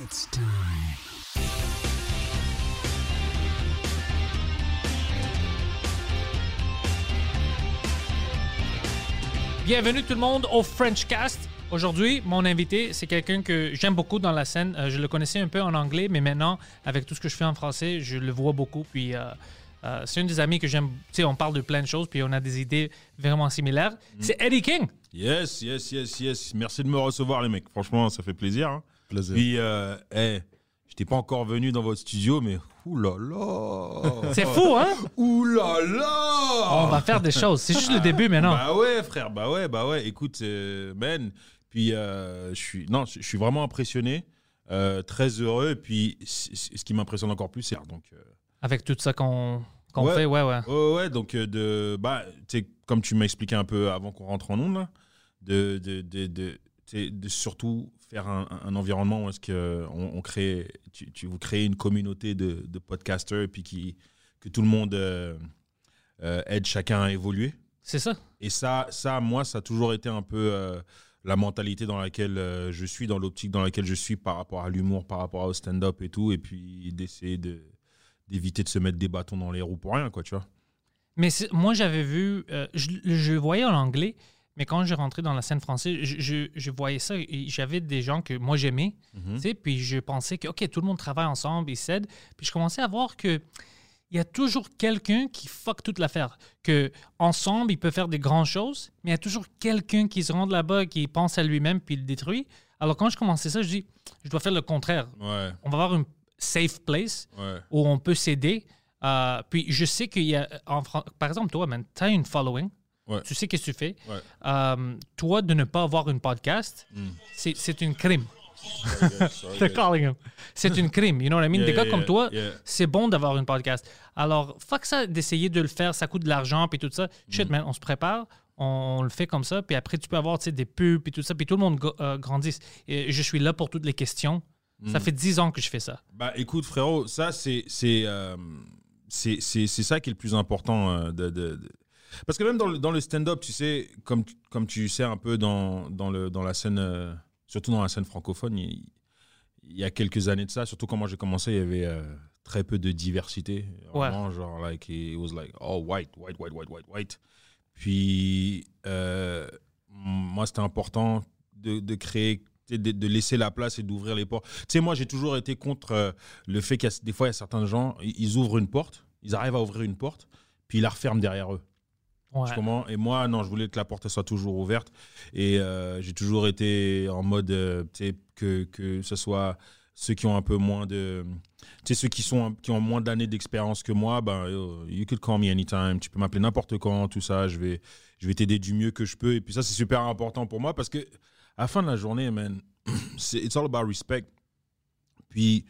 It's time. Bienvenue tout le monde au French Cast. Aujourd'hui, mon invité, c'est quelqu'un que j'aime beaucoup dans la scène. Euh, je le connaissais un peu en anglais, mais maintenant, avec tout ce que je fais en français, je le vois beaucoup. Puis, euh, euh, c'est un des amis que j'aime. Tu sais, on parle de plein de choses, puis on a des idées vraiment similaires. C'est Eddie King. Yes, yes, yes, yes. Merci de me recevoir, les mecs. Franchement, ça fait plaisir. hein. Plaisir. Puis, euh, hey, j'étais pas encore venu dans votre studio, mais oulala. C'est fou, hein? Oulala. On va faire des choses. C'est juste le début maintenant. Bah ouais, frère. Bah ouais, bah ouais. Écoute, euh, man. Puis, euh, je suis, non, je je suis vraiment impressionné, euh, très heureux. Et puis, ce qui m'impressionne encore plus, c'est donc. euh, Avec tout ça qu'on qu'on Ouais. fait, ouais, ouais. Ouais, ouais, donc euh, de, bah, comme tu m'as expliqué un peu avant qu'on rentre en ondes, de, de, de, de surtout faire un, un environnement où est-ce que on, on crée, tu, tu vous créez une communauté de, de podcasters et puis qui, que tout le monde euh, euh, aide chacun à évoluer. C'est ça. Et ça, ça, moi, ça a toujours été un peu euh, la mentalité dans laquelle je suis, dans l'optique dans laquelle je suis par rapport à l'humour, par rapport au stand-up et tout, et puis d'essayer de d'éviter de se mettre des bâtons dans les roues pour rien, quoi, tu vois. Mais moi, j'avais vu, je, je voyais en anglais, mais quand j'ai rentré dans la scène française, je, je- je voyais ça j'avais des gens que moi j'aimais, tu sais, puis je pensais que, OK, tout le monde travaille ensemble, ils s'aident. Puis je commençais à voir que il y a toujours quelqu'un qui fuck toute l'affaire. Que ensemble, il peut faire des grandes choses, mais il y a toujours quelqu'un qui se rend là-bas, qui pense à lui-même, puis il le détruit. Alors quand je commençais ça, je dis, je dois faire le contraire. Ouais, On va avoir une safe place ouais. où on peut s'aider. Euh, puis je sais qu'il y a, en par exemple, toi, man, tu as une following. Ouais. Tu sais qu'est-ce que tu fais. Ouais. Euh, toi, de ne pas avoir une podcast, Mm. c'est c'est un crime. They're calling him. C'est un crime, you know what I mean? Yeah, Des gars yeah, comme toi, yeah. c'est bon d'avoir une podcast. Alors, fuck ça d'essayer de le faire, ça coûte de l'argent, puis tout ça. Mm. Shit, man, on se prépare, on, le fait comme ça, puis après, tu peux avoir des pubs, puis tout ça, puis tout le monde euh, grandisse. Et je suis là pour toutes les questions. Mm. Ça fait 10 ans que je fais ça. Bah écoute frérot, ça c'est euh, c'est ça qui est le plus important euh, de, de- de- parce que même dans le, dans le stand-up, tu sais, comme comme tu sais un peu dans dans le dans la scène, euh, surtout dans la scène francophone, il, il y a quelques années de ça, surtout quand moi j'ai commencé, il y avait euh, très peu de diversité. Ouais. Vraiment, genre like it was like oh white white white white white white. Puis euh, moi c'était important de, de créer de, de laisser la place et d'ouvrir les portes. Tu sais, moi, j'ai toujours été contre euh, le fait qu'il y a des fois, il y a certains gens, ils ils ouvrent une porte, ils arrivent à ouvrir une porte, puis ils la referment derrière eux. Ouais. Comprends Et moi, non, je voulais que la porte soit toujours ouverte. Et euh, j'ai toujours été en mode, euh, que, que ce soit ceux qui ont un peu moins de. Tu sais, ceux qui, sont, qui ont moins d'années d'expérience que moi, ben, yo, you could call me anytime. Tu peux m'appeler n'importe quand, tout ça. Je vais, je vais t'aider du mieux que je peux. Et puis ça, c'est super important pour moi parce que à la fin de la journée, man, c'est it's all about respect. Puis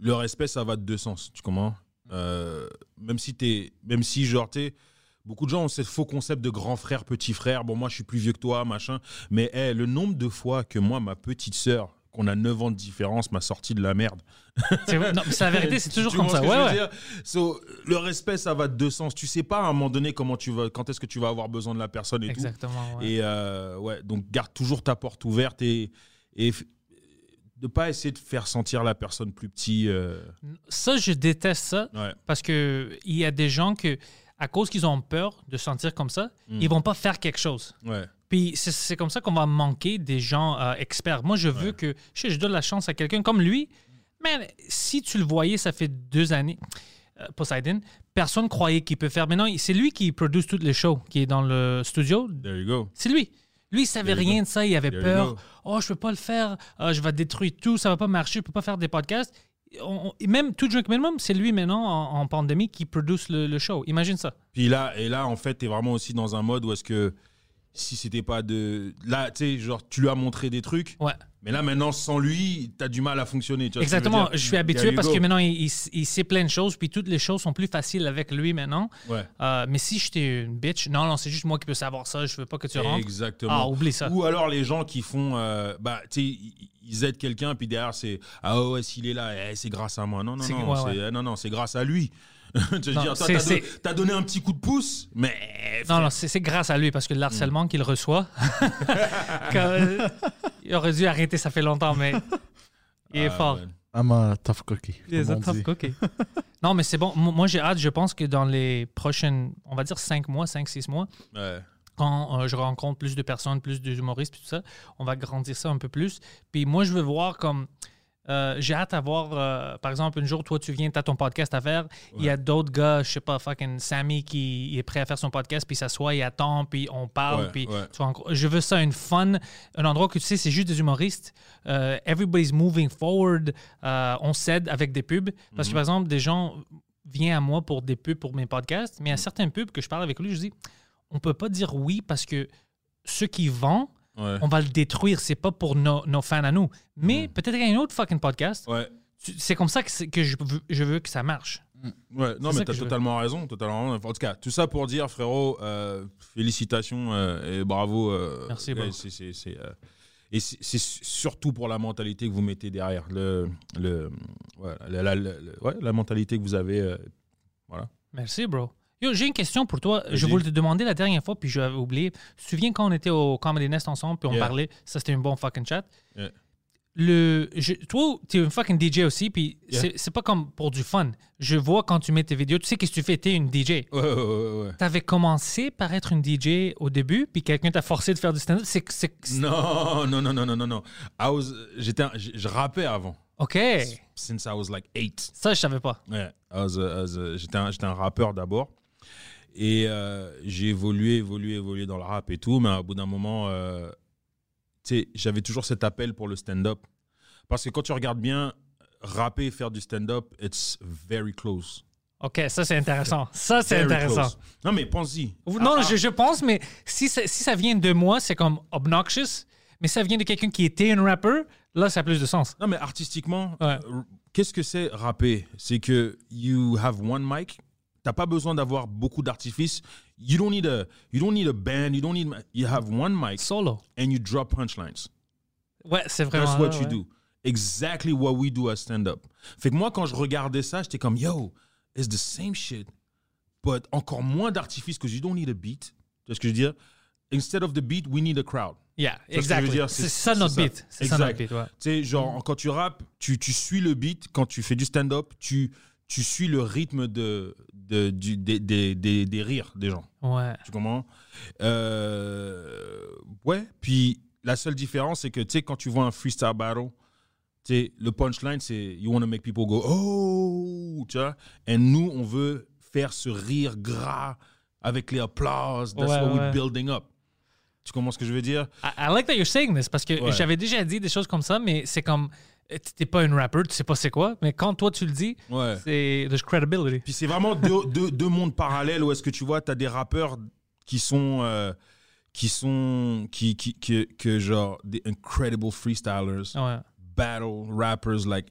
le respect, ça va de deux sens. Tu comprends? Euh, Même si t'es, même si genre t'es, beaucoup de gens ont ce faux concept de grand frère, petit frère. Bon, moi, je suis plus vieux que toi, machin. Mais hey, le nombre de fois que moi, ma petite sœur, qu'on a 9 ans de différence, m'a sorti de la merde. C'est vrai. Non, mais c'est la vérité, c'est toujours Tu comme ça. Ouais, ouais. So, le respect, ça va de deux sens. Tu sais pas à un moment donné comment tu vas, quand est-ce que tu vas avoir besoin de la personne et tout. Exactement. ouais. Et euh, ouais, donc garde toujours ta porte ouverte et, et de pas essayer de faire sentir la personne plus petit. euh, Ça, je déteste ça ouais. parce que il y a des gens que, à cause qu'ils ont peur de sentir comme ça, Mm. ils vont pas faire quelque chose. Ouais. Puis c'est- comme ça qu'on va manquer des gens euh, experts. Moi, je veux que je, sais, je donne la chance à quelqu'un comme lui. Mais si tu le voyais, ça fait deux années, euh, Poseidon, personne croyait qu'il peut faire. Maintenant, c'est lui qui produit toutes les shows, qui est dans le studio. There you go. C'est lui. Lui, il savait There rien de ça. Il avait There peur. Oh, je peux pas le faire. Ah, je vais détruire tout. Ça va pas marcher. Je peux pas faire des podcasts. On- et même tout Drink Minimum, c'est lui maintenant en, en pandémie qui produit le, le show. Imagine ça. Puis là, et là, en fait, tu es vraiment aussi dans un mode où est-ce que si c'était pas de. Là, tu sais, genre, tu lui as montré des trucs. Ouais. Mais là, maintenant, sans lui, tu as du mal à fonctionner. tu vois je Exactement. Je suis habitué parce que maintenant, il, il- il sait plein de choses, puis toutes les choses sont plus faciles avec lui maintenant. Ouais. Euh, mais si j'étais une bitch, non, non, c'est juste moi qui peux savoir ça, je veux pas que tu rentres. Exactement. Ah, oublie ça. Ou alors les gens qui font, euh, bah, tu sais, ils- aident quelqu'un, puis derrière c'est, ah ouais, s'il est là, eh, c'est grâce à moi. Non, non, non, ouais. eh, non, non, c'est grâce à lui. tu veux Non, dire, toi, c'est- t'as, donné un petit coup de pouce, mais. Non, non, c'est c'est grâce à lui parce que le harcèlement qu'il reçoit, quand- euh, il aurait dû arrêter, ça fait longtemps, mais il est Ah, fort. ouais. I'm a tough cookie. Il est comme un on tough dit. cookie. non, mais c'est bon. Mo- Moi, j'ai hâte. Je pense que dans les prochaines, on va dire 5 mois, 5-6 mois, Ouais. quand euh, je rencontre plus de personnes, plus d'humoristes, puis tout ça, on va grandir ça un peu plus. Puis moi, je veux voir comme. Euh, j'ai hâte à voir, euh, par exemple, un jour, toi, tu viens, tu as ton podcast à faire. Il y a d'autres gars, je sais pas, fucking Sammy qui est prêt à faire son podcast, puis il s'assoit, il attend, puis on parle. Ouais, puis ouais. tu vois, en gros, je veux ça, une fun, un endroit que tu sais, c'est juste des humoristes. Euh, everybody's moving forward. Euh, on s'aide avec des pubs. Parce Mhm. que, par exemple, des gens viennent à moi pour des pubs pour mes podcasts, mais a Mhm. certains pubs que je parle avec lui, je dis, on peut pas dire oui parce que ceux qui vendent, Ouais. on va le détruire. C'est pas pour nos, nos fans à nous. Mais Mhm. peut-être qu'il y a un autre fucking podcast. Ouais. C'est comme ça que, je, veux, je veux que ça marche. Ouais, non, mais t'as veux. totalement raison, totalement. En tout cas, tout ça pour dire, frérot, euh, félicitations euh, et bravo. euh, Merci, c'est- et c'est surtout pour la mentalité que vous mettez derrière, le, le, voilà, la, la- la- la- ouais, la mentalité que vous avez. euh, voilà. Merci, bro. J'ai une question pour toi. Je voulais te demander la dernière fois, puis je l'avais oublié. Tu te souviens quand on était au Comedy Nest ensemble, puis on Yeah. parlait, ça c'était un bon fucking chat. Yeah. Le, je- toi, tu es un fucking DJ aussi, puis Yeah. c'est- pas comme pour du fun. Je vois quand tu mets tes vidéos, tu sais qu'est-ce que tu fais, tu es une DJ. Ouais, ouais, ouais, ouais. T'avais commencé par être une DJ au début, puis quelqu'un t'a forcé de faire du stand-up. Non, non, non, non, non, non, non. Je, rappais avant, OK. since I was like eight. Ça, je savais pas. Ouais, j'étais un, j'étais un rappeur d'abord. Et euh, j'ai évolué, évolué, évolué dans le rap et tout. Mais au bout d'un moment, euh, j'avais toujours cet appel pour le stand-up. Parce que quand tu regardes bien, rapper et faire du stand-up, it's very close. OK, ça, c'est intéressant. Ça, c'est intéressant. close. Non, mais pense-y. Non, Ah, je, je pense, mais si ça, si ça vient de moi, c'est comme obnoxious. Mais si ça vient de quelqu'un qui était un rapper, là, ça a plus de sens. Non, mais artistiquement, Ouais. qu'est-ce que c'est rapper? C'est que you have one mic. T'as pas besoin d'avoir beaucoup d'artifices. You don't need a, you don't need a band. You don't need. You have one mic Solo. and you drop punchlines. Ouais, c'est vraiment. That's what ouais, you do. Exactly what we do at stand-up. Fait que moi, quand je regardais ça, j'étais comme, yo, it's the same shit, but encore moins d'artifices because you don't need a beat. Tu vois ce que je veux dire? Instead of the beat, we need a crowd. Yeah, que exactly. C'est ça notre beat. C'est ça notre beat, ouais. Tu sais, genre, quand tu rappes, tu, tu suis le beat. Quand tu fais du stand-up, tu, tu suis le rythme de, de, du, des, des, des, des rires des gens. Ouais. Tu comprends? Euh, Ouais. Puis la seule différence, c'est que tu sais, quand tu vois un freestyle battle, tu sais, le punchline, c'est you want to make people go oh, tu vois? Et nous, on veut faire ce rire gras avec les applauses. That's Ouais, what ouais. we're building up. Tu comprends ce que je veux dire? I, I like that you're saying this parce que Ouais. j'avais déjà dit des choses comme ça, mais c'est comme. T'es pas un rapper, tu sais pas c'est quoi, mais quand toi tu le dis, Ouais. c'est. There's credibility. Puis c'est vraiment deux, deux, deux mondes parallèles où est-ce que tu vois, tu as des rappeurs qui sont. euh, qui sont. Qui, qui, que, que genre. Des incredible freestylers. Ouais. battle rappers like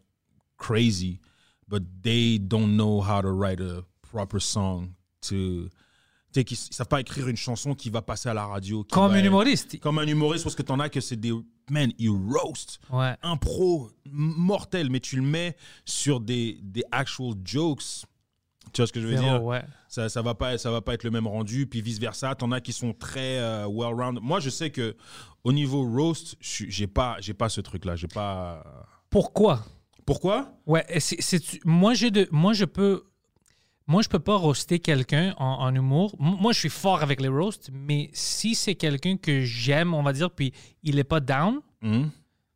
crazy, but they don't know how to write a proper song to. Tu sais, savent pas écrire une chanson qui va passer à la radio. Comme un être- humoriste. Comme un humoriste, parce que t'en as que c'est des. Man, ils roast. Ouais. Un pro mortel, mais tu le mets sur des, des actual jokes. Tu vois ce que je veux Zéro, dire? ouais. ça ça va pas ça va pas être le même rendu puis vice versa t'en as qui sont très euh, well round moi je sais que au niveau roast j'ai pas j'ai pas ce truc là j'ai pas Pourquoi? pourquoi? Ouais, c'est, c'est- moi, j'ai de, moi, je peux. Moi, je peux pas roaster quelqu'un en, en humour. M- Moi, je suis fort avec les roasts, mais si c'est quelqu'un que j'aime, on va dire, puis il est pas down Hmm?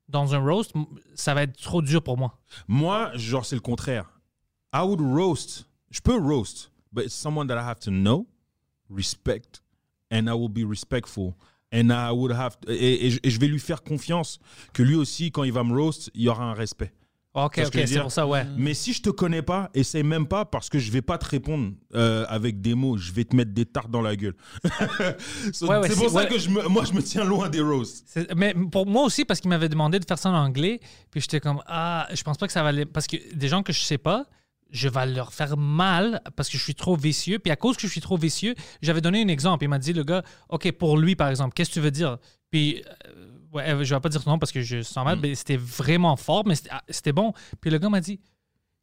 dans un roast, ça va être trop dur pour moi. moi genre c'est le contraire I would roast je peux roast but it's someone that I have to know respect and I will be respectful and I would have et, et je vais lui faire confiance que lui aussi quand il va me roast il y aura un respect Ok, ok, c'est pour ça, ouais. Mais si je te connais pas, essaye même pas parce que je vais pas te répondre euh, avec des mots. Je vais te mettre des tartes dans la gueule. So, Ouais, ouais, c'est pour ça ouais. que je me, moi, je me tiens loin des roasts. Mais pour moi aussi, parce qu'il m'avait demandé de faire ça en anglais, puis j'étais comme, ah, je pense pas que ça va aller. Parce que des gens que je sais pas, je vais leur faire mal parce que je suis trop vicieux. Puis à cause que je suis trop vicieux, j'avais donné un exemple. Il m'a dit, le gars, OK, pour lui, par exemple, qu'est-ce que tu veux dire? Puis, euh, ouais, je vais pas dire son nom parce que je sens Mm. mal, mais c'était vraiment fort, mais c'était ah, c'était bon. Puis le gars m'a dit,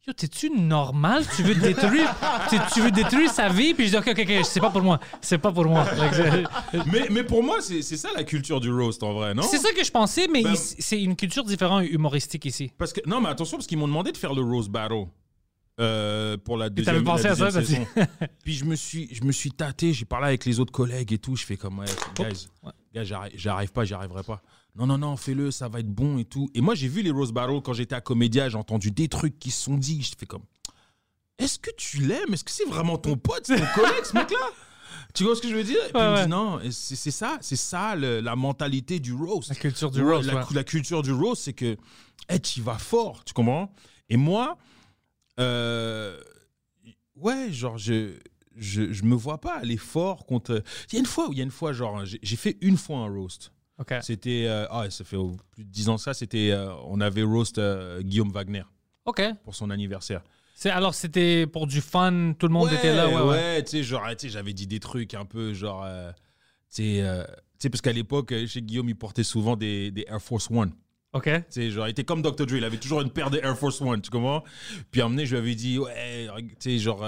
Yo, t'es-tu normal? Tu veux détruire, tu, veux détruire sa vie? Puis je dis, OK, OK, OK, c'est pas pour moi. C'est pas pour moi. Mais, mais pour moi, c'est ça la culture du roast en vrai, non? C'est ça que je pensais, mais Ben- c'est une culture différente humoristique ici. Parce que non, mais attention parce qu'ils m'ont demandé de faire le roast battle euh, pour la deuxième, pensé la à ça, saison. Puis je me suis, je me suis tâté, j'ai parlé avec les autres collègues et tout. Je fais comme ouais, guys, Ouais. gars, j'arrive- j'arrive pas, j'y arriverai pas. Non, non, non, fais-le, ça va être bon et tout. Et moi, j'ai vu les roast battles quand j'étais à Comédia, j'ai entendu des trucs qui se sont dit. Je fais comme, est-ce que tu l'aimes? Est-ce que c'est vraiment ton pote, ton collègue, ce mec-là? Tu vois ce que je veux dire? Et puis Ouais, il me ouais. dit non, c'est ça, c'est ça le- la mentalité du roast. La culture du roast, La, ouais. la culture du roast, c'est que hey, tu y vas fort, tu comprends? Et moi, euh, ouais, genre, je, je, je me vois pas aller fort contre. Il y a une fois où il y a une fois, genre, j'ai fait une fois un roast. C'était, euh, ah, ça fait plus de 10 ans ça, c'était, euh, on avait roast euh, Guillaume Wagner OK. pour son anniversaire. C'est- Alors, c'était pour du fun, tout le monde était là. Ouais, ouais. tu sais, genre, tu sais, j'avais dit des trucs un peu, genre, tu sais, parce qu'à l'époque, chez Guillaume, il portait souvent des, des Air Force One. OK. Tu sais, genre, il était comme Dr. Dre, il avait toujours une paire de Air Force One, tu comprends? Puis à un moment donné, je lui avais dit, ouais, tu sais, genre,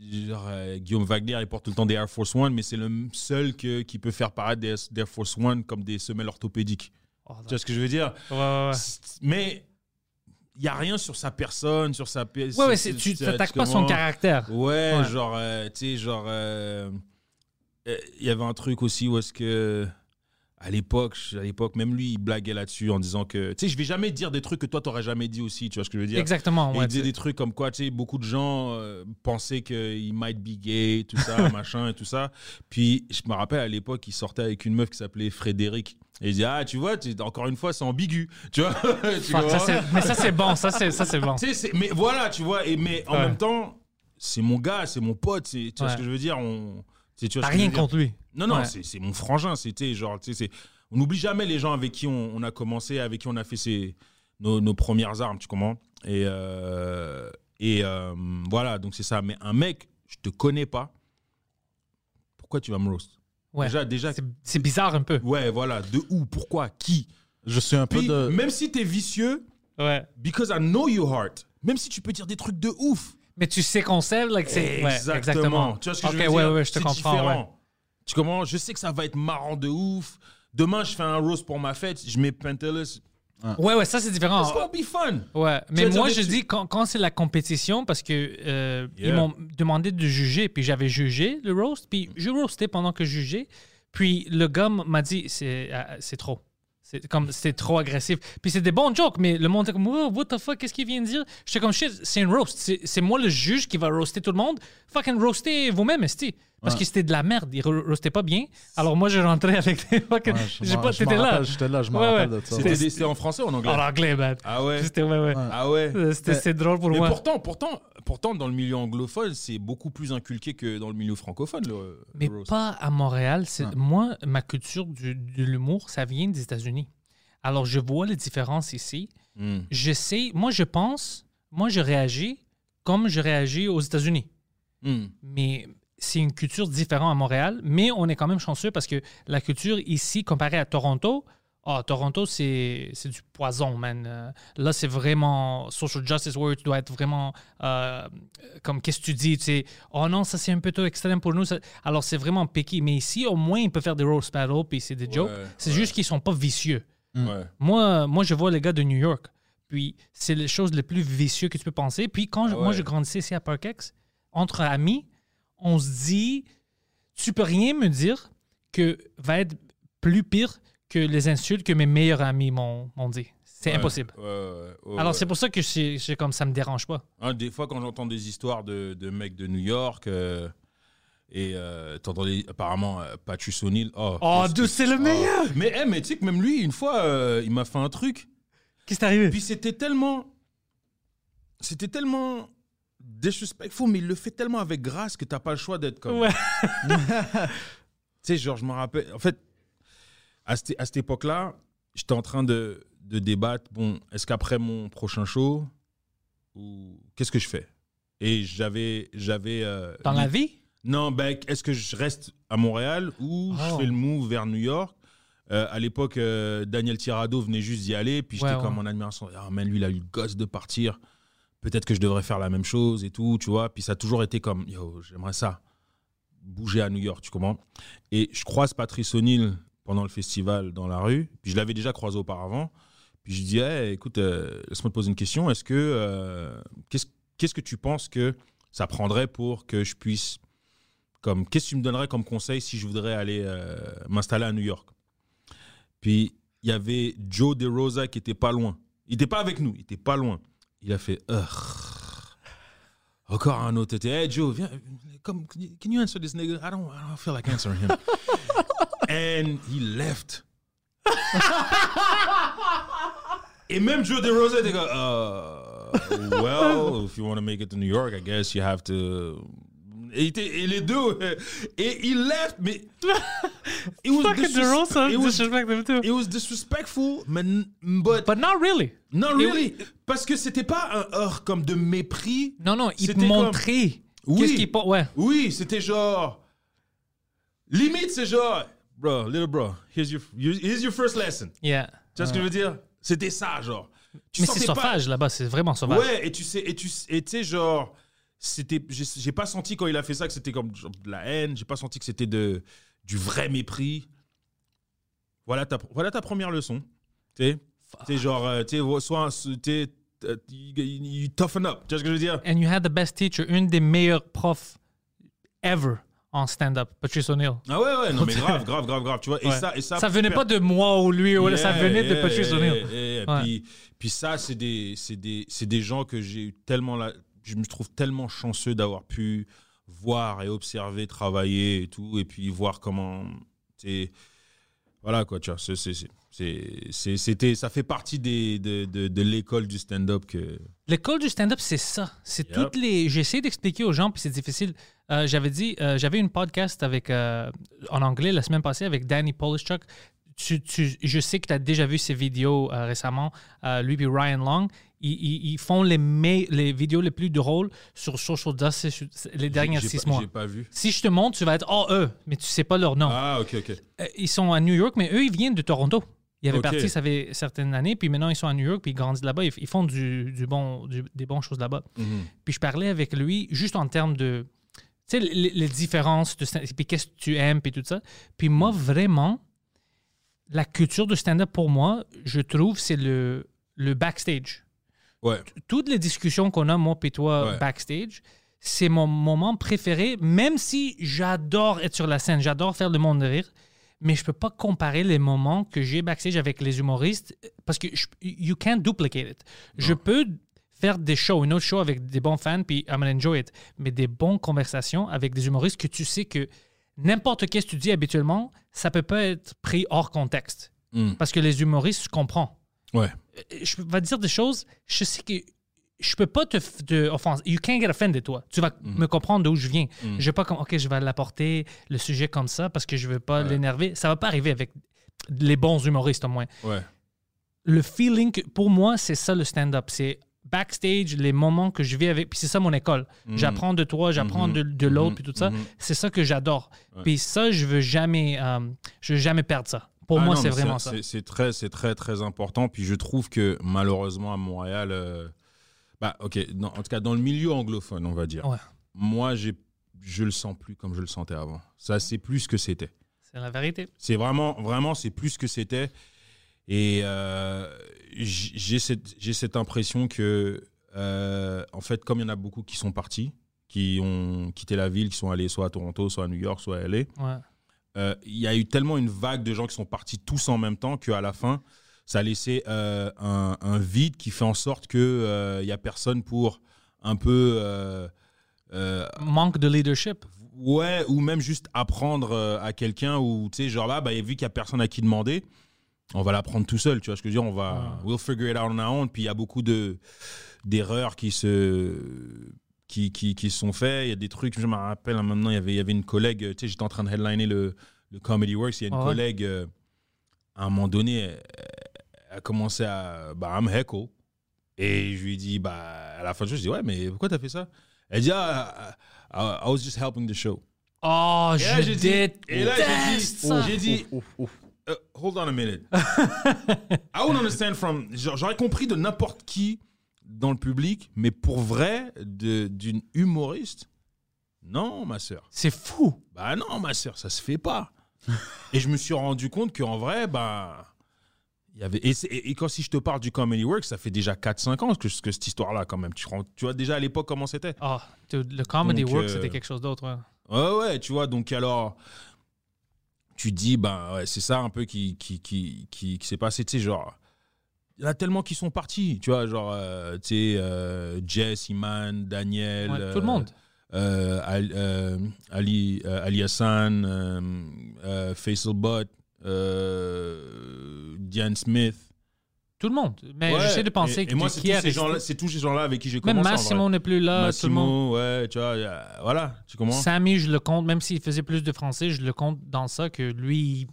genre euh, Guillaume Wagner, il porte tout le temps des Air Force One, mais c'est le seul que, qui peut faire paraître des, des Air Force One comme des semelles orthopédiques. Oh, Tu vois ce que je veux dire? Ouais, ouais, ouais. C'est- Mais il n'y a rien sur sa personne, sur sa pièce. Ouais, ouais, c'est- tu n'attaques pas son caractère. Ouais, genre, euh, tu sais, genre, euh, il y avait un truc aussi où est-ce que, à l'époque, à l'époque, même lui, il blaguait là-dessus en disant que, tu sais, je vais jamais dire des trucs que toi, t'aurais jamais dit aussi, tu vois ce que je veux dire? Exactement. Et Ouais, il disait des trucs comme quoi, tu sais, beaucoup de gens euh, pensaient qu'il might be gay, tout ça, machin et tout ça. Puis, je me rappelle à l'époque, il sortait avec une meuf qui s'appelait Frédéric. Et il dit, ah, tu vois, tu- encore une fois, c'est ambigu. Tu vois? Tu ça, mais ça, c'est bon. Ça, c'est ça, c'est bon. tu sais, c'est- mais voilà, tu vois, et, mais en Ouais. même temps, c'est mon gars, c'est mon pote, c'est- tu vois ce que je veux dire on, T'as ce que je rien dire contre lui. Non, non, Ouais. c'est mon frangin, c'était genre, tu sais, c'est- on n'oublie jamais les gens avec qui on, on a commencé, avec qui on a fait ses, nos, nos premières armes, tu comprends? Et, euh, et euh, voilà, donc c'est ça. Mais un mec, je te connais pas, pourquoi tu vas me roast? Ouais. Déjà, déjà, C'est- bizarre un peu. ouais, voilà, de où, pourquoi, qui? Je suis un peu de. même si t'es vicieux, Ouais. because I know your heart, même si tu peux dire des trucs de ouf, Mais tu sais qu'on sait, like, c'est. ouais, exactement. Tu vois ce que Ok, je veux ouais, dire ouais, je te comprends. différent. ouais. Tu comprends? Je sais que ça va être marrant de ouf. Demain, je fais un roast pour ma fête, je mets Pentelis. Ouais, ouais, ça, c'est différent. It's gonna be fun. Ouais, mais moi je dis quand, quand c'est la compétition parce que euh, Yeah. ils m'ont demandé de juger puis j'avais jugé le roast puis je roastais pendant que je jugeais puis le gars m'a dit c'est euh, c'est trop. C'est comme c'est trop agressif. Puis c'est des bons jokes mais le monde était comme oh, what the fuck qu'est-ce qu'il vient de dire? J'étais comme shit, c'est un roast, c'est c'est moi le juge qui va roaster tout le monde. Fucking roaster vous-même, esti. Parce que c'était de la merde, ils ro- roastaient pas bien. Alors moi je rentrais avec des fucking Ouais, je j'ai pas t'étais là. J'étais là, je me Ouais, rappelle ouais. de ça. C'était en français ou en anglais? En anglais, man. Ah ouais C'était ouais ouais. Ah ouais C'était c'est drôle pour Mais moi. pourtant, pourtant, pourtant, dans le milieu anglophone, c'est beaucoup plus inculqué que dans le milieu francophone, le, Mais le roast. pas à Montréal. C'est Ah. Moi, ma culture du- de l'humour, ça vient des États-Unis. Alors, je vois les différences ici. Hmm. Je sais, moi, je pense, moi, je réagis comme je réagis aux États-Unis. Hmm. Mais c'est une culture différente à Montréal. Mais on est quand même chanceux parce que la culture ici, comparée à Toronto, ah, Toronto, c'est c'est du poison, man. Euh, là, c'est vraiment social justice warrior. Tu dois être vraiment euh, comme qu'est-ce que tu dis, tu sais, oh non, ça c'est un peu trop extrême pour nous. ça- Alors, c'est vraiment piqué. Mais ici, au moins, il peut faire des roast battles puis c'est des jokes. Ouais, C'est ouais. juste qu'ils sont pas vicieux. Ouais. Moi, moi, je vois les gars de New York. Puis c'est les choses les plus vicieux que tu peux penser. Puis quand je- moi, je grandissais ici à Parkex, entre amis, on se dit, tu peux rien me dire que va être plus pire que les insultes que mes meilleurs amis m'ont m'ont dit. C'est Ouais, impossible. ouais, ouais, ouais, Alors c'est pour ça que c'est comme ça me dérange pas. Hein, des fois, quand j'entends des histoires de, de mecs de New York, euh, et euh, t'entends apparemment euh, Patrice O'Neill. Oh, Oh, que- c'est le oh. meilleur! Mais, eh, mais tu sais que même lui, une fois, euh, il m'a fait un truc. Qu'est-ce qui t'est arrivé? Puis c'était tellement. C'était tellement disrespectful, mais il le fait tellement avec grâce que t'as pas le choix d'être comme. Ouais. Tu sais, genre, je me rappelle. En fait, à cette, à cette époque-là, j'étais en train de, de débattre. Bon, est-ce qu'après mon prochain show, ou qu'est-ce que je fais? Et j'avais. j'avais euh, Dans la vie? Non, ben, est-ce que je reste à Montréal ou je Oh. fais le move vers New York? Euh, À l'époque, euh, Daniel Tirado venait juste d'y aller, puis j'étais Ouais, comme ouais. en admiration. Ah, man, lui, il a eu le gosse de partir. Peut-être que je devrais faire la même chose et tout, tu vois. Puis ça a toujours été comme, yo, j'aimerais ça. Bouger à New York, tu comprends Et je croise Patrice O'Neill pendant le festival dans la rue. Puis je l'avais déjà croisé auparavant. Puis je dis, écoute, euh, laisse-moi te poser une question. Est-ce que, euh, qu'est-ce, que tu penses que ça prendrait pour que je puisse comme qu'est-ce que tu me donnerais comme conseil si je voudrais aller euh, m'installer à New York? Puis il y avait Joe DeRosa qui était pas loin. Il était pas avec nous, il était pas loin. Il a fait Ugh. encore un autre. Hey Joe, viens, come, can you answer this nigga? I don't, I don't feel like answering him. And he left. Et même Joe DeRosa était comme, uh, well, if you want to make it to New York, I guess you have to. Et, et les deux, euh, et il left, mais it was, Fucking Derosa, it was, too. it was disrespectful, but, but But not really. not really, parce que c'était pas un heurt comme de mépris. Non, non, il te comme- montrait. Oui. Qu'est-ce qu'il. Ouais. Oui, c'était genre. Limite, c'est genre. Bro, little bro, here's your, here's your first lesson. Yeah. Tu vois ce que je veux dire? C'était ça, genre. Tu Mais c'est pas- sauvage là-bas, c'est vraiment sauvage. Ouais, et tu sais, et tu et tu sais, genre, c'était, j'ai pas senti quand il a fait ça que c'était comme de la haine. J'ai pas senti que c'était de du vrai mépris. Voilà ta, voilà ta première leçon. Tu sais, genre, euh, tu soit, tu euh, you, you toughen up. Tu vois ce que je veux dire? And you had the best teacher, une des meilleures profs ever en stand-up, Patrice O'Neill. Ah ouais, ouais, non, mais grave, grave, grave, grave. Tu vois, et Ouais. ça, et ça. Ça venait pas de moi ou lui, ou ça Yeah, venait de Patrice yeah, O'Neill. yeah, yeah. Ouais. Puis, puis ça, c'est des, c'est des, c'est des gens que j'ai eu tellement la, je me trouve tellement chanceux d'avoir pu voir et observer, travailler et tout, et puis voir comment, c'est, voilà quoi, tu vois, c'était, ça fait partie des, de, de, de l'école du stand-up que. L'école du stand-up, c'est ça. C'est Yep. toutes les. J'essaie d'expliquer aux gens, puis c'est difficile. Euh, j'avais dit, euh, j'avais une podcast avec euh, en anglais la semaine passée avec Danny Polishchuk. Tu, tu- je sais que tu as déjà vu ses vidéos euh, récemment. Euh, lui et Ryan Long, ils, ils- ils font les, me- les vidéos les plus drôles sur Social Justice les dernières six pas, mois. J'ai pas vu. Si je te montre, tu vas être oh eux, mais tu sais pas leur nom. Ah, ok, ok. Euh, ils sont à New York, mais eux, ils viennent de Toronto. Ils avaient Ok. parti, ça fait certaines années, puis maintenant ils sont à New York, puis ils grandissent là-bas, ils, ils font du, du bon, du- des bonnes choses là-bas. Mhm. Puis je parlais avec lui juste en termes de, tu sais, les, les différences, de puis qu'est-ce que tu aimes, puis tout ça. Puis moi, vraiment, la culture de stand-up pour moi, je trouve, c'est le, le backstage. Ouais. Toutes les discussions qu'on a, moi et toi, Ouais. backstage, c'est mon moment préféré, même si j'adore être sur la scène, j'adore faire le monde rire, mais je peux pas comparer les moments que j'ai backstage avec les humoristes parce que je- you can't duplicate it. Je peux faire des shows, une autre show avec des bons fans, puis I'm gonna enjoy it, mais des bonnes conversations avec des humoristes que tu sais que n'importe qu'est-ce que tu dis habituellement, ça peut pas être pris hors contexte. Mm. Parce que les humoristes, je comprends Ouais. je vais te dire des choses, je sais que je peux pas te, te offenser. You can't get offended, toi. Tu vas Mm. me comprendre d'où je viens. Je vais pas comme, OK, je vais l'apporter le sujet comme ça parce que je veux pas l'énerver. Ça va pas arriver avec les bons humoristes, au moins. Ouais. Le feeling, pour moi, c'est ça le stand-up. C'est backstage, les moments que je vis avec. Puis c'est ça mon école. J'apprends de toi, j'apprends de, de l'autre, puis tout ça. C'est ça que j'adore. Puis ça, je veux jamais, euh, je veux jamais perdre ça. Pour Ah moi, c'est vraiment ça. C'est c'est très, c'est très, très important. Puis je trouve que malheureusement à Montréal, euh, bah ok, dans- en tout cas dans le milieu anglophone, on va dire. Ouais. Moi, j'ai, je le sens plus comme je le sentais avant. Ça, c'est plus ce que c'était. C'est la vérité. C'est vraiment, vraiment, c'est plus ce que c'était. Et euh, j'ai cette, cette impression que, euh, en fait, comme il y en a beaucoup qui sont partis, qui ont quitté la ville, qui sont allés soit à Toronto, soit à New York, soit à LA, Ouais. euh, il y a eu tellement une vague de gens qui sont partis tous en même temps qu'à la fin, ça a laissé euh, un, un vide qui fait en sorte qu'il n'y a personne pour un peu. euh, euh, Manque de leadership. ouais, ou même juste apprendre euh, à quelqu'un, ou tu sais, genre là, bah, vu qu'il n'y a personne à qui demander, on va l'apprendre tout seul, tu vois ce que je veux dire, on va, we'll figure it out on our own. Puis il y a beaucoup de d'erreurs qui se qui, qui, qui se sont faits. Il y a des trucs, je me rappelle hein, maintenant, il y avait, il y avait une collègue, tu sais, j'étais en train de headliner le, le Comedy Works, il y a une Ah ouais? collègue, euh, à un moment donné, elle, elle a commencé à, bah, me heckle. Et je lui ai dit, bah, à la fin du show, je dis, ouais, mais pourquoi t'as fait ça? Elle dit, ah, I, I- I was just helping the show. Oh, Et là, je j'ai dit- et là, j'ai dit- déteste ça. j'ai dit, Uh, hold on a minute. I would understand from. J'aurais compris de n'importe qui dans le public, mais pour vrai, de- d'une humoriste, non, ma sœur. C'est fou. Bah non, ma sœur, ça se fait pas. et je me suis rendu compte qu'en vrai, bah. Il y avait, et, c'est- et- et quand si je te parle du Comedy Works, ça fait déjà 4-5 ans que, que cette histoire-là, quand même. Tu, rends- tu vois déjà à l'époque comment c'était? Oh, dude, le Comedy Donc, Work, euh, c'était quelque chose d'autre. ouais. Ouais, ouais, tu vois, donc alors, tu dis, ben ouais, c'est ça un peu qui, qui, qui, qui, qui s'est passé, tu sais, genre, il y en a tellement qui sont partis, tu vois, genre, euh, tu sais, euh, Jess, Iman, Daniel. Ouais, euh, tout le monde. euh, Ali, euh, Ali, euh, Ali Hassan, euh, euh, Faisal Butt, euh, Diane Smith. Tout le monde. Mais Ouais, j'essaie de penser et, que moi, qui c'est tous, est ces resté. gens-là, c'est tous ces gens-là avec qui j'ai Même commencé. en vrai. Massimo n'est plus là. Tout le monde. Massimo, ouais, tu vois, voilà, tu comprends? Sammy, je le compte, même s'il faisait plus de français, je le compte dans ça que lui,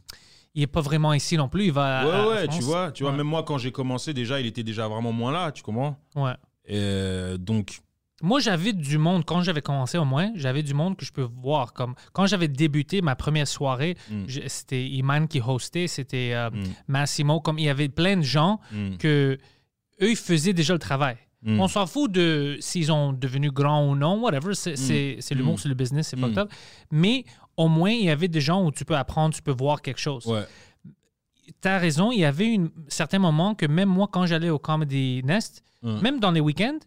il n'est pas vraiment ici non plus. Il va. à- Ouais, à ouais, France. tu vois, tu vois, Ouais. même moi, quand j'ai commencé, déjà, il était déjà vraiment moins là, tu comprends? Ouais. Et euh, donc, Moi, j'avais du monde, quand j'avais commencé au moins, j'avais du monde que je peux voir. Comme quand j'avais débuté ma première soirée, Mm. c'était Iman qui hostait, c'était euh, Mm. Massimo. Comme il y avait plein de gens mm, que eux, ils faisaient déjà le travail. mm, On s'en fout de s'ils ont devenu grands ou non, whatever. C'est l'humour, c'est le business, c'est fucked up. Mais au moins, il y avait des gens où tu peux apprendre, tu peux voir quelque chose. ouais, Tu as raison, il y avait un certain moment que même moi, quand j'allais au Comedy Nest, même dans les week-ends,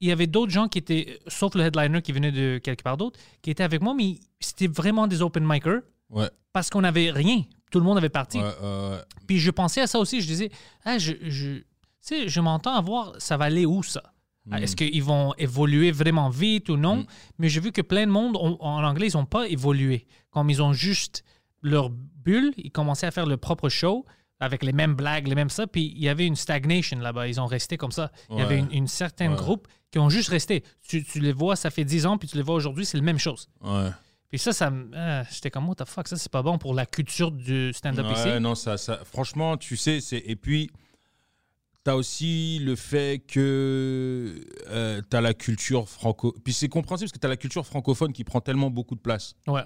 il y avait d'autres gens qui étaient, sauf le headliner qui venait de quelque part d'autre, qui étaient avec moi, mais c'était vraiment des open micers ouais, parce qu'on n'avait rien. Tout le monde avait parti. ouais, Puis je pensais à ça aussi. Je disais, ah, je, je, sais, je m'entends à voir, ça va aller où ça? Ah, Est-ce qu'ils vont évoluer vraiment vite ou non? Mm. Mais j'ai vu que plein de monde, en anglais, ils n'ont pas évolué. Comme ils ont juste leur bulle, ils commençaient à faire leur propre show avec les mêmes blagues, les mêmes ça. Puis il y avait une stagnation là-bas. Ils ont resté comme ça. Il y avait une, une certaine Ouais. groupe qui ont juste resté. Tu, tu les vois, ça fait 10 ans, puis tu les vois aujourd'hui, c'est la même chose. ouais. Puis ça, ça ah, j'étais comme, what the fuck, ça, c'est pas bon pour la culture du stand-up Ouais, ici. non, ça, ça, franchement, tu sais, c'est. Et puis, tu as aussi le fait que tu as la culture franco. Puis c'est compréhensible parce que tu as la culture francophone qui prend tellement beaucoup de place. Ouais.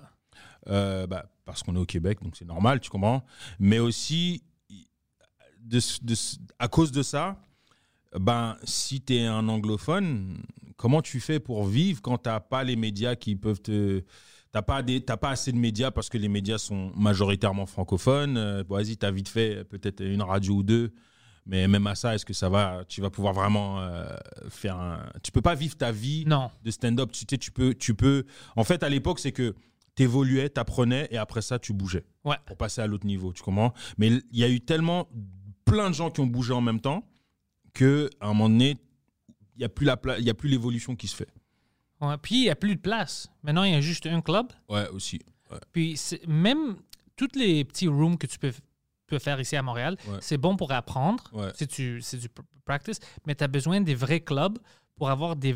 Euh, bah, parce qu'on est au Québec, donc c'est normal, tu comprends. Mais aussi, de, de- à cause de ça, ben, si tu es un anglophone, comment tu fais pour vivre quand tu n'as pas les médias qui peuvent te. T'as pas, des- t'as pas assez de médias parce que les médias sont majoritairement francophones? Euh, Vas-y, t'as vite fait peut-être une radio ou deux. Mais même à ça, est-ce que ça va? Tu vas pouvoir vraiment euh, faire un. Tu peux pas vivre ta vie Non. de stand-up. Tu, sais, tu peux, tu peux. En fait, à l'époque, c'est que tu évoluais, tu apprenais et après ça, tu bougeais Ouais. pour passer à l'autre niveau. Tu comprends? Mais il y a eu tellement plein de gens qui ont bougé en même temps que à un moment donné, il n'y a plus la pla- il y a plus l'évolution qui se fait. Ouais, Puis il n'y a plus de place. Maintenant, il y a juste un club. Ouais, aussi. Ouais. Puis même tous les petits rooms que tu peux, peux faire ici à Montréal, Ouais. c'est bon pour apprendre. Si tu, c'est du pr- practice. Mais tu as besoin des vrais clubs pour avoir des,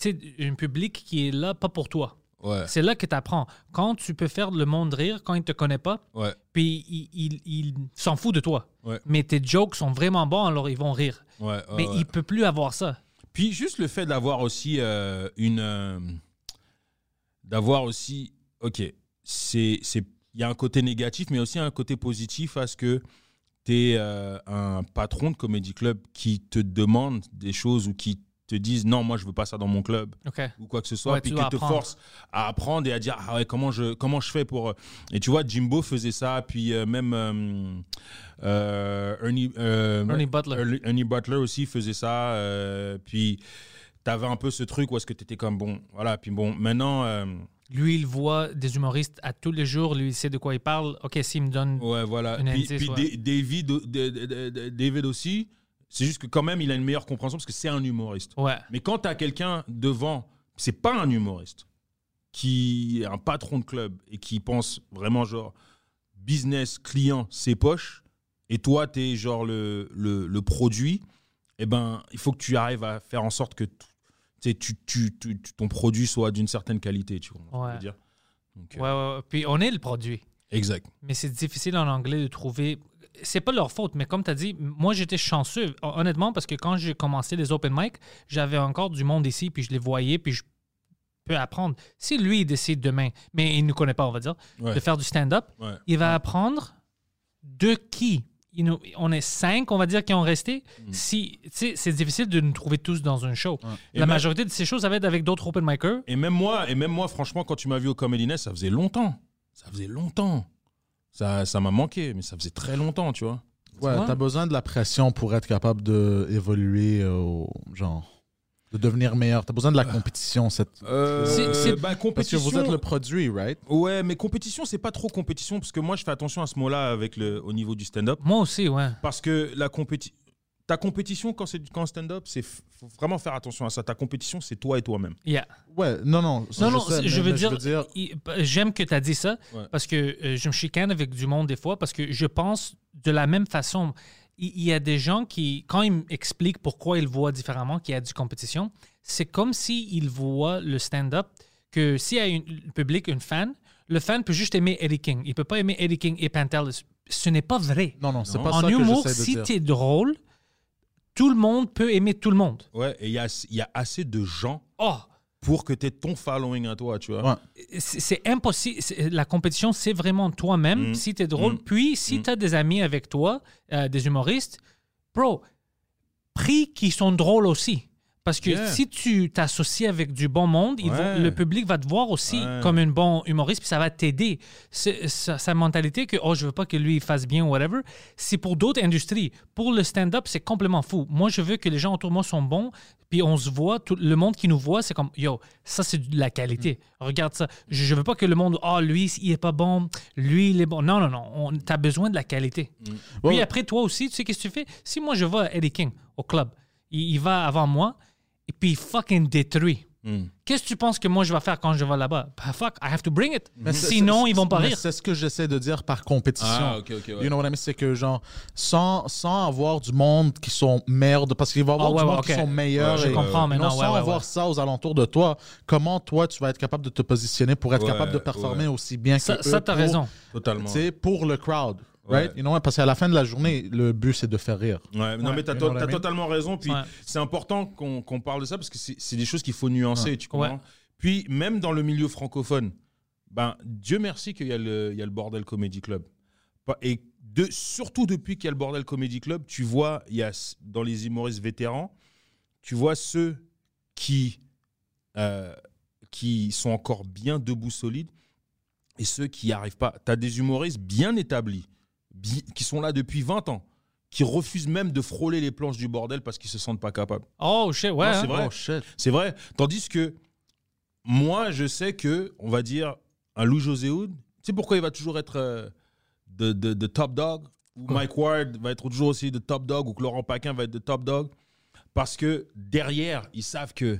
tu un public qui est là, pas pour toi. Ouais. C'est là que tu apprends. Quand tu peux faire le monde rire, quand il te connaît pas, Ouais. puis il, il, il s'en fout de toi. Ouais. Mais tes jokes sont vraiment bons, alors ils vont rire. Ouais, ouais, Mais ouais. il peut plus avoir ça. Puis juste le fait d'avoir aussi euh, une. euh, d'avoir aussi. Ok, c'est. c'est- Il y a un côté négatif, mais aussi un côté positif à ce que tu es un patron de comédie club qui te demande des choses ou qui te disent non, moi je veux pas ça dans mon club OK. ou quoi que ce soit, Ouais, puis tu qui dois te apprendre. force à apprendre et à dire ah ouais comment je comment je fais pour euh, et tu vois Jimbo faisait ça puis euh, même euh, euh, Ernie Ernie Butler. Ernie- Ernie Butler aussi faisait ça puis t'avais un peu ce truc où est-ce que t'étais comme bon voilà puis bon maintenant Lui, il voit des humoristes à tous les jours. Lui, il sait de quoi il parle. OK, s'il me donne... ouais voilà Une puis, indice, puis ouais. David David aussi c'est juste que quand même il a une meilleure compréhension parce que c'est un humoriste Ouais. Mais quand tu as quelqu'un devant, c'est pas un humoriste, qui est un patron de club et qui pense vraiment genre business, client, ses poches, et toi, tu es genre le, le, le produit, eh ben, il faut que tu arrives à faire en sorte que tu tu, tu, tu- ton produit soit d'une certaine qualité, tu vois. Ouais. dire. Donc, euh, Ouais, ouais, ouais. Puis on est le produit. Exact. Mais c'est difficile en anglais de trouver. C'est pas leur faute, mais comme tu as dit, moi j'étais chanceux, hon- honnêtement, parce que quand j'ai commencé les open mic, j'avais encore du monde ici, puis je les voyais, puis je peux apprendre. Si lui il décide demain, mais il ne nous connaît pas, on va dire, Ouais. de faire du stand-up, Ouais. il va apprendre de qui Il nous- On est cinq, on va dire, qui ont resté. Si, tu sais, c'est difficile de nous trouver tous dans un show. La même- majorité de ces shows, ça va être avec d'autres open micers. Et même moi, et même moi, franchement, quand tu m'as vu au Comedy Nest, ça faisait longtemps. Ça faisait longtemps. Ça, ça m'a manqué, mais ça faisait très longtemps, tu vois. Ouais, t'as besoin de la pression pour être capable d'évoluer, au genre, de devenir meilleur. T'as besoin de la compétition. Cette... C'est- c'est- bah, Parce que compétition. vous êtes le produit, right? Ouais, mais compétition, c'est pas trop compétition parce que moi, je fais attention à ce mot-là avec le, au niveau du stand-up. Moi aussi, ouais. Parce que la compétition. Ta compétition, quand c'est quand stand-up, c'est faut vraiment faire attention à ça. Ta compétition, c'est toi et toi-même. Yeah. Ouais, non, non. ça, Non, non, je, veux dire, il- j'aime que tu as dit ça Ouais. parce que euh, je me chicane avec du monde des fois parce que je pense de la même façon. Il il y, a des gens qui, quand ils m'expliquent pourquoi ils voient différemment qu'il y a du compétition, c'est comme s'ils voient le stand-up que s'il y a une- un public, une fan, le fan peut juste aimer Eddie King. Il peut pas aimer Eddie King et Pantelis. Ce n'est pas vrai. Non, non, c'est pas en ça que humour, de si tu es drôle, tout le monde peut aimer tout le monde. Ouais, et il y a, il y a assez de gens Oh, pour que tu aies ton following à toi, tu vois. Ouais. c'est impossible. C'est- La compétition, c'est vraiment toi-même. Mm. Si tu es drôle, Mm. puis si Mm. tu as des amis avec toi, euh, des humoristes, bro, prie qu'ils sont drôles aussi. Parce que Yeah. si tu t'associes avec du bon monde, le public va te voir aussi Ouais. comme un bon humoriste, puis ça va t'aider. Sa, sa mentalité que, oh, je veux pas que lui fasse bien ou whatever, c'est pour d'autres industries. Pour le stand-up, c'est complètement fou. Moi, je veux que les gens autour de moi sont bons, puis on se voit, tout, le monde qui nous voit, c'est comme, yo, ça, c'est de la qualité. Regarde ça. Je, je veux pas que le monde, oh, lui, il est pas bon, lui, il est bon. Non, non, non. Tu as besoin de la qualité. Puis Ouais. après, toi aussi, tu sais qu'est-ce que tu fais? Si moi, je vais à Eddie King au club, il, il va avant moi, et puis il fucking détruit. Mm. Qu'est-ce que tu penses que moi, je vais faire quand je vais là-bas? Bah, fuck, I have to bring it. Mais c'est- Sinon, c'est- ils vont pas rire. C'est ce que j'essaie de dire par compétition. Ah, ok, ok, ouais. You know what I mean? C'est que, genre, sans, sans avoir du monde qui sont merde, parce qu'il va y avoir Ah, du ouais, monde qui sont meilleurs. Ouais, je et- comprends you maintenant, ouais, sans ouais, avoir ouais. ça aux alentours de toi, comment toi, tu vas être capable de te positionner pour être Ouais, capable de performer ouais. aussi bien Ça, que ça eux t'as raison. Totalement. Tu sais, pour le crowd? Ouais. Right? You know what? Parce qu'à la fin de la journée, le but, c'est de faire rire. Ouais, non, Ouais, mais t'as to- mean? totalement raison. Puis Ouais. c'est important qu'on parle de ça parce que c'est des choses qu'il faut nuancer, tu comprends? Ouais. Puis même dans le milieu francophone, ben, Dieu merci qu'il y, a le- il y a le Bordel Comedy Club. Et de, surtout depuis qu'il y a le Bordel Comedy Club, tu vois, il y a dans les humoristes vétérans, tu vois ceux qui, euh, qui sont encore bien debout solides et ceux qui n'y arrivent pas. Tu as des humoristes bien établis, qui sont là depuis 20 ans, qui refusent même de frôler les planches du bordel parce qu'ils se sentent pas capables. Oh, shit, ouais. Non, c'est hein. vrai. Oh. C'est vrai. Tandis que moi, je sais que, on va dire, un Lou José Hood, tu sais pourquoi il va toujours être euh, de, de- de top dog? Ou? Mike Ward va être toujours aussi de top dog Ou que Laurent Paquin va être de top dog? Parce que derrière, ils savent que,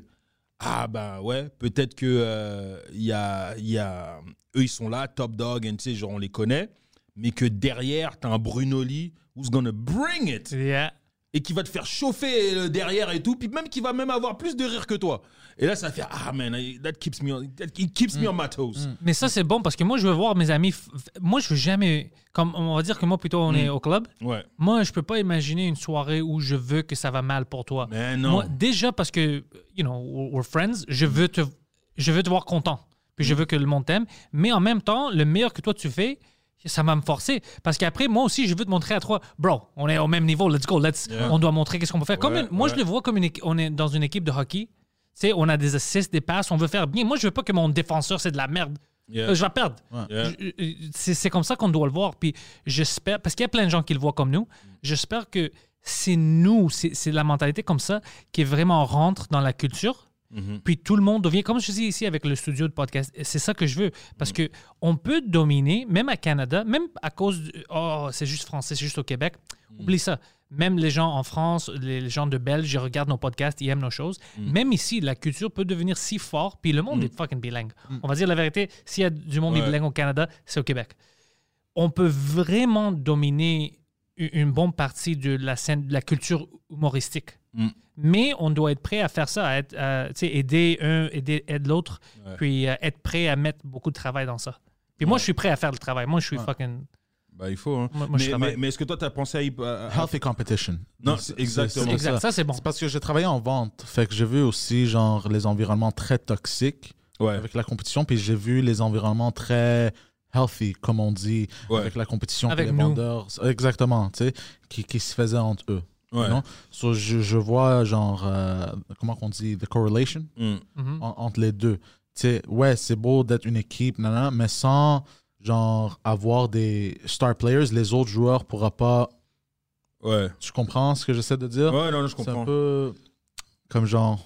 ah ben ouais, peut-être que euh, il y a, il y a, eux, ils sont là, top dog, et tu sais, genre, on les connaît. Mais que derrière, t'as un Brunoli who's gonna bring it Yeah. et qui va te faire chauffer le derrière et tout, puis même qui va même avoir plus de rire que toi. Et là, ça faire ah man, that keeps me on, that keeps me on my toes. Mais ça, c'est bon parce que moi, je veux voir mes amis. Moi, je veux jamais. Comme on va dire que moi, plutôt, on est au club. Ouais. Moi, je peux pas imaginer une soirée où je veux que ça va mal pour toi. Mais non. Moi, déjà parce que, you know, we're friends, je veux te, je veux te voir content. Puis Mm. je veux que le monde t'aime. Mais en même temps, le meilleur que toi tu fais, ça va me forcer. Parce qu'après, moi aussi, je veux te montrer à toi, bro, on est au même niveau, let's go, let's, Yeah. on doit montrer qu'est-ce qu'on peut faire. Comme Ouais, une- moi, ouais. je le vois comme une, on est dans une équipe de hockey. On a des assists, des passes, on veut faire bien. Moi, je veux pas que mon défenseur, c'est de la merde. Yeah. Euh, je vais perdre. Yeah. Je- C'est comme ça qu'on doit le voir. Puis j'espère, parce qu'il y a plein de gens qui le voient comme nous, j'espère que c'est nous, c'est c'est la mentalité comme ça qui vraiment rentre dans la culture. Mhm. Puis tout le monde devient, comme je dis ici avec le studio de podcast, c'est ça que je veux. Parce que on peut dominer, même à Canada, même à cause, du, oh, c'est juste français, c'est juste au Québec. Oublie ça. Même les gens en France, les gens de Belge, ils regardent nos podcasts, ils aiment nos choses. Même ici, la culture peut devenir si fort, puis le monde est fucking bilingue. On va dire la vérité, s'il y a du monde Ouais. bilingue au Canada, c'est au Québec. On peut vraiment dominer une bonne partie de la scène, de la culture humoristique. Mm. Mais on doit être prêt à faire ça, à être, à, tu sais, aider un, aider, aider l'autre, Ouais. puis euh, être prêt à mettre beaucoup de travail dans ça. Puis moi, je suis prêt à faire le travail. Moi, je suis Ouais. fucking. Bah, il faut. Hein. Moi, moi, je mais, mais, mais est-ce que toi, tu as pensé à. Healthy competition. Non, C'est- exactement. Exact, ça, c'est bon. C'est parce que j'ai travaillé en vente. Fait que j'ai vu aussi genre les environnements très toxiques Ouais. avec la compétition, puis j'ai vu les environnements très healthy, comme on dit, Ouais. avec la compétition, Avec les nous. vendeurs. Exactement, tu sais, qui, qui se faisaient entre eux. Ouais. Non? So, je, je vois genre, euh, comment qu'on dit, the correlation Mm. Mhm. en- entre les deux. Tu sais, ouais, c'est beau d'être une équipe, nanana, mais sans genre avoir des star players, les autres joueurs ne pourront pas. Ouais. Tu comprends ce que j'essaie de dire? Ouais, non, je c'est un comprends. peu comme genre.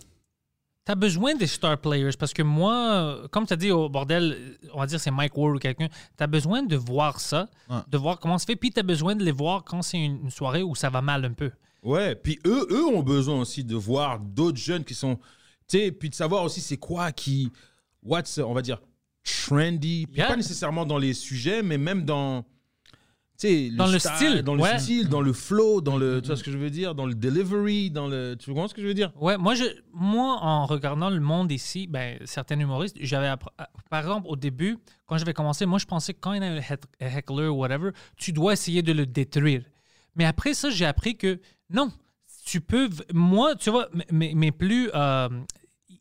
T'as besoin des star players parce que moi, comme tu as dit au bordel, on va dire c'est Mike Ward ou quelqu'un, tu as besoin de voir ça, Ouais. de voir comment ça fait, puis tu as besoin de les voir quand c'est une, une soirée où ça va mal un peu. Ouais, puis eux, eux ont besoin aussi de voir d'autres jeunes qui sont. Tu sais, puis de savoir aussi c'est quoi qui. What's, on va dire, trendy. Puis Yeah. Pas nécessairement dans les sujets, mais même dans. Tu sais, Dans le style, Dans le style, dans le flow, dans le. Tu vois ce que je veux dire Dans le delivery, dans le. Tu comprends ce que je veux dire? Ouais, moi, je, moi, en regardant le monde ici, ben, certains humoristes, j'avais, à- par exemple, au début, quand j'avais commencé, moi, je pensais que quand il y a un heckler ou whatever, tu dois essayer de le détruire. Mais après ça, j'ai appris que non, tu peux. Moi, tu vois, mais- plus. euh,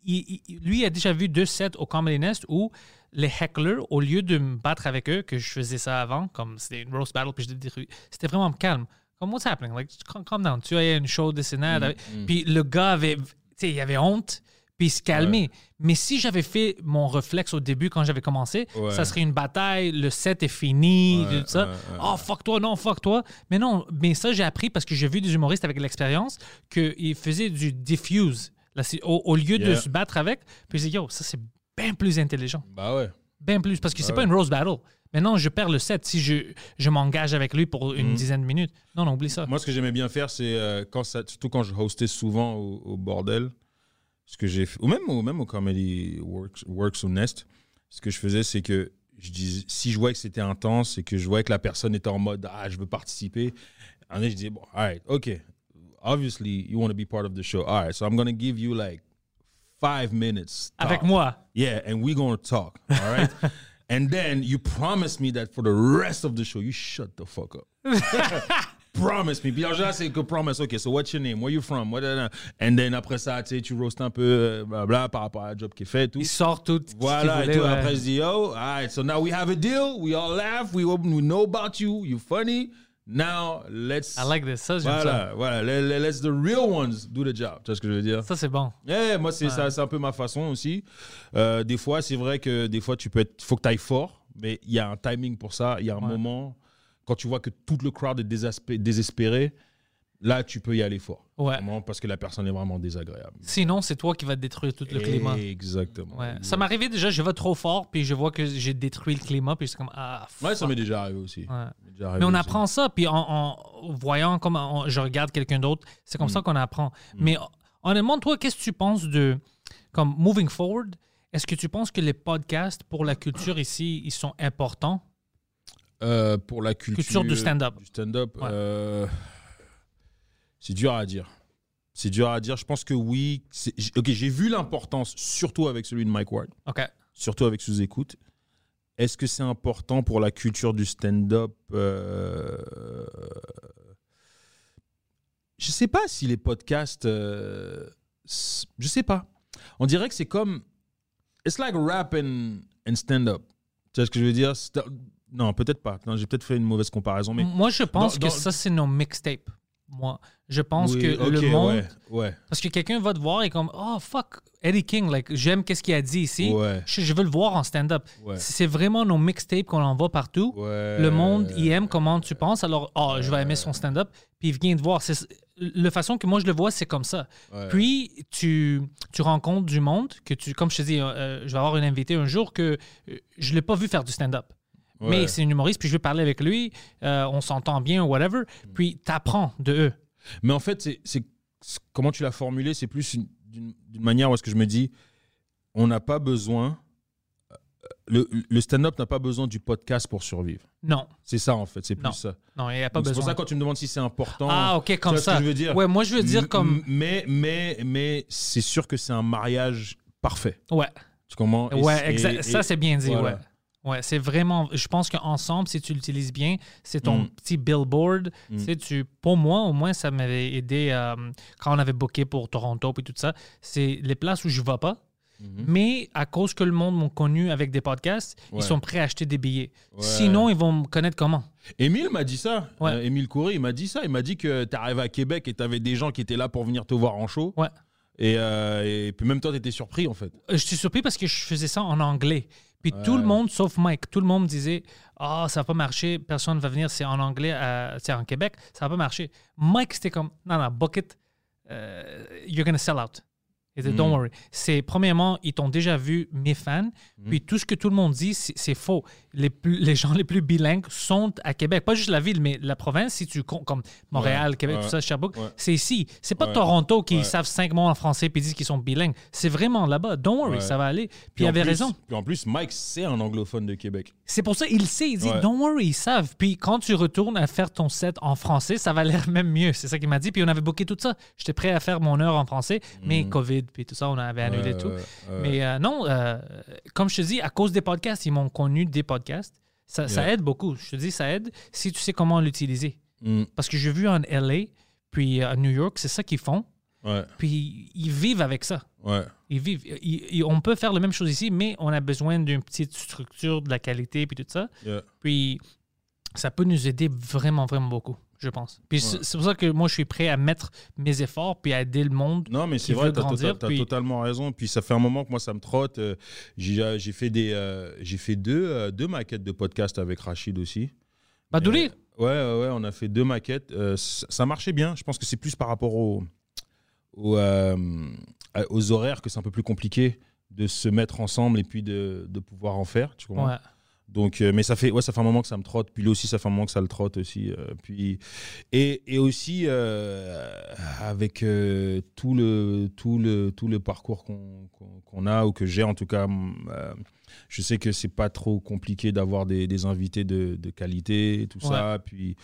il- il- lui, a déjà vu deux sets au Comedy Nest où les hecklers, au lieu de me battre avec eux, que je faisais ça avant, comme c'était une roast battle, puis je détruis, c'était vraiment calme. Comme, what's happening? Like, calm, calm down. Tu as une show de Sénat. Puis le gars avait, tu sais, il avait honte, puis se calmait. Mais si j'avais fait mon réflexe au début, quand j'avais commencé, Ouais. ça serait une bataille, le set est fini, Ouais, tout ça. oh, fuck toi, non, fuck toi. Mais non, mais ça, j'ai appris parce que j'ai vu des humoristes avec l'expérience qu'ils faisaient du diffuse. Là, c'est- au, au lieu de se battre avec, puis j'ai dit, yo, ça, c'est bien plus intelligent. Bah ouais. Bien plus. Parce que c'est Ah pas une rose battle. Maintenant, je perds le set si je, je m'engage avec lui pour une Mhm. dizaine de minutes. Non, non, oublie ça. Moi, ce que j'aimais bien faire, c'est euh, quand ça, surtout quand je hostais souvent au, au bordel, ce que j'ai fait, ou même, au- même au Comedy Works, Works ou Nest, ce que je faisais, c'est que je dis, si je voyais que c'était intense et que je voyais que la personne était en mode ah je veux participer, un je disais bon, all right, ok, obviously you want to be part of the show, all right, so I'm gonna give you like five minutes Avec moi. Yeah, and we're gonna talk. All right? and then you promise me that for the rest of the show, you shut the fuck up. promise me. Puis c'est que promise. Okay, so what's your name? Where you from? What, uh, and then après ça, tu sais, tu roastes un peu, euh, blabla, par rapport à la job qui est fait, tout. Il sort tout. Voilà, et tout. ouais. Après, je dis, yo, all right, so now we have a deal. We all laugh. We, we know about you. You're funny. Now, let's. I like this. Ça, Voilà, voilà. Let, let- let's the real ones do the job. Tu vois ce que je veux dire? ça. C'est bon. Yeah, moi, c'est c'est un peu ma façon aussi. Euh, des fois, c'est vrai que des fois, tu peux être, faut que tu ailles fort, mais il y a un timing pour ça. Il y a un Ouais. moment, quand tu vois que tout le crowd est désespéré, là, tu peux y aller fort. Ouais. Vraiment, parce que la personne est vraiment désagréable. Sinon, c'est toi qui vas détruire tout le climat. Exactement. Ouais. Ça m'arrivait déjà, je vais trop fort, puis je vois que j'ai détruit le climat, puis c'est comme, ah, Ouais, ça m'est déjà arrivé aussi. Ouais. Ça m'est déjà arrivé Mais on aussi. apprend ça, puis en, en voyant comment on- je regarde quelqu'un d'autre, c'est comme ça qu'on apprend. Mais honnêtement, toi, qu'est-ce que tu penses de, comme moving forward, est-ce que tu penses que les podcasts pour la culture ici, ils sont importants? Euh, pour la culture, Culture du stand-up. Du stand-up, Ouais. euh, c'est dur à dire. C'est dur à dire. Je pense que oui. Ok, j'ai vu l'importance, surtout avec celui de Mike Ward. OK. surtout avec sous-écoute. Est-ce que c'est important pour la culture du stand-up euh, Je sais pas si les podcasts. euh, je sais pas. On dirait que c'est comme. It's like rap and, and stand-up. Tu vois ce que je veux dire? Non, peut-être pas. Non, J'ai peut-être fait une mauvaise comparaison, mais. Moi, je pense Dans- que dans- ça, c'est nos mixtapes. Moi, je pense Oui, que le monde... Ouais, ouais. Parce que quelqu'un va te voir et comme, oh, fuck, Eddie King, like, j'aime qu'est-ce qu'il a dit ici. Ouais. Je, je veux le voir en stand-up. C'est vraiment nos mixtapes qu'on envoie partout. Le monde, il aime comment tu penses. Alors, oh, je vais aimer son stand-up. Puis il vient te voir. La façon que moi je le vois, c'est comme ça. Puis tu, tu rencontres du monde que tu, comme je te dis, euh, je vais avoir un invité un jour que euh, je ne l'ai pas vu faire du stand-up. Ouais. Mais c'est un humoriste, puis je vais parler avec lui, euh, on s'entend bien, whatever. Puis tu apprends de eux. Mais en fait, c'est, comment tu l'as formulé, c'est plus une- d'une, manière où est-ce que je me dis, on n'a pas besoin le, le stand-up n'a pas besoin du podcast pour survivre. Non, C'est ça, en fait. C'est plus ça. non, il n'y a pas Donc, C'est pour besoin. ça, quand tu me demandes si c'est important. Ah, ok, comme vois ce ça. que je veux dire? Ouais, moi, je veux dire comme. Mais, mais, mais c'est sûr que c'est un mariage parfait. Ouais, Tu comprends? Et ouais, et- ça, c'est bien dit, voilà. ouais. Ouais, c'est vraiment. Je pense qu'ensemble, si tu l'utilises bien, c'est ton Mm. petit billboard. Mm. Tu sais, tu, pour moi, au moins, ça m'avait aidé euh, quand on avait booké pour Toronto et tout ça. C'est les places où je ne vais pas. Mhm. Mais à cause que le monde m'ont connu avec des podcasts, Ouais. ils sont prêts à acheter des billets. Ouais. Sinon, ils vont me connaître comment? Émile m'a dit ça. Ouais. Euh, Émile Coury, il m'a dit ça. Il m'a dit que tu arrivé à Québec et tu avais des gens qui étaient là pour venir te voir en show. Ouais. Et, euh, et puis même toi, tu étais surpris, en fait. Euh, Je suis surpris parce que je faisais ça en anglais. Puis Ouais. tout le monde, sauf Mike, tout le monde disait Ah, ça va pas marcher, personne ne va venir, c'est en anglais, à- c'est en Québec, ça va pas marcher. Mike, c'était comme Non, non, book it, euh, you're gonna sell out. Il Mm. Don't worry. C'est, premièrement, ils t'ont déjà vu, mes fans. Mm. Puis tout ce que tout le monde dit, c'est, faux. Les, plus, les gens les plus bilingues sont à Québec. Pas juste la ville, mais la province, si tu comptes comme Montréal, Ouais, Québec, ouais, tout ça, Sherbrooke, ouais. c'est ici. C'est pas Toronto qui savent cinq mots en français puis disent qu'ils sont bilingues. C'est vraiment là-bas. Don't worry, ça va aller. Puis il en avait plus- raison. Puis en plus, Mike, c'est un anglophone de Québec. C'est pour ça il sait. Il dit. Don't worry, ils savent. Puis quand tu retournes à faire ton set en français, ça va l'air même mieux. C'est ça qu'il m'a dit. Puis on avait booké tout ça. J'étais prêt à faire mon heure en français, mais Covid, puis tout ça, on avait annulé Ouais, tout. ouais. Mais euh, non, euh, comme je te dis, à cause des podcasts, ils m'ont connu des podcasts. Ça, aide beaucoup. Je te dis, ça aide si tu sais comment l'utiliser. Mm, Parce que j'ai vu en LA, puis à New York, c'est ça qu'ils font. ouais, Puis ils vivent avec ça. ouais. Ils vivent. Ils- ils- on peut faire la même chose ici, mais on a besoin d'une petite structure, de la qualité, puis tout ça. Yeah. Puis ça peut nous aider vraiment, vraiment beaucoup, je pense. Puis c'est- Ouais. c'est pour ça que moi, je suis prêt à mettre mes efforts, puis à aider le monde. Non, mais c'est vrai, grandir, t'as puis- totalement raison. Puis ça fait un moment que moi, ça me trotte. Euh, J'ai j'ai fait, des, euh, j'ai fait deux, euh, deux maquettes de podcast avec Rachid aussi. Badouli, Ouais, ouais, ouais, on a fait deux maquettes. Euh, ça, marchait bien. Je pense que c'est plus par rapport au, au, euh, aux horaires que c'est un peu plus compliqué de se mettre ensemble et puis de, de pouvoir en faire. Tu comprends? Ouais. Donc, euh, mais ça fait, ouais, ça fait un moment que ça me trotte. Puis lui aussi, ça fait un moment que ça le trotte aussi. euh, puis, et, et aussi, euh, avec tout, le, tout, le, tout le parcours qu'on a, ou que j'ai en tout cas, je sais que c'est pas trop compliqué d'avoir des, des invités de, de qualité, tout ça. Puis,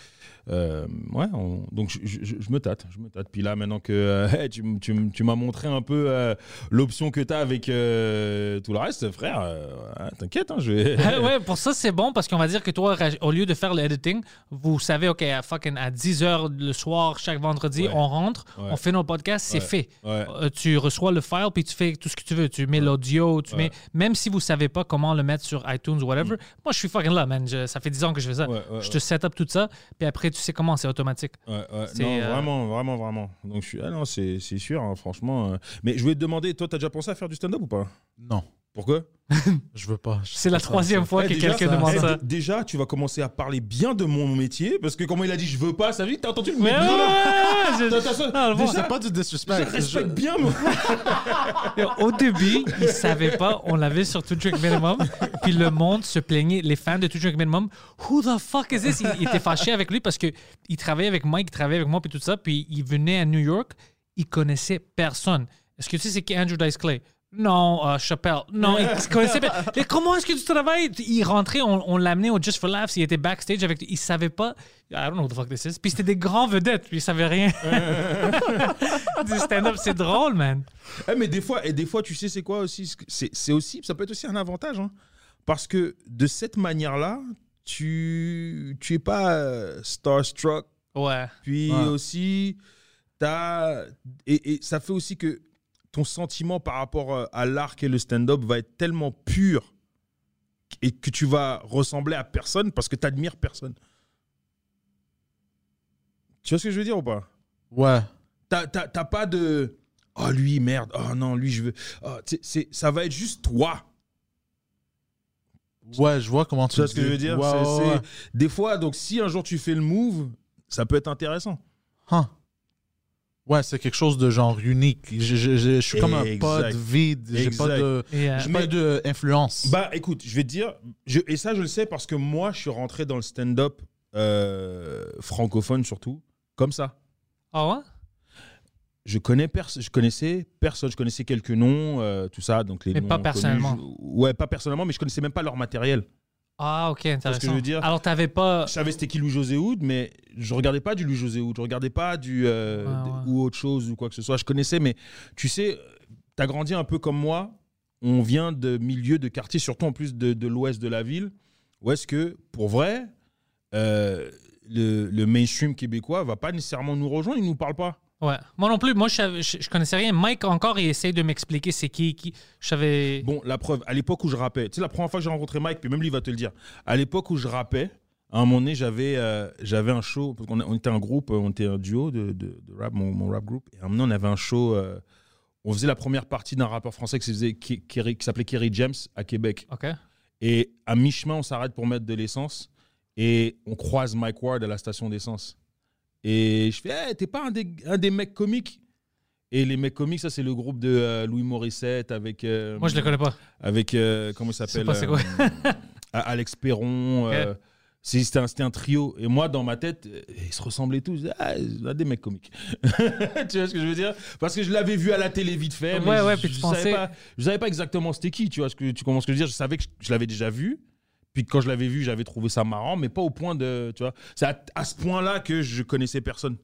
euh, ouais, on- donc je, je- je me tâte. Je me tâte. Puis là, maintenant que euh, tu, tu tu m'as montré un peu euh, l'option que tu as avec tout le reste, frère, t'inquiète, hein, je vais. ouais, pour ça, c'est bon parce qu'on va dire que toi, au lieu de faire le editing, vous savez, OK, à, fucking, à 10 h le soir, chaque vendredi, Ouais. on rentre, Ouais. on fait nos podcasts, c'est fait. Tu reçois le file puis tu fais tout ce que tu veux. Tu mets l'audio, tu mets. Même si vous savez pas comment le mettre sur iTunes ou whatever, moi je suis fucking là, man. Je- ça fait 10 ans que je fais ça. Ouais, ouais, je te set up tout ça, puis après tu sais comment, c'est automatique. Ouais, Non, euh, vraiment, vraiment, vraiment. Donc, je suis. Ah non, c'est c'est sûr, hein, franchement. euh. Mais je voulais te demander, toi, t'as déjà pensé à faire du stand-up ou pas? Non, Pourquoi je veux pas. C'est la troisième fois Eh, que quelqu'un ça- demande eh, ça. Déjà, tu vas commencer à parler bien de mon métier, parce que comment il a dit je veux pas, ça veut dire que t'as entendu le mec bien, déjà, C'est pas du je disrespect. respecte Je- bien, moi. je- Au début, ils savaient pas, on l'avait sur To Drink Minimum, puis le monde se plaignait, les fans de To Drink Minimum, Who the fuck is this? Ils, ils étaient fâchés avec lui parce que il travaillait avec Mike, il travaillait avec moi, puis tout ça, puis il venait à New York, il connaissait personne. Est-ce que tu sais c'est qui Andrew Dice Clay? Non, euh, Chappelle. Non, il se connaissait pas. Mais comment est-ce que tu travailles? Il rentrait, on, on l'amenait au Just for Laughs, il était backstage avec. Il savait pas. I don't know what the fuck this is. Puis c'était des grands vedettes, puis il savait rien. du stand-up, c'est drôle, man. Eh, mais des fois, et des fois, tu sais, c'est quoi aussi? C'est c'est aussi, ça peut être aussi un avantage, hein. parce que de cette manière-là, tu, tu es pas euh, starstruck Ouais. Puis Ouais. aussi, t'as et, et ça fait aussi que ton sentiment par rapport euh, à l'art et le stand-up va être tellement pur et que tu vas ressembler à personne parce que tu admires personne. Tu vois ce que je veux dire ou pas? Ouais. T'as pas de oh lui merde oh non lui je veux oh, c'est ça va être juste toi Ouais, je vois comment tu tu vois ce que je veux dire? Ouais. des fois donc si un jour tu fais le move ça peut être intéressant Huh. Ouais, c'est quelque chose de genre unique. Je, je- je- je suis comme un pod vide. J'ai pas de, j'ai pas d'influence. Bah écoute, je vais te dire, je- et ça je le sais parce que moi je suis rentré dans le stand-up euh, francophone surtout, comme ça. Ah ouais? je, connais pers- je connaissais personne. Je connaissais quelques noms, euh, tout ça. Donc les Mais noms pas connus, personnellement. je- ouais, pas personnellement, mais je connaissais même pas leur matériel. Ah, ok, intéressant. que je veux dire? Alors, t'avais pas. Je savais c'était qui Louis-José Hood, mais je regardais pas du Louis-José Hood. Je regardais pas du. euh, ouais. ou autre chose ou quoi que ce soit. Je connaissais, mais tu sais, tu as grandi un peu comme moi. On vient de milieux de quartiers, surtout en plus de, de l'ouest de la ville, où est-ce que, pour vrai, euh, le, le mainstream québécois va pas nécessairement nous rejoindre, il nous parle pas. Ouais. Moi non plus. Moi, je, savais- je, je connaissais rien. Mike, encore, il essaye de m'expliquer c'est qui. qui. Je savais. Bon, la preuve, à l'époque où je rappais, tu sais, la première fois que j'ai rencontré Mike, puis même lui il va te le dire, à l'époque où je rappais, à un moment donné, j'avais euh, j'avais un show, parce qu'on on était un groupe, euh, on était un duo de, de, de rap, mon, mon rap group, et à un moment donné, on avait un show, euh, on faisait la première partie d'un rappeur français qui s'appelait qui, qui- qui s'appelait Kerry James à Québec. OK. Et à mi-chemin, on s'arrête pour mettre de l'essence, et on croise Mike Ward à la station d'essence. Et je fais, Hey, t'es pas un des, un des mecs comiques? Et les mecs comiques, ça c'est le groupe de euh, Louis Morissette avec. euh, Moi, je le connais pas. avec euh, comment il s'appelle pas c'est quoi. Alex Perron c'était un, un trio. Et moi dans ma tête ils se ressemblaient tous. Ah, des mecs comiques. Tu vois ce que je veux dire? Parce que je l'avais vu à la télé vite fait mais Ouais, je, ouais, puis je tu savais pensais- pas je savais pas exactement c'était qui tu vois ce que tu comprends ce que je veux dire? Je savais que je, je l'avais déjà vu puis quand je l'avais vu j'avais trouvé ça marrant mais pas au point de tu vois c'est à, à ce point là que je connaissais personne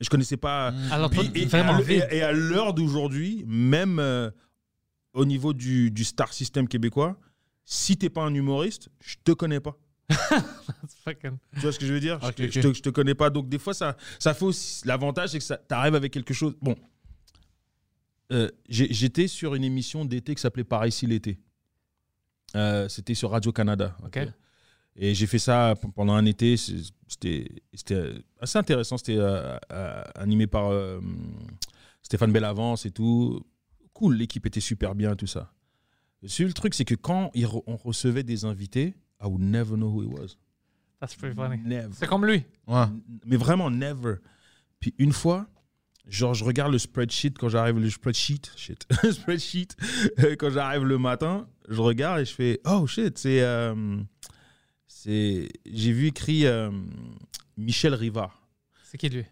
je connaissais pas Alors, puis, et, à, l'heure d'aujourd'hui, même euh, au niveau du, du star system québécois, si t'es pas un humoriste, je te connais pas. Fucking- Tu vois ce que je veux dire? Je, te- je te, connais pas. Donc des fois, ça, ça fait aussi. L'avantage, c'est que ça t'arrives avec quelque chose. Bon, Euh, j'étais sur une émission d'été qui s'appelait Par ici l'été. Euh, C'était sur Radio Canada. OK. Et j'ai fait ça pendant un été. C'était c'était assez intéressant. C'était euh, euh, animé par euh, Stéphane Bellavance et tout. Cool, l'équipe était super bien, tout ça. Le seul truc, c'est que quand re- on recevait des invités, I would never know who he was. That's pretty funny. Never. C'est comme lui. Ouais. Mais vraiment, never. Puis une fois, genre, je regarde le spreadsheet quand j'arrive, le spreadsheet, shit, spreadsheet, euh, quand j'arrive le matin, je regarde et je fais, oh shit, c'est. euh, c'est J'ai vu écrit euh, Michel Rivard. C'est qui lui?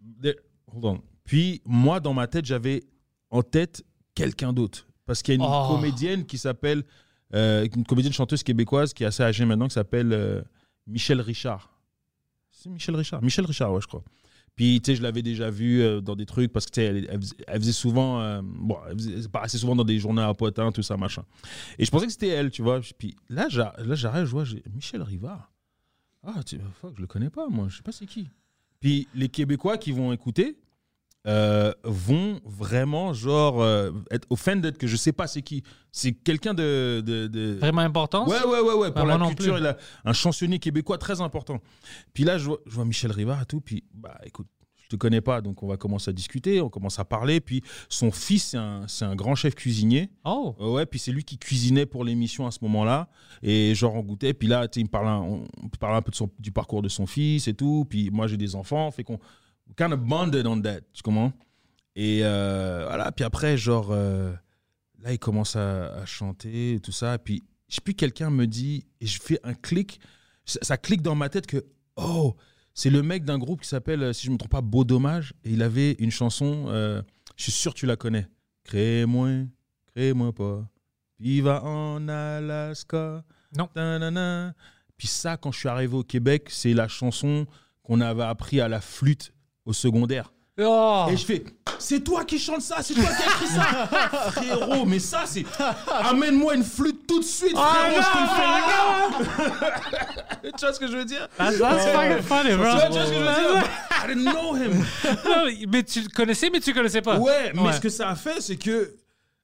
De- Hold on. Puis moi, dans ma tête, j'avais en tête quelqu'un d'autre. Parce qu'il y a une Oh. comédienne qui s'appelle, euh, une comédienne chanteuse québécoise qui est assez âgée maintenant, qui s'appelle Michel Richard. C'est Michel Richard. Michel Richard, ouais, je crois. Puis, tu sais, je l'avais déjà vue euh, dans des trucs parce que, tu sais, elle, faisait- souvent, euh, bon, elle, faisait- souvent dans des journaux à Poitin, tout ça, machin. Et je pensais que c'était elle, tu vois. Puis là, j'a- là j'arrive, je vois, Michel Rivard. Ah, tu, fuck, je le connais pas, moi, je sais pas c'est qui. Puis les Québécois qui vont écouter euh, vont vraiment, genre, euh, être offended que je sais pas c'est qui. C'est quelqu'un de. de, de- Vraiment important? Ouais, ouais, ouais, ouais, pour Bah, la culture, plus. il a un chansonnier québécois très important. Puis là, je vois, je vois Michel Rivard et tout, puis, bah, écoute, je te connais pas, donc on va commencer à discuter, on commence à parler. Puis son fils, c'est un, un grand chef cuisinier. Oh! Ouais, puis c'est lui qui cuisinait pour l'émission à ce moment-là. Et genre, on goûtait. Puis là, il me parlait, un- on, on parlait un peu de son- du parcours de son fils et tout. Puis moi, j'ai des enfants. Fait qu'on we kind of bonded on that. Tu comprends? Et euh, voilà. Puis après, genre, euh, là, il commence à, à chanter et tout ça. Puis je sais plus, quelqu'un me dit, et je fais un clic. Ça, ça clique dans ma tête que, oh, c'est le mec d'un groupe qui s'appelle, euh, si je me trompe pas, Beau Dommage. Et il avait une chanson, euh, je suis sûr que tu la connais. Crée-moi, crée-moi pas. Puis va en Alaska. Non. Puis ça, quand je suis arrivé au Québec, c'est la chanson qu'on avait appris à la flûte au secondaire. Oh! Et je fais, c'est toi qui chante ça, c'est toi qui as écrit ça. frérot, mais ça, c'est. Amène-moi une flûte tout de suite, frérot, je te le fais là. tu vois ce que je veux dire? That's, that's fucking funny, tu bro. vois, tu vois ce que je veux dire? I didn't know him. Non, mais tu le connaissais, mais tu le connaissais pas. Ouais, mais ce que ça a fait, c'est que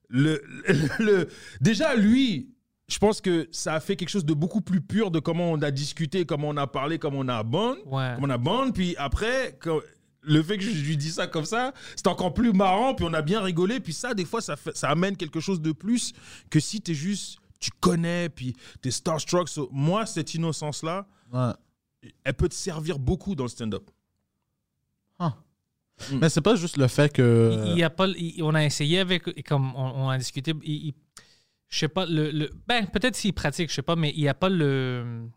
le, le, le- déjà lui, je pense que ça a fait quelque chose de beaucoup plus pur de comment on a discuté, comment on a parlé, comment on a bond, Ouais. comment on a bond. Puis après, quand- le fait que je lui dis ça comme ça, c'est encore plus marrant. Puis on a bien rigolé. Puis ça, des fois, ça, fait, ça amène quelque chose de plus que si t'es juste, tu connais, puis t'es starstruck. So, moi, cette innocence-là, Ouais. elle peut te servir beaucoup dans le stand-up. Ah. Mm. Mais c'est pas juste le fait que. Il, il y a pas, il- on a essayé avec, et comme on, on a discuté, il, il- je sais pas, le, le- ben peut-être s'il pratique, je sais pas, mais il n'y a pas le,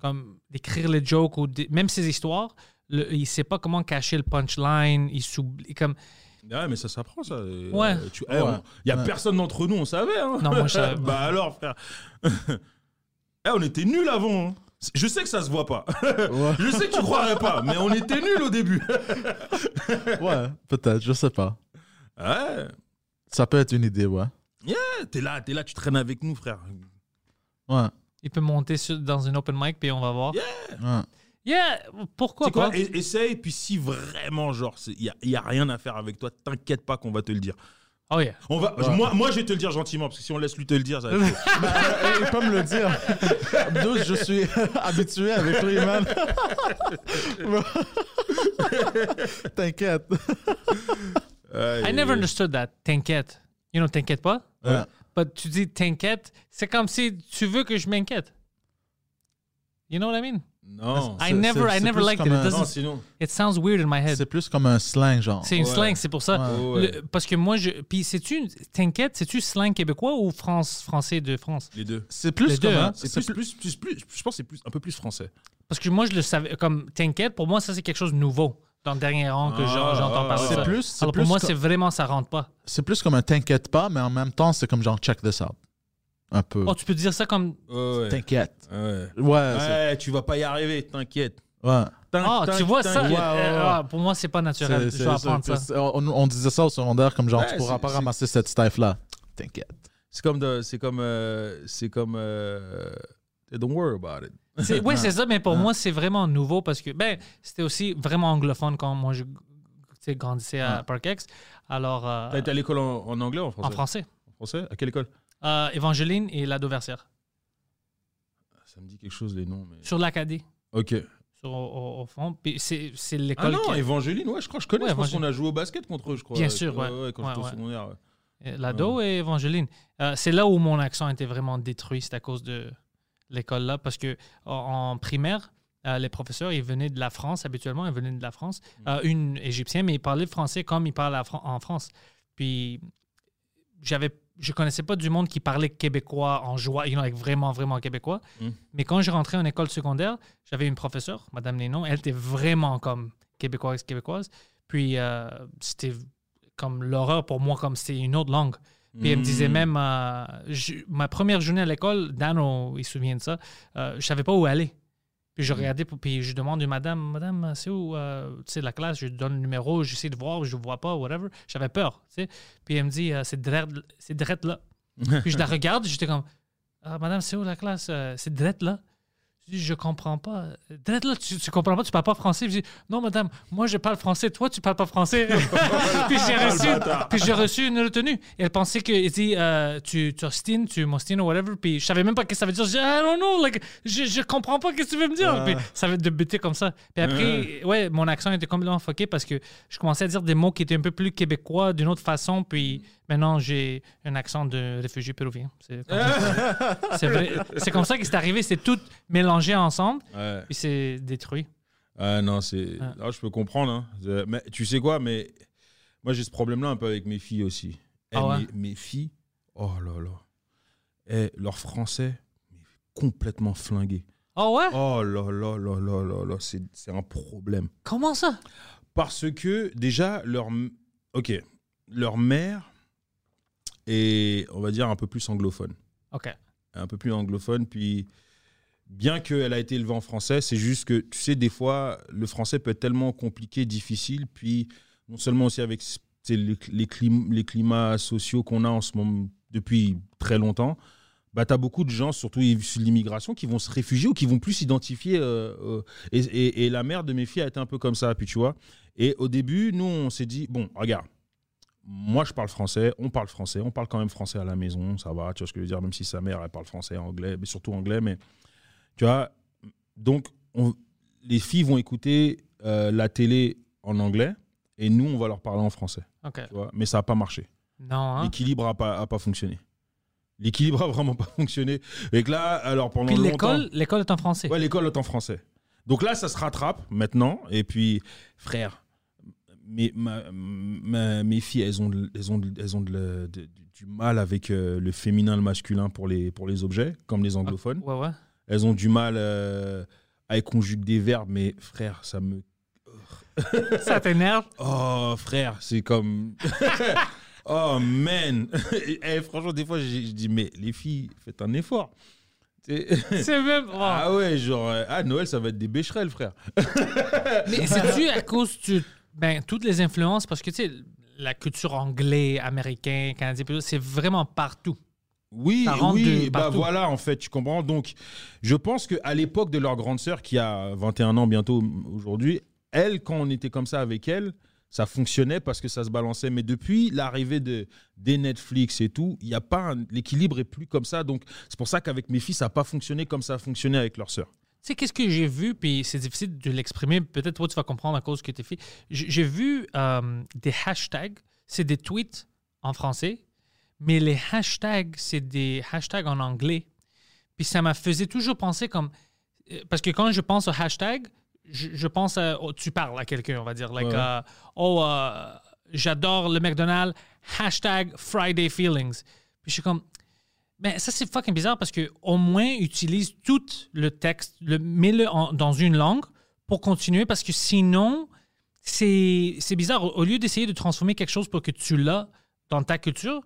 comme d'écrire les jokes ou même ses histoires. Le- il sait pas comment cacher le punchline. Il s'oublie. Comme, Ouais, mais ça s'apprend, ça. Ouais. Il eh, Ouais. n'y a Ouais. personne d'entre nous, on savait. Hein. Non, moi, je savais pas. bah alors, frère. Eh, on était nuls avant. hein. Je sais que ça se voit pas. Ouais, Je sais que tu croirais pas, mais on était nuls au début. ouais peut-être, je sais pas. Ouais. Ça peut être une idée, ouais. T'es là, t'es là, tu traînes avec nous, frère. Ouais. il peut monter sur- dans une open mic, puis on va voir. ouais. Yeah, pourquoi C'est quoi pas? E- Essaye, puis si vraiment, genre, il n'y a, y a rien à faire avec toi, t'inquiète pas qu'on va te le dire. Oh yeah. On va, Ouais. moi, moi, je vais te le dire gentiment, parce que si on laisse lui te le dire, ça va être. Bah, euh, peut me le dire. D'où je suis habitué avec lui, man. T'inquiète. I never understood that. T'inquiète. You know, t'inquiète pas? Ouais. But tu dis t'inquiète, c'est comme si tu veux que je m'inquiète. You know what I mean? Non. I C'est- never, I never plus liked it. comme It un- doesn't- Non, sinon. It sounds weird in my head. C'est plus comme un slang, genre. C'est une Ouais. slang, c'est pour ça. Ouais, ouais. Le- parce que moi, je. Puis, c'est-tu. T'inquiète, c'est-tu slang québécois ou France, français de France? Les deux. C'est plus Les deux, comme hein. C'est plus, plus, plus, plus, je pense que c'est plus, un peu plus français. Parce que moi, je le savais. Comme t'inquiète, pour moi, ça, c'est quelque chose de nouveau. Dans le dernier rang que Ah, j'en- j'entends parler. C'est ça. plus, c'est Alors, pour plus moi, c'est vraiment, ça rentre pas. c'est plus comme un t'inquiète pas, mais en même temps, c'est comme genre check this out. Un peu. Oh, tu peux dire ça comme. Ouais. T'inquiète. Ouais. Ouais, tu vas pas y arriver, t'inquiète. ouais. Ah, tu vois ça? t'inquiète. Ouais, ouais, euh, ouais. ah, pour moi, c'est pas naturel. C'est- Je vais apprendre c'est- ça. On, on disait ça au secondaire, comme genre, Ouais, tu pourras c'est- pas c'est- ramasser cette stuff-là. T'inquiète. C'est comme, de- c'est comme, euh, c'est comme, euh, don't worry about it. C'est- Oui, c'est ça, mais pour Ouais. moi, c'est vraiment nouveau parce que ben, c'était aussi vraiment anglophone quand moi je grandissais à Ouais. Parkex. Alors, euh, T'as été à l'école en, en anglais ou en français? En français. En français? À quelle école? Euh, Évangeline et la Dauversière. Ça me dit quelque chose, les noms. Mais... Sur l'Acadie, Ok. sur, au, fond. Puis c'est c'est Ah l'école non, qui- Évangéline, ouais, je crois que je connais. Ouais, je pense Évangéline. qu'on a joué au basket contre eux, je crois. Bien sûr, ouais. quand Ouais, j'étais au ouais. secondaire. ouais. L'ado et Évangeline. Euh, c'est là où mon accent était vraiment détruit, c'est à cause de l'école là, parce que en, en primaire, euh, les professeurs, ils venaient de la France, habituellement, ils venaient de la France. Euh, une égyptienne, mais ils parlaient le français comme ils parlent Fran- en France. Puis, j'avais, je connaissais pas du monde qui parlait québécois en joie, you know, like vraiment, vraiment québécois. Mm. Mais quand je rentrais en école secondaire, j'avais une professeure, Madame Nénon, elle était vraiment comme québécoise, québécoise. Puis, euh, c'était comme l'horreur pour moi, comme c'était une autre langue. Puis elle me disait Mm. même, euh, je- ma première journée à l'école, Dan, il se souvient de ça, euh, je savais pas où aller. Puis je regardais, puis je demande à madame, madame, c'est où, euh, tu sais, la classe, je lui donne le numéro, j'essaie de voir, je ne vois pas, whatever. J'avais peur, tu sais. Puis elle me dit, euh, c'est direct là. puis je la regarde, j'étais comme, ah, madame, c'est où la classe? Euh, c'est direct là. Je dis, je comprends pas. Direct là, tu, tu comprends pas, tu parles pas français. Je dis, non, madame, moi je parle français, toi tu parles pas français. puis j'ai reçu, puis j'ai reçu une retenue. Et elle pensait que, elle dit, euh, tu t'ostines, tu m'ostines ou whatever. Puis je savais même pas ce que ça veut dire. Je dis, I don't know, like, je, je comprends pas ce que tu veux me dire. Puis ça va débuter comme ça. Puis après, ouais, mon accent était complètement fucké parce que je commençais à dire des mots qui étaient un peu plus québécois d'une autre façon. Puis maintenant, j'ai un accent de réfugié péruvien. C'est comme ça. Comme ça que c'est arrivé. C'est tout mélangé ensemble. Ouais. Puis c'est détruit. Ah non, c'est. Ouais. Ah, je peux comprendre. hein. Euh, Mais tu sais quoi, mais moi j'ai ce problème-là un peu avec mes filles aussi. Eh, Ah ouais? mes, mes filles, oh là là. Eh, leur français, complètement flingué. Oh ouais? Oh là là là là là là, c'est c'est un problème. Comment ça? Parce que déjà, leur. Ok, leur mère est, on va dire, un peu plus anglophone. OK. un peu plus anglophone. Puis, bien qu'elle a été élevée en français, c'est juste que, tu sais, des fois, le français peut être tellement compliqué, difficile. Puis, non seulement aussi avec les, les, clim- les climats sociaux qu'on a en ce moment depuis très longtemps, bah, tu as beaucoup de gens, surtout de l'immigration, qui vont se réfugier ou qui vont plus s'identifier. euh, euh, et, et- et la mère de mes filles a été un peu comme ça. Puis, tu vois. Et au début, nous, on s'est dit, bon, regarde. Moi, je parle français, on parle français, on parle quand même français à la maison, ça va, tu vois ce que je veux dire, même si sa mère, elle parle français, anglais, mais surtout anglais, mais tu vois, donc on- les filles vont écouter euh, la télé en anglais et nous, on va leur parler en français, OK. tu vois, mais ça n'a pas marché. Non, hein? L'équilibre n'a pas, a pas fonctionné. L'équilibre a vraiment pas fonctionné. Et que là, alors pendant Puis l'école, l'école est en français. Ouais, l'école est en français. Donc là, ça se rattrape maintenant. Et puis, frère, mes, ma- ma- mes filles, elles ont, elles ont, elles ont de la- de- du mal avec euh, le féminin, le masculin pour les, pour les objets, comme les anglophones. Ouais, ouais. Elles ont du mal euh, à conjuguer des verbes, mais frère, ça me. Ça t'énerve? Oh, frère, c'est comme. oh, man. Eh, franchement, des fois, je je dis, mais les filles, faites un effort. C'est- même. oh. Ah ouais, genre, euh, ah, Noël, ça va être des bécherelles, frère. Mais c'est dû à cause de ben, toutes les influences, parce que tu sais, la culture anglaise, américaine, canadienne, c'est vraiment partout. Oui, oui, bah voilà, en fait, tu comprends. Donc, je pense qu'à l'époque de leur grande sœur, qui a 21 ans bientôt aujourd'hui, elle, quand on était comme ça avec elle, ça fonctionnait parce que ça se balançait. Mais depuis l'arrivée de, des Netflix et tout, il y a pas l'équilibre est plus comme ça. Donc, c'est pour ça qu'avec mes filles, ça n'a pas fonctionné comme ça a fonctionné avec leur sœur. Tu sais, qu'est-ce que j'ai vu, puis c'est difficile de l'exprimer, peut-être toi tu vas comprendre à cause que tu es fait. J'ai vu euh, des hashtags, c'est des tweets en français, mais les hashtags, c'est des hashtags en anglais. Puis ça m'a faisait toujours penser comme. euh, Parce que quand je pense au hashtag, je, je pense à. oh, tu parles à quelqu'un, on va dire. Like, Ouais. euh, oh, j'adore le McDonald's, hashtag Friday Feelings. Puis je suis comme. Mais ça, c'est fucking bizarre parce que au moins utilise tout le texte, le, mets-le dans une langue pour continuer parce que sinon, c'est bizarre. Au, au lieu d'essayer de transformer quelque chose pour que tu l'as dans ta culture,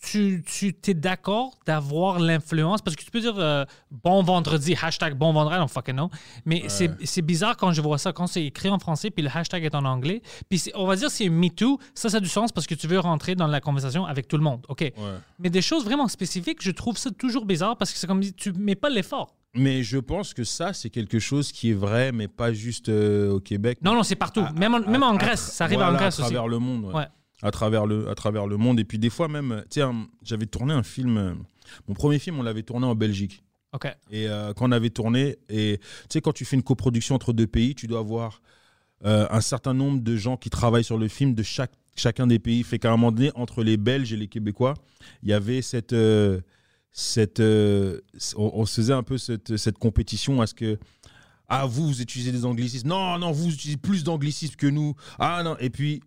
tu, tu es d'accord d'avoir l'influence? Parce que tu peux dire euh, bon vendredi, hashtag bon vendredi, non fucking non. Mais c'est c'est bizarre quand je vois ça, quand c'est écrit en français puis le hashtag est en anglais. Puis c'est- on va dire c'est Me Too, ça, ça a du sens parce que tu veux rentrer dans la conversation avec tout le monde. OK. Mais des choses vraiment spécifiques, je trouve ça toujours bizarre parce que c'est comme tu mets pas l'effort. Mais je pense que ça, c'est quelque chose qui est vrai, mais pas juste euh, au Québec. Non, non, c'est partout. même en, même en Grèce, ça arrive Voilà, en Grèce à aussi. travers le monde. ouais. À travers le, à travers le monde. Et puis des fois même, un- j'avais tourné un film. euh, Mon premier film, on l'avait tourné en Belgique. OK. Et euh, quand on avait tourné, et tu sais, quand tu fais une coproduction entre deux pays, tu dois avoir euh, un certain nombre de gens qui travaillent sur le film de chaque, chacun des pays. Fait qu'à un moment donné, entre les Belges et les Québécois, il y avait cette. euh, cette on, on se faisait un peu cette, cette compétition à ce que. Ah, vous, vous utilisez des anglicismes. Non, non, vous utilisez plus d'anglicismes que nous. Ah, non. Et puis,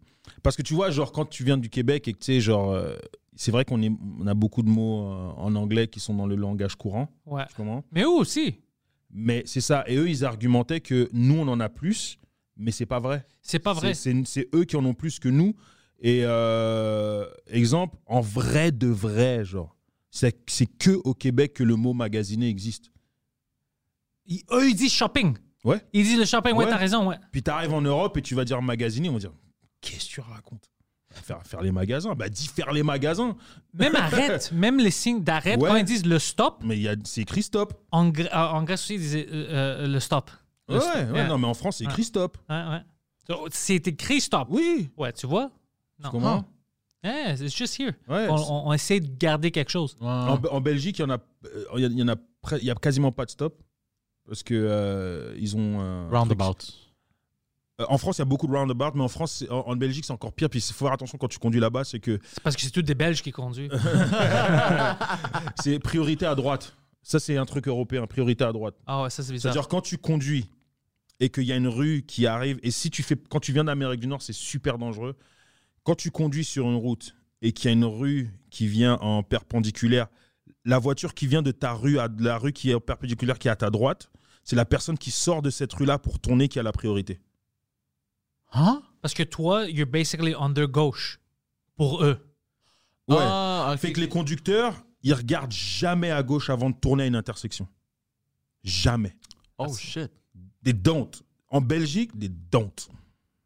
parce que tu vois, genre, quand tu viens du Québec et que tu sais, genre, euh, c'est vrai qu'on est- on a beaucoup de mots euh, en anglais qui sont dans le langage courant. Ouais. Tu comprends? Mais eux aussi? mais c'est ça. Et eux, ils argumentaient que nous, on en a plus, mais c'est pas vrai. C'est pas vrai. C'est- eux qui en ont plus que nous. Et euh, exemple, en vrai de vrai, genre, c'est que au Québec que le mot magasiné existe. Ils- eux, ils disent shopping. Ouais. Ils disent le shopping. Ouais, Ouais. t'as raison. Ouais. Puis t'arrives en Europe et tu vas dire magasiné, on va dire qu'est-ce que tu racontes? Faire, faire les magasins. Bah dis faire les magasins. Même arrête, même les signes d'arrêt, Ouais. quand ils disent le stop, Mais il y a- c'est écrit stop. en, Gr- en Grèce aussi, ils disaient euh, euh, le stop. Le Ouais, stop. ouais, Yeah. non, mais en France, c'est écrit stop. Ouais, ouais. So, C'est écrit stop. Oui. Ouais, tu vois? Non. Comment? Yeah, it's just here. Ouais, on, c'est- on- on essaie de garder quelque chose. En, en Belgique, il y en a, euh, il y a- il y en a, pre- il y a quasiment pas de stop parce que euh, ils ont un truc- Roundabout. Euh, en France, il y a beaucoup de roundabout, mais en France, en, en Belgique, c'est encore pire. Puis il faut faire attention quand tu conduis là-bas, c'est que C'est parce que c'est tous des Belges qui conduisent. c'est priorité à droite. Ça, c'est un truc européen, priorité à droite. Ah ouais, ça c'est bizarre. C'est-à-dire quand tu conduis et qu'il y a une rue qui arrive, et si tu fais, quand tu viens d'Amérique du Nord, c'est super dangereux. Quand tu conduis sur une route et qu'il y a une rue qui vient en perpendiculaire, la voiture qui vient de ta rue à la rue qui est en perpendiculaire qui est à ta droite, c'est la personne qui sort de cette rue-là pour tourner qui a la priorité. Hein? Parce que toi, you're basically under gauche pour eux. Ouais. Ah, ok. Fait que les conducteurs, ils regardent jamais à gauche avant de tourner à une intersection. Jamais. Oh shit. Des don't. En Belgique, des don't.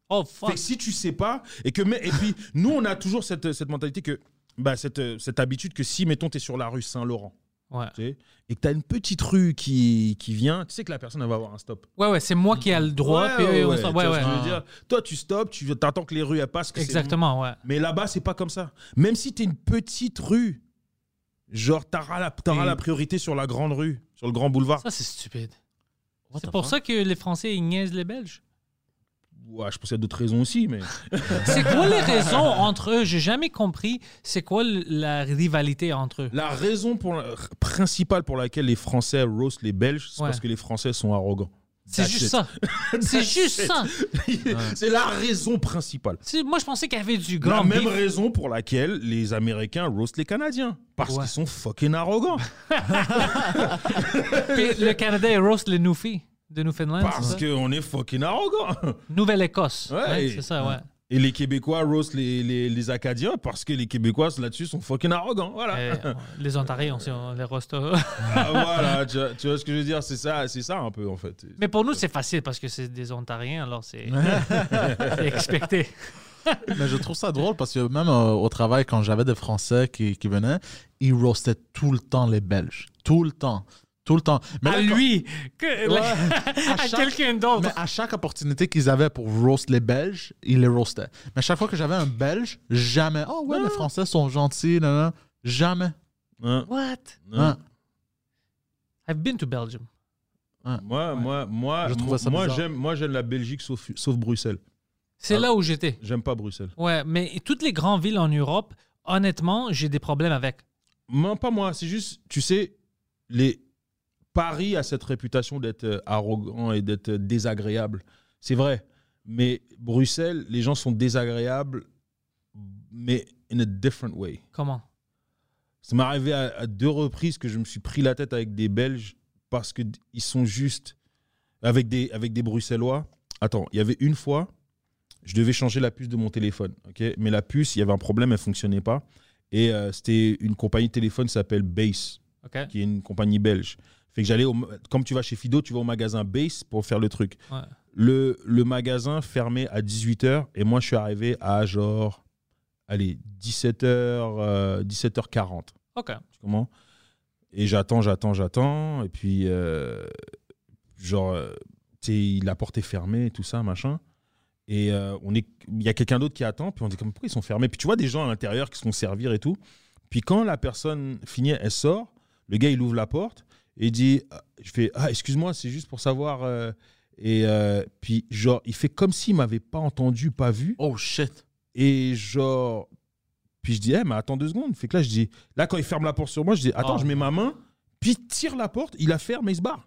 Oh Fait fuck. que si tu sais pas, et que mais- et puis nous on a toujours cette, cette mentalité que bah, cette, cette habitude que si mettons t'es sur la rue Saint-Laurent, Ouais. tu sais, et que t'as une petite rue qui, qui vient, tu sais que la personne elle va avoir un stop. Ouais, ouais, c'est moi qui ai le droit. Ouais, puis ouais, eux, on ouais, s'en- tu ouais, vois ce ouais. que je veux dire Toi tu stops, tu attends que les rues elles passent. que Exactement, ouais. Mais là-bas c'est pas comme ça. Même si t'es une petite rue, genre la, t'auras Et- la priorité sur la grande rue, sur le grand boulevard. Ça, c'est stupide. What C'est the pour fuck? ça que les Français, ils niaisent les Belges. Ouais, je pense qu'il y a d'autres raisons aussi, mais C'est quoi les raisons entre eux? J'ai jamais compris c'est quoi la rivalité entre eux. La raison pour la- principale pour laquelle les Français roast les Belges, c'est Ouais. parce que les Français sont arrogants. C'est That's juste it. ça. C'est juste ça. c'est la raison principale. C'est- Moi, je pensais qu'il y avait du La grand même beef. raison pour laquelle les Américains roast les Canadiens. Parce Ouais. qu'ils sont fucking arrogants. Puis le Canada, il roast les Newfies. De Newfoundland. Parce qu'on est fucking arrogant. Nouvelle-Écosse. Ouais. Ouais, c'est ça, ouais. Et les Québécois roast les, les, les Acadiens parce que les Québécois là-dessus sont fucking arrogants. Voilà. Et, euh, les Ontariens aussi, on les roste. Ah, voilà, tu vois, tu vois ce que je veux dire? C'est ça, c'est ça un peu en fait. Mais pour nous, c'est facile parce que c'est des Ontariens, alors c'est c'est expecté. Mais je trouve ça drôle parce que même euh, au travail, quand j'avais des Français qui, qui venaient, ils roastaient tout le temps les Belges. Tout le temps. Tout le temps. Mais à là, lui, que, Ouais. à, quelqu'un d'autre. Mais à chaque opportunité qu'ils avaient pour roast les Belges, ils les roastaient. Mais chaque fois que j'avais un Belge, jamais. Oh ouais, les Français sont gentils. nan, nan. Jamais. Hein, What? hein. Hein. I've been to Belgium. Moi, moi, moi, Je moi, ça moi, bizarre. j'aime, moi, j'aime la Belgique sauf, sauf Bruxelles. C'est Ah. là où j'étais. J'aime pas Bruxelles. Ouais, mais toutes les grandes villes en Europe, honnêtement, j'ai des problèmes avec. Non, pas moi. C'est juste, tu sais, les Paris a cette réputation d'être euh, arrogant et d'être euh, désagréable. C'est vrai. Mais Bruxelles, les gens sont désagréables, mais in a different way. Comment? Ça m'est arrivé à, à deux reprises que je me suis pris la tête avec des Belges parce que d- ils sont juste avec des avec des Bruxellois. Attends, il y avait une fois, je devais changer la puce de mon téléphone, ok? Mais la puce, il y avait un problème, elle fonctionnait pas. Et euh, c'était une compagnie de téléphone qui s'appelle Base, qui est une compagnie belge. Fait que j'allais, au- comme tu vas chez Fido, tu vas au magasin Base pour faire le truc. Ouais. Le, le magasin fermait à 18h et moi je suis arrivé à genre, allez, 17h, euh, 17h40. OK. Tu comprends? Et j'attends, j'attends, j'attends. Et puis, euh, genre, euh, tu la porte est fermée et tout ça, machin. Et euh, on est, il y a quelqu'un d'autre qui attend. Puis on dit, comme, pourquoi ils sont fermés? Puis tu vois des gens à l'intérieur qui se font servir et tout. Puis quand la personne finit, elle sort. Le gars, il ouvre la porte et il dit, ah, je fais, ah, excuse-moi, c'est juste pour savoir. euh, et euh, puis, genre, il fait comme s'il m'avait pas entendu, pas vu. Oh shit. Et genre, puis je dis, eh, mais attends deux secondes. Fait que là, je dis, là, quand il ferme la porte sur moi, je dis, attends, Oh. je mets ma main, puis il tire la porte, il la ferme et il se barre.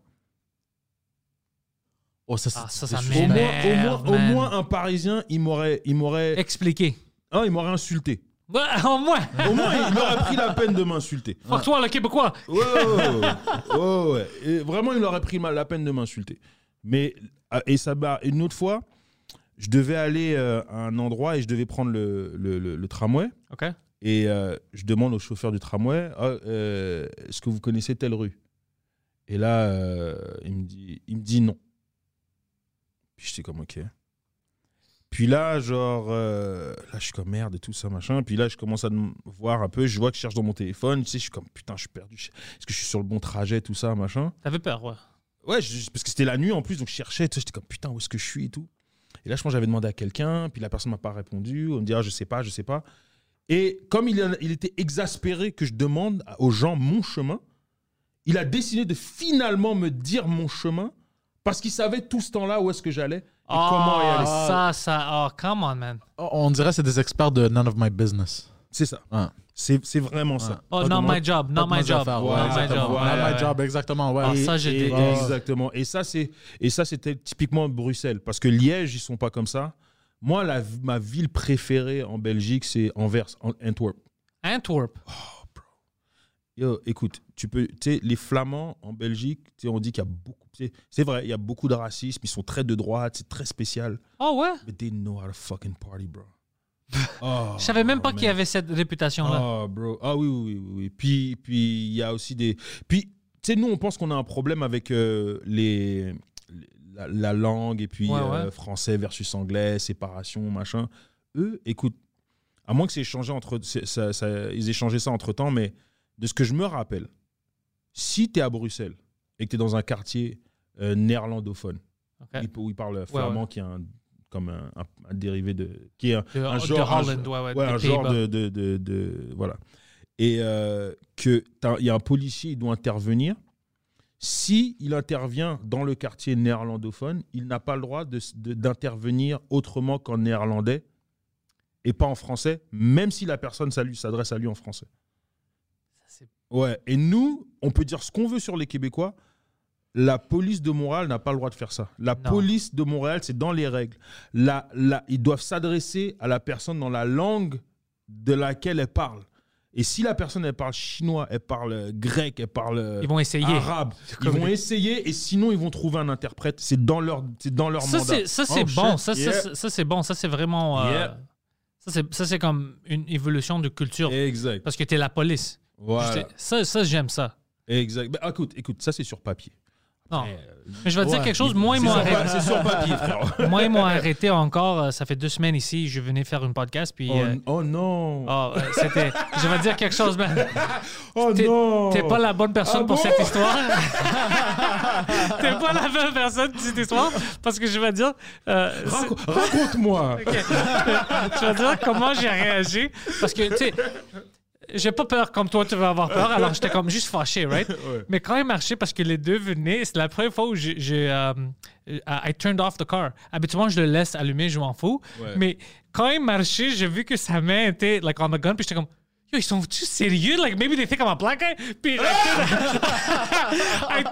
Oh, ça, c'est Ah, ça, c'est ça. Au moins, au, moins, au man. moins, un Parisien, il m'aurait, il m'aurait, Expliquer. ah, il m'aurait insulté. Ouais, au moins. Au moins, il aurait pris la peine de m'insulter. Fuck toi, le Québécois. Ouais, ouais, ouais. Ouais, ouais. Et vraiment, il aurait pris mal la peine de m'insulter. Mais, ah, et ça une autre fois, je devais aller euh, à un endroit et je devais prendre le, le- le- le tramway. OK. Et euh, je demande au chauffeur du tramway Ah, euh, Est-ce que vous connaissez telle rue? Et là, il, me dit, il me dit non. Puis j'étais comme Ok. Puis là, genre, euh, là, je suis comme merde et tout ça, machin. Puis là, je commence à me voir un peu. Je vois que je cherche dans mon téléphone. Tu sais, je suis comme putain, je suis perdu. Est-ce que je suis sur le bon trajet, tout ça, machin? T'avais peur, ouais. Ouais, je- parce que c'était la nuit en plus, donc je cherchais, tu sais, j'étais comme putain, où est-ce que je suis et tout. Et là, je pense que j'avais demandé à quelqu'un, puis la personne m'a pas répondu. On me dit, ah, je sais pas, je sais pas. Et comme il, a- il était exaspéré que je demande aux gens mon chemin, il a décidé de finalement me dire mon chemin parce qu'il savait tout ce temps-là où est-ce que j'allais et comment y aller. Ça, ça. Oh, come on, man. Oh, On dirait que c'est des experts de None of My Business. C'est ça. Ouais. C'est c'est vraiment ça. Oh, not my job, not my job. Not my job. Not my job, exactement. Ouais. Ah, Et- ça, déteste. Exactement. Et ça, c'est et ça, c'était typiquement Bruxelles, parce que Liège, ils sont pas comme ça. Moi, la, ma ville préférée en Belgique, c'est Anvers, An- Antwerp. Antwerp. Yo, écoute, tu peux, tu sais, les Flamands en Belgique, tu on dit qu'il y a beaucoup, c'est vrai, il y a beaucoup de racisme, ils sont très de droite, c'est très spécial. Oh, ouais? But they know how to fucking party, bro. Oh, Je savais même pas qu'il y avait cette réputation-là. Ah, bro. Ah oui, oui, oui. oui. Puis, puis il y a aussi des. Puis, tu sais, nous, on pense qu'on a un problème avec euh, les, les- la, la langue et puis Ouais, euh, ouais. français versus anglais, séparation, machin. Eux, écoute, à moins que c'est échangé entre. Ça, ça- ils échangeaient ça entre temps, mais de ce que je me rappelle, si tu es à Bruxelles et que tu es dans un quartier euh, néerlandophone, où ils parlent flamand, qui est un, comme un, un- un dérivé de. qui est un, De, de genre, Holland, genre- ouais, un genre de, de, de- de- Voilà. Et euh, que t'as- il y a un policier, il doit intervenir. Si il intervient dans le quartier néerlandophone, il n'a pas le droit de de- d'intervenir autrement qu'en néerlandais et pas en français, même si la personne s'adresse à lui en français. Ouais. Et nous, on peut dire ce qu'on veut sur les Québécois. La police de Montréal n'a pas le droit de faire ça. La Non. police de Montréal, c'est dans les règles. La, la- ils doivent s'adresser à la personne dans la langue de laquelle elle parle. Et si la personne, elle parle chinois, elle parle grec, elle parle Ils vont essayer. arabe, ils Comme vont essayer et sinon ils vont trouver un interprète. C'est dans leur, c'est dans leur Ça, mandat. c'est, ça, c'est Oh, bon. shit. Ça, Yeah. ça, ça, c'est bon. Ça, c'est vraiment. euh, Yeah. ça, c'est, ça, c'est comme une évolution de culture. Exact. Parce que t'es la police. Voilà. Ça, ça, j'aime ça. Exact. Ben, écoute, écoute, ça c'est sur papier. Non. Eh, Mais je vais te dire quelque chose. Moi, ils m'ont arrêté. c'est sur papier, frère. Moi, ils m'ont arrêté encore. euh, Ça fait deux semaines ici. Je venais faire une podcast. Puis. Oh, euh, oh non. oh, euh, c'était. Je vais te dire quelque chose, man. Oh non. t'es pas la bonne personne Ah pour bon? cette histoire. t'es pas la bonne personne pour cette histoire. Parce que je vais te dire. euh, Raco- Raconte-moi. Ok. je vais te dire comment j'ai réagi. Parce que, tu sais, j'ai pas peur comme toi, tu vas avoir peur. Alors, j'étais comme juste fâché, right? Mais quand il marchait, parce que les deux venaient, c'est la première fois où j'ai. j'ai, euh, I turned off the car. Habituellement, je le laisse allumer, je m'en fous. Ouais. Mais quand il marchait, j'ai vu que sa main était like, on the gun, puis j'étais comme. Yo, ils sont-tu sérieux? Like, maybe they think I'm a black guy? Puis, I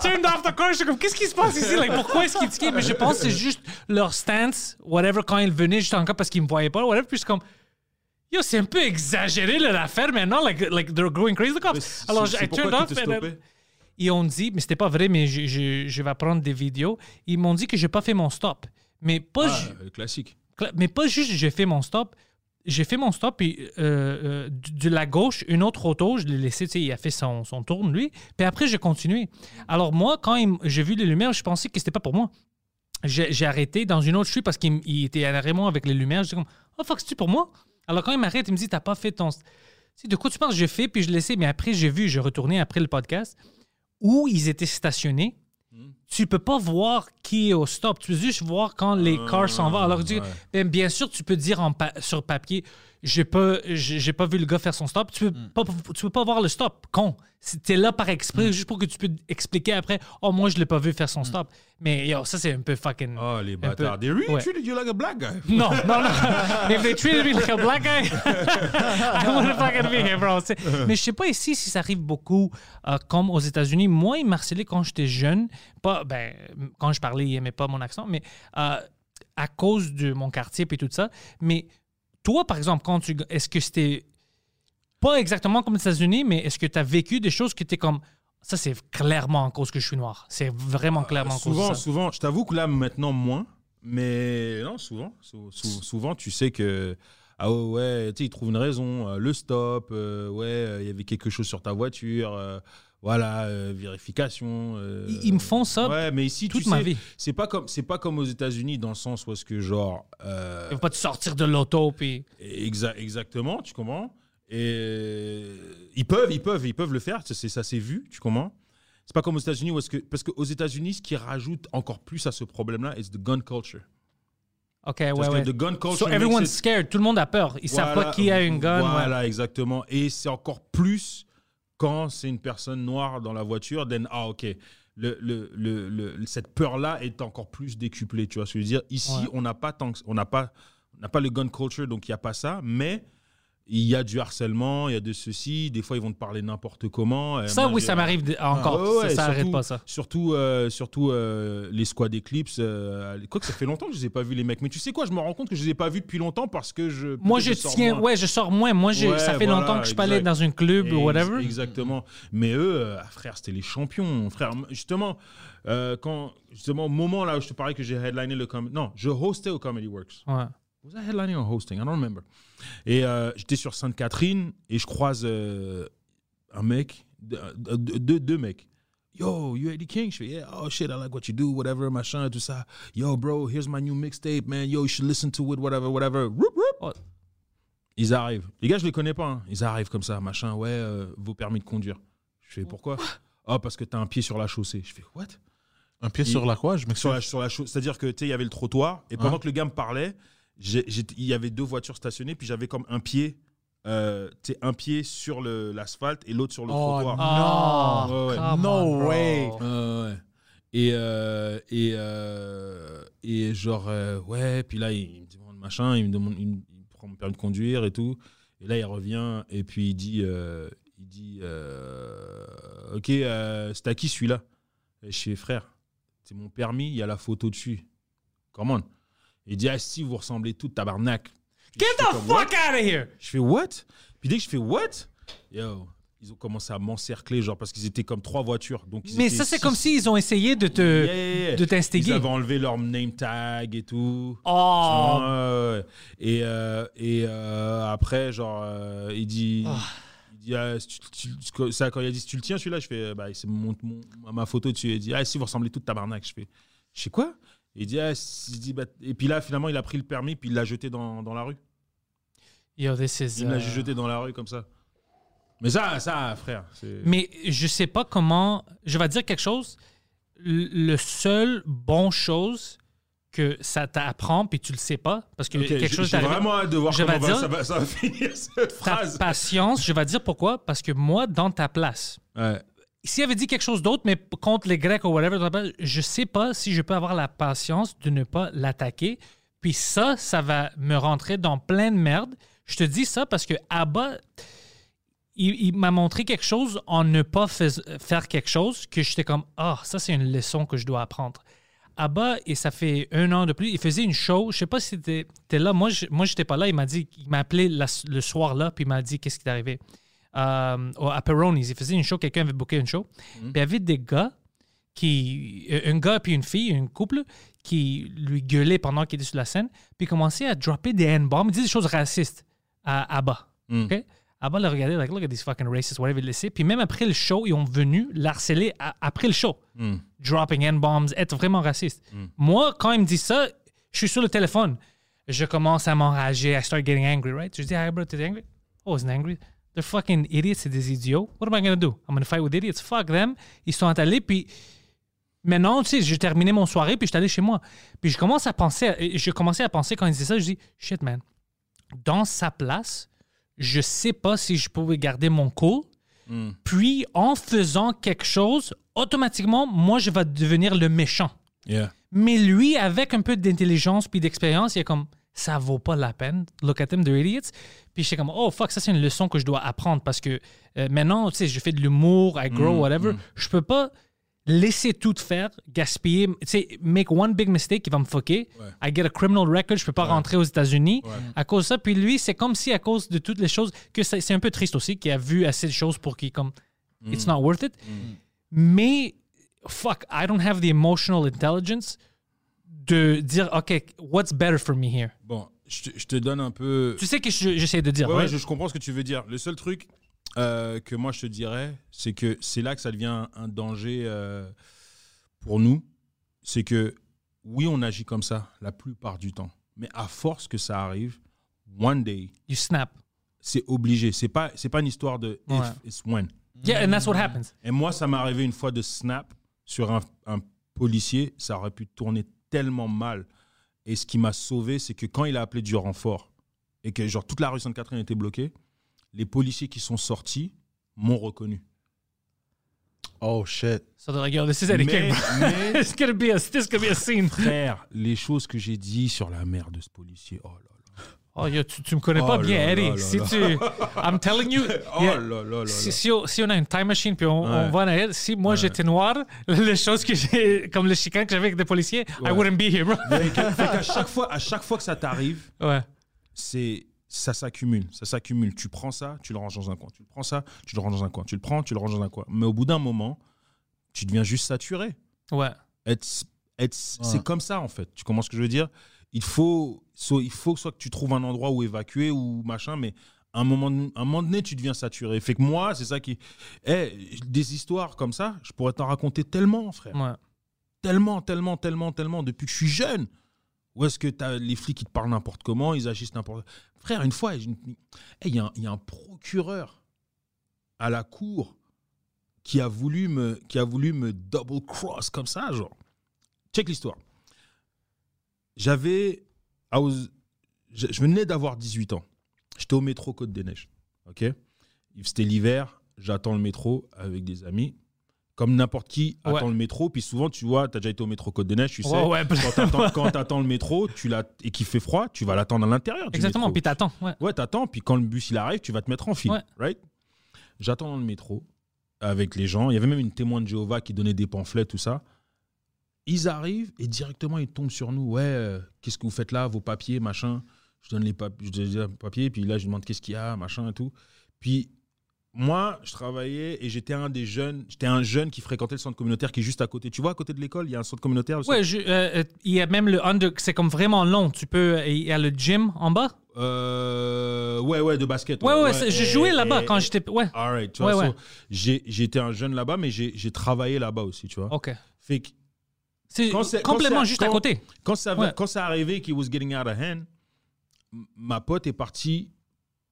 turned, off the car. J'étais comme, qu'est-ce qui se passe ici? Like, pourquoi est-ce qu'ils tiquent? Mais je pense que c'est juste leur stance, whatever, quand ils venaient, juste encore parce qu'ils me voyaient pas, whatever. Puis, je suis comme, yo, c'est un peu exagéré, là, l'affaire maintenant. Like, like, they're going crazy, the cops. Alors, C'est I pourquoi turned off. ils ont dit, mais c'était pas vrai, mais je, je, je vais prendre des vidéos. Ils m'ont dit que j'ai pas fait mon stop. Mais pas, Ah, ju- le classique. Cla- Mais pas juste j'ai fait mon stop. J'ai fait mon stop et euh, euh, de la gauche, une autre auto, je l'ai laissé, tu sais, il a fait son, son tour, lui. Puis après, j'ai continué. Alors moi, quand il j'ai vu les lumières, je pensais que c'était pas pour moi. J'ai j'ai arrêté dans une autre street parce qu'il il était à Raymond avec les lumières. J'étais comme, oh fuck, c'est-tu pour moi? Alors quand il m'arrête, il me dit, t'as pas fait ton... Sais, de quoi tu penses? J'ai fait, puis je laissais. Mais après, j'ai vu, j'ai retourné après le podcast où ils étaient stationnés. Tu peux pas voir qui est au stop. Tu peux juste voir quand les cars s'en vont. Alors, tu- ouais. bien sûr, tu peux dire en pa- sur papier, j'ai pas, j'ai pas vu le gars faire son stop. Tu peux, pas, tu peux pas voir le stop, con. T'es là par exprès, juste pour que tu peux expliquer après, oh, moi, je l'ai pas vu faire son stop. Mais yo, ça, c'est un peu fucking. Oh, les un peu- bâtards. They really Ouais. treated you like a black guy. Non, non, non. If they treated me like a black guy, I wouldn't fucking be here, bro. Mais je sais pas ici si ça arrive beaucoup euh, comme aux États-Unis. Moi, ils m'harcelaient quand j'étais jeune. Pas, ben, quand je parlais, ils aimaient pas mon accent, mais euh, à cause de mon quartier et tout ça. Mais toi, par exemple, quand tu. Est-ce que c'était pas exactement comme aux États-Unis, mais est-ce que tu as vécu des choses qui étaient comme. Ça, c'est clairement en cause que je suis noir. C'est vraiment clairement en cause de souvent, ça. souvent, je t'avoue que là, maintenant, moins. Mais non, souvent. sou- sou- souvent, tu sais que. Ah ouais, tu sais, ils trouvent une raison. euh, le stop, euh, ouais, euh, il y avait quelque chose sur ta voiture. Voilà, euh, vérification. euh, Ils- ils me font ça Ouais, mais ici, toute tu ma vie. C'est pas comme, c'est pas comme aux États-Unis dans le sens où est-ce que genre. euh, Il faut pas te sortir de l'auto, puis. Exa- exactement, tu comprends? Et ils peuvent, ils peuvent, ils peuvent le faire. Ça, c'est- ça s'est vu, tu comprends? C'est pas comme aux États-Unis où est-ce que parce qu'aux États-Unis, ce qui rajoute encore plus à ce problème-là, c'est the gun culture. OK, ouais, ouais. the gun culture. So everyone's it- scared. Tout le monde a peur. Ils savent Voilà, pas qui a une gun. ouais. Voilà, exactement. Et c'est encore plus quand c'est une personne noire dans la voiture. Then ah ok. Le, le, le, le- cette peur-là est encore plus décuplée. Tu vois ce que je veux dire? Ici, Ouais. on n'a pas tant que- on n'a pas, on n'a pas le gun culture, donc il y a pas ça. Mais il y a du harcèlement, il y a de ceci. Des fois, ils vont te parler n'importe comment. Ça, moi, oui, ça m'arrive de- encore. Ouais, ça, ça arrête surtout- pas, ça. Surtout, euh, surtout euh, les squad Eclipse. euh, quoi que ça fait longtemps que je les ai pas vus, les mecs. Mais tu sais quoi, je me rends compte que je les ai pas vus depuis longtemps parce que je. Moi, je sors tiens. moins. Ouais, je sors moins. Moi, Ouais, ça fait voilà, longtemps que je suis pas allé dans un club ou whatever. Exactement. Mais eux, euh, ah, frère, c'était les champions. Frère, justement, quand, justement, au moment là où je te parlais que j'ai headliné le comedy. Non, je hostais au Comedy Works. Ouais. Was I headlining or hosting? I don't remember. Et euh, j'étais sur Sainte-Catherine et je croise euh, un mec, deux, deux- mecs. Yo, you Eddie King? Je fais, yeah, oh shit, I like what you do, whatever, machin, tout ça. Yo, bro, here's my new mixtape, man. Yo, you should listen to it, whatever, whatever. Oh. Ils arrivent. Les gars, je les connais pas. hein. Ils arrivent comme ça, machin, ouais, euh, vos permis de conduire. Je fais, pourquoi? Oh, parce que t'as un pied sur la chaussée. Je fais, what? Un pied sur la quoi? Je sur m'excuse. la, sur la chose. C'est-à-dire que tu sais, il y avait le trottoir et pendant que le gars me parlait, il y avait deux voitures stationnées puis j'avais comme un pied, euh, sais, un pied sur le- l'asphalte et l'autre sur le Oh, trottoir. Ouais, ouais. come No way. Euh, ouais. Et, euh, et, euh, et genre, euh, ouais, puis là, il, me demande machin, il me demande, il, me- il prend mon permis de conduire et tout. Et là, il revient et puis il dit, euh, il dit euh, Ok, euh, c'est à qui celui-là? Fais, frère, c'est mon permis, il y a la photo dessus. Come on. Il dit, ah, si, vous ressemblez tous, tabarnak. Get the what fuck out of here! Je fais, what? Puis dès que je fais, what? Yo, ils ont commencé à m'encercler, genre, parce qu'ils étaient comme trois voitures. Donc ils Mais ça, c'est comme s'ils ont essayé de te, Yeah, de Ils t'instiguer. avaient enlevé leur name tag et tout. Oh! Ouais. Et, euh, et euh, après, genre, euh, il dit. Ah. Il dit ah, tu- tu- ça, quand il a dit si tu le tiens, celui-là, je fais bah, c'est mon, mon- ma photo dessus. Il dit ah, si vous ressemblez tous tabarnak. Je fais je sais quoi? Il dit ah, si- il dit, bah, et puis là, finalement, il a pris le permis, puis il l'a jeté dans, dans la rue. Yo, this is, Il l'a juste jeté dans la rue comme ça. Mais ça, ça, frère. Mais je sais pas comment. Je vais dire quelque chose. Le seul bon chose que ça t'apprend, puis tu le sais pas, parce que Ok, quelque chose J'ai vraiment hâte de voir Je comment va- dire- ça, va, ça va finir cette phrase. patience, je vais dire pourquoi. Parce que moi, dans ta place, Ouais. S'il avait dit quelque chose d'autre, mais contre les Grecs ou whatever, je sais pas si je peux avoir la patience de ne pas l'attaquer. Puis ça, ça va me rentrer dans plein de merde. Je te dis ça parce que il, m'a montré quelque chose en ne pas faire quelque chose que j'étais comme, ah, ça c'est une leçon que je dois apprendre. Abba, et ça fait un an de plus, il faisait une show, je sais pas si es là, moi, je, moi j'étais pas là, il m'a dit, il m'a appelé le soir là, puis il m'a dit qu'est-ce qui est arrivé. Euh, au- à Peroni's, il faisait une show, quelqu'un avait booké une show, puis il y avait des gars qui, un gars puis une fille, un couple, qui lui gueulait pendant qu'il était sur la scène, puis commençait à dropper des N-bombs, il disait des choses racistes à Abba. Mm. OK? Abba l'a regardé, like, look at these fucking racists, whatever, il laissait. Puis même après le show, ils ont venu l'harceler après le show. Mm. Dropping N-bombs, être vraiment raciste. Moi, quand il me dit ça, je suis sur le téléphone. Je commence à m'enrager, I start getting angry, right? Je dis, hey bro, t'es angry? Oh, I wasn't angry. They're fucking idiots, c'est des idiots. What am I gonna do? I'm gonna fight with idiots. Fuck them. Ils sont allés, puis maintenant, tu sais, j'ai terminé mon soirée, puis je suis allé chez moi. Puis je commence à penser, je commençais à penser quand il disait ça, je dis, shit, man, dans sa place, je sais pas si je pouvais garder mon cool. Mm. Puis, en faisant quelque chose, automatiquement, moi, je vais devenir le méchant. Yeah. Mais lui, avec un peu d'intelligence puis d'expérience, il est comme ça vaut pas la peine. Look at them, they're idiots. Puis j'étais comme oh fuck, ça c'est une leçon que je dois apprendre parce que euh, maintenant, tu sais, je fais de l'humour, I grow, Mm, whatever. Je peux pas laisser tout faire, gaspiller, tu sais, make one big mistake qui va me fucker. I get a criminal record, je peux pas rentrer aux États-Unis à cause de ça. Puis lui, c'est comme si à cause de toutes les choses que c'est un peu triste aussi qu'il a vu assez de choses pour qu'il comme it's not worth it. Mais fuck, I don't have the emotional intelligence de dire, OK, what's better for me here? Bon, je te, je te donne un peu. Tu sais que je- j'essaie de dire, Ouais, je, je comprends ce que tu veux dire. Le seul truc euh, que moi je te dirais, c'est que c'est là que ça devient un danger euh, pour nous. C'est que oui, on agit comme ça la plupart du temps, mais à force que ça arrive, one day, You snap. c'est obligé. C'est pas, c'est pas une histoire de if, Ouais. it's when. Yeah, and that's what happens. Et moi, ça m'est arrivé une fois de snap sur un, un policier. Ça aurait pu tourner tellement mal. Et ce qui m'a sauvé, c'est que quand il a appelé du renfort et que genre toute la rue Sainte-Catherine était bloquée, les policiers qui sont sortis m'ont reconnu. Oh shit. So they're like, yo, this is Eddie Mais, King. mais, It's gonna be a, this gonna be a scene. frère, les choses que j'ai dit sur la mère de ce policier, oh là là. Oh, yo, tu, tu me connais Oh pas là bien, là si là. tu... I'm telling you... Oh yeah, là là là si, on, si on a une time machine puis on, va en arrière, si moi j'étais noir, les choses que j'ai, comme le chicane que j'avais avec des policiers, I Ouais. wouldn't be here, bro. Fait qu'à chaque fois, à chaque fois que ça t'arrive, Ouais. c'est ça s'accumule, ça s'accumule. Tu prends ça, tu le ranges dans un coin. Tu le prends ça, tu le ranges dans un coin. Tu le prends, tu le ranges dans un coin. Mais au bout d'un moment, tu deviens juste saturé. Ouais. Être, être, C'est comme ça en fait. Tu comprends ce que je veux dire? Il faut, soit, il faut soit que tu trouves un endroit où évacuer ou machin, mais à un moment, un moment donné, tu deviens saturé. Fait que moi, c'est ça qui. Eh, des histoires comme ça, je pourrais t'en raconter tellement, frère Ouais. tellement, tellement, tellement, tellement depuis que je suis jeune. Où est-ce que t'as les flics qui te parlent n'importe comment, ils agissent n'importe Frère, une fois, Eh, il y, a un- il y a un procureur à la cour qui a voulu me, qui a voulu me double cross comme ça, genre. Check l'histoire. J'avais. Je, je venais d'avoir 18 ans. J'étais au métro Côte des Neiges. OK C'était l'hiver, j'attends le métro avec des amis. Comme n'importe qui Ouais. attend le métro. Puis souvent, tu vois, tu as déjà été au métro Côte des Neiges, tu sais. Ouais, ouais, Quand tu attends le métro tu et qu'il fait froid, tu vas l'attendre à l'intérieur. Exactement, métro. puis t'attends. Ouais. Ouais, t'attends, puis quand le bus il arrive, tu vas te mettre en file, Ouais. right? J'attends dans le métro avec les gens. Il y avait même une témoin de Jéhovah qui donnait des pamphlets, tout ça. Ils arrivent et directement ils tombent sur nous. Ouais, euh, qu'est-ce que vous faites là, vos papiers, machin. Je donne les, pap- je donne les papiers, puis là je demande qu'est-ce qu'il y a, machin et tout. Puis moi, je travaillais et j'étais un des jeunes, j'étais un jeune qui fréquentait le centre communautaire qui est juste à côté. Tu vois, à côté de l'école, il y a un centre communautaire. aussi? Ouais, je- euh, euh, il y a même le under, c'est comme vraiment long. Tu peux, il y a le gym en bas? Euh, ouais, ouais, de basket. Ouais, ouais, c'est- j'ai Et- joué là-bas quand j'étais. Ouais. All right, tu Ouais, vois, ouais. so, j'ai j'ai été un jeune là-bas, mais j'ai j'ai travaillé là-bas aussi, tu vois. Ok. Fait que C'est complètement juste à côté. quand ça, Ouais. quand ça arrivait qu'il was getting out of hand, ma pote est partie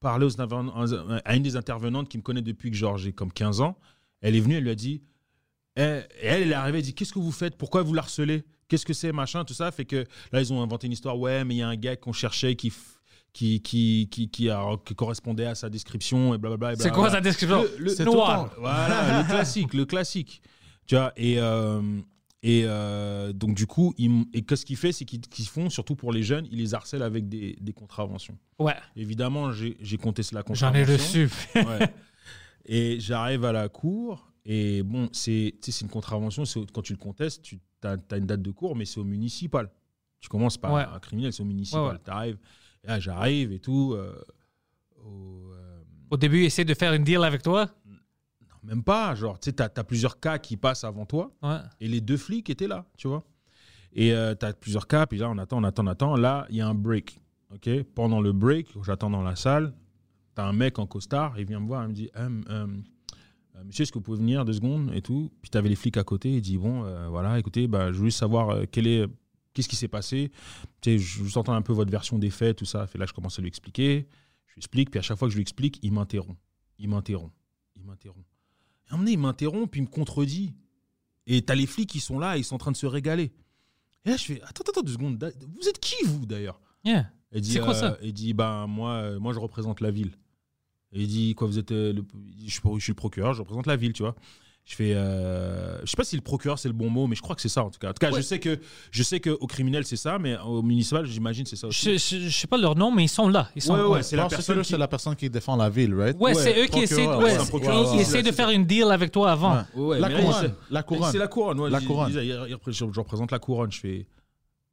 parler aux à une des intervenantes qui me connaît depuis que genre j'ai comme 15 ans. Elle est venue, elle lui a dit, elle, et elle, elle est arrivée, elle dit, qu'est-ce que vous faites? Pourquoi vous la harcelez Qu'est-ce que c'est, machin, tout ça? Fait que là, ils ont inventé une histoire, ouais, mais il y a un gars qu'on cherchait qui... Qui, qui, qui, qui, a- qui correspondait à sa description et blablabla. C'est quoi sa description? C'est noir. Voilà, le classique, le classique. Tu vois, et, euh, et euh, donc du coup, ils et qu'est-ce qu'ils fait, c'est qu'ils font, surtout pour les jeunes, ils les harcèlent avec des, des contraventions. Ouais. Évidemment, j'ai j'ai contesté la J'en contravention. ai reçu. Ouais. Et j'arrive à la cour, et bon, c'est tu sais, c'est une contravention, quand tu le contestes, tu as, une date de cours, mais c'est au municipal. Tu commences par Ouais. un criminel, c'est au municipal. Ouais, ouais. T'arrives, et là, j'arrive et tout. euh, au, euh, Au début, essayer de faire une deal avec toi. Même pas, genre, tu sais, t'as as plusieurs cas qui passent avant toi. Ouais. Et les deux flics étaient là, tu vois. Et euh, tu as plusieurs cas, puis là, on attend, on attend, on attend. Là, il y a un break. ok Pendant le break, j'attends dans la salle, tu as un mec en costard, il vient me voir, il me dit Hum, hum, euh, Monsieur, est-ce que vous pouvez venir deux secondes et tout Puis tu avais les flics à côté, il dit Bon, euh, voilà, écoutez, bah, je veux juste savoir euh, quel est. Qu'est-ce qui s'est passé Tu sais, Je vous entends un peu votre version des faits, tout ça. Fait là, je commence à lui expliquer. Je lui explique, puis à chaque fois que je lui explique, il m'interrompt. Il m'interrompt. Il m'interrompt. Et un moment il m'interrompt, puis il me contredit. Et t'as les flics qui sont là, ils sont en train de se régaler. Et là, je fais Attends, attends, deux secondes. Vous êtes qui, vous, d'ailleurs? Yeah. Il dit, C'est quoi euh, ça? Il dit Ben, moi, euh, moi, je représente la ville. Et il dit Quoi, vous êtes. euh, le... suis, je suis le procureur, je représente la ville, tu vois. Je fais. euh, Je sais pas si le procureur, c'est le bon mot, mais je crois que c'est ça, en tout cas. En tout cas, Ouais. je sais que je sais qu'au criminel, c'est ça, mais au municipal, j'imagine, c'est ça aussi. Je, je, je sais pas leur nom, mais ils sont là. Ils sont Ouais, ouais, ouais. c'est la c'est personne qui- c'est la personne qui défend la ville, right? Ouais, Ouais, c'est eux qui essaient, essaient de faire une deal avec toi avant. Ouais. Ouais, la couronne. c'est- La couronne. C'est la couronne, ouais. La Je- couronne. Je, je- je- je représente la couronne. Je fais.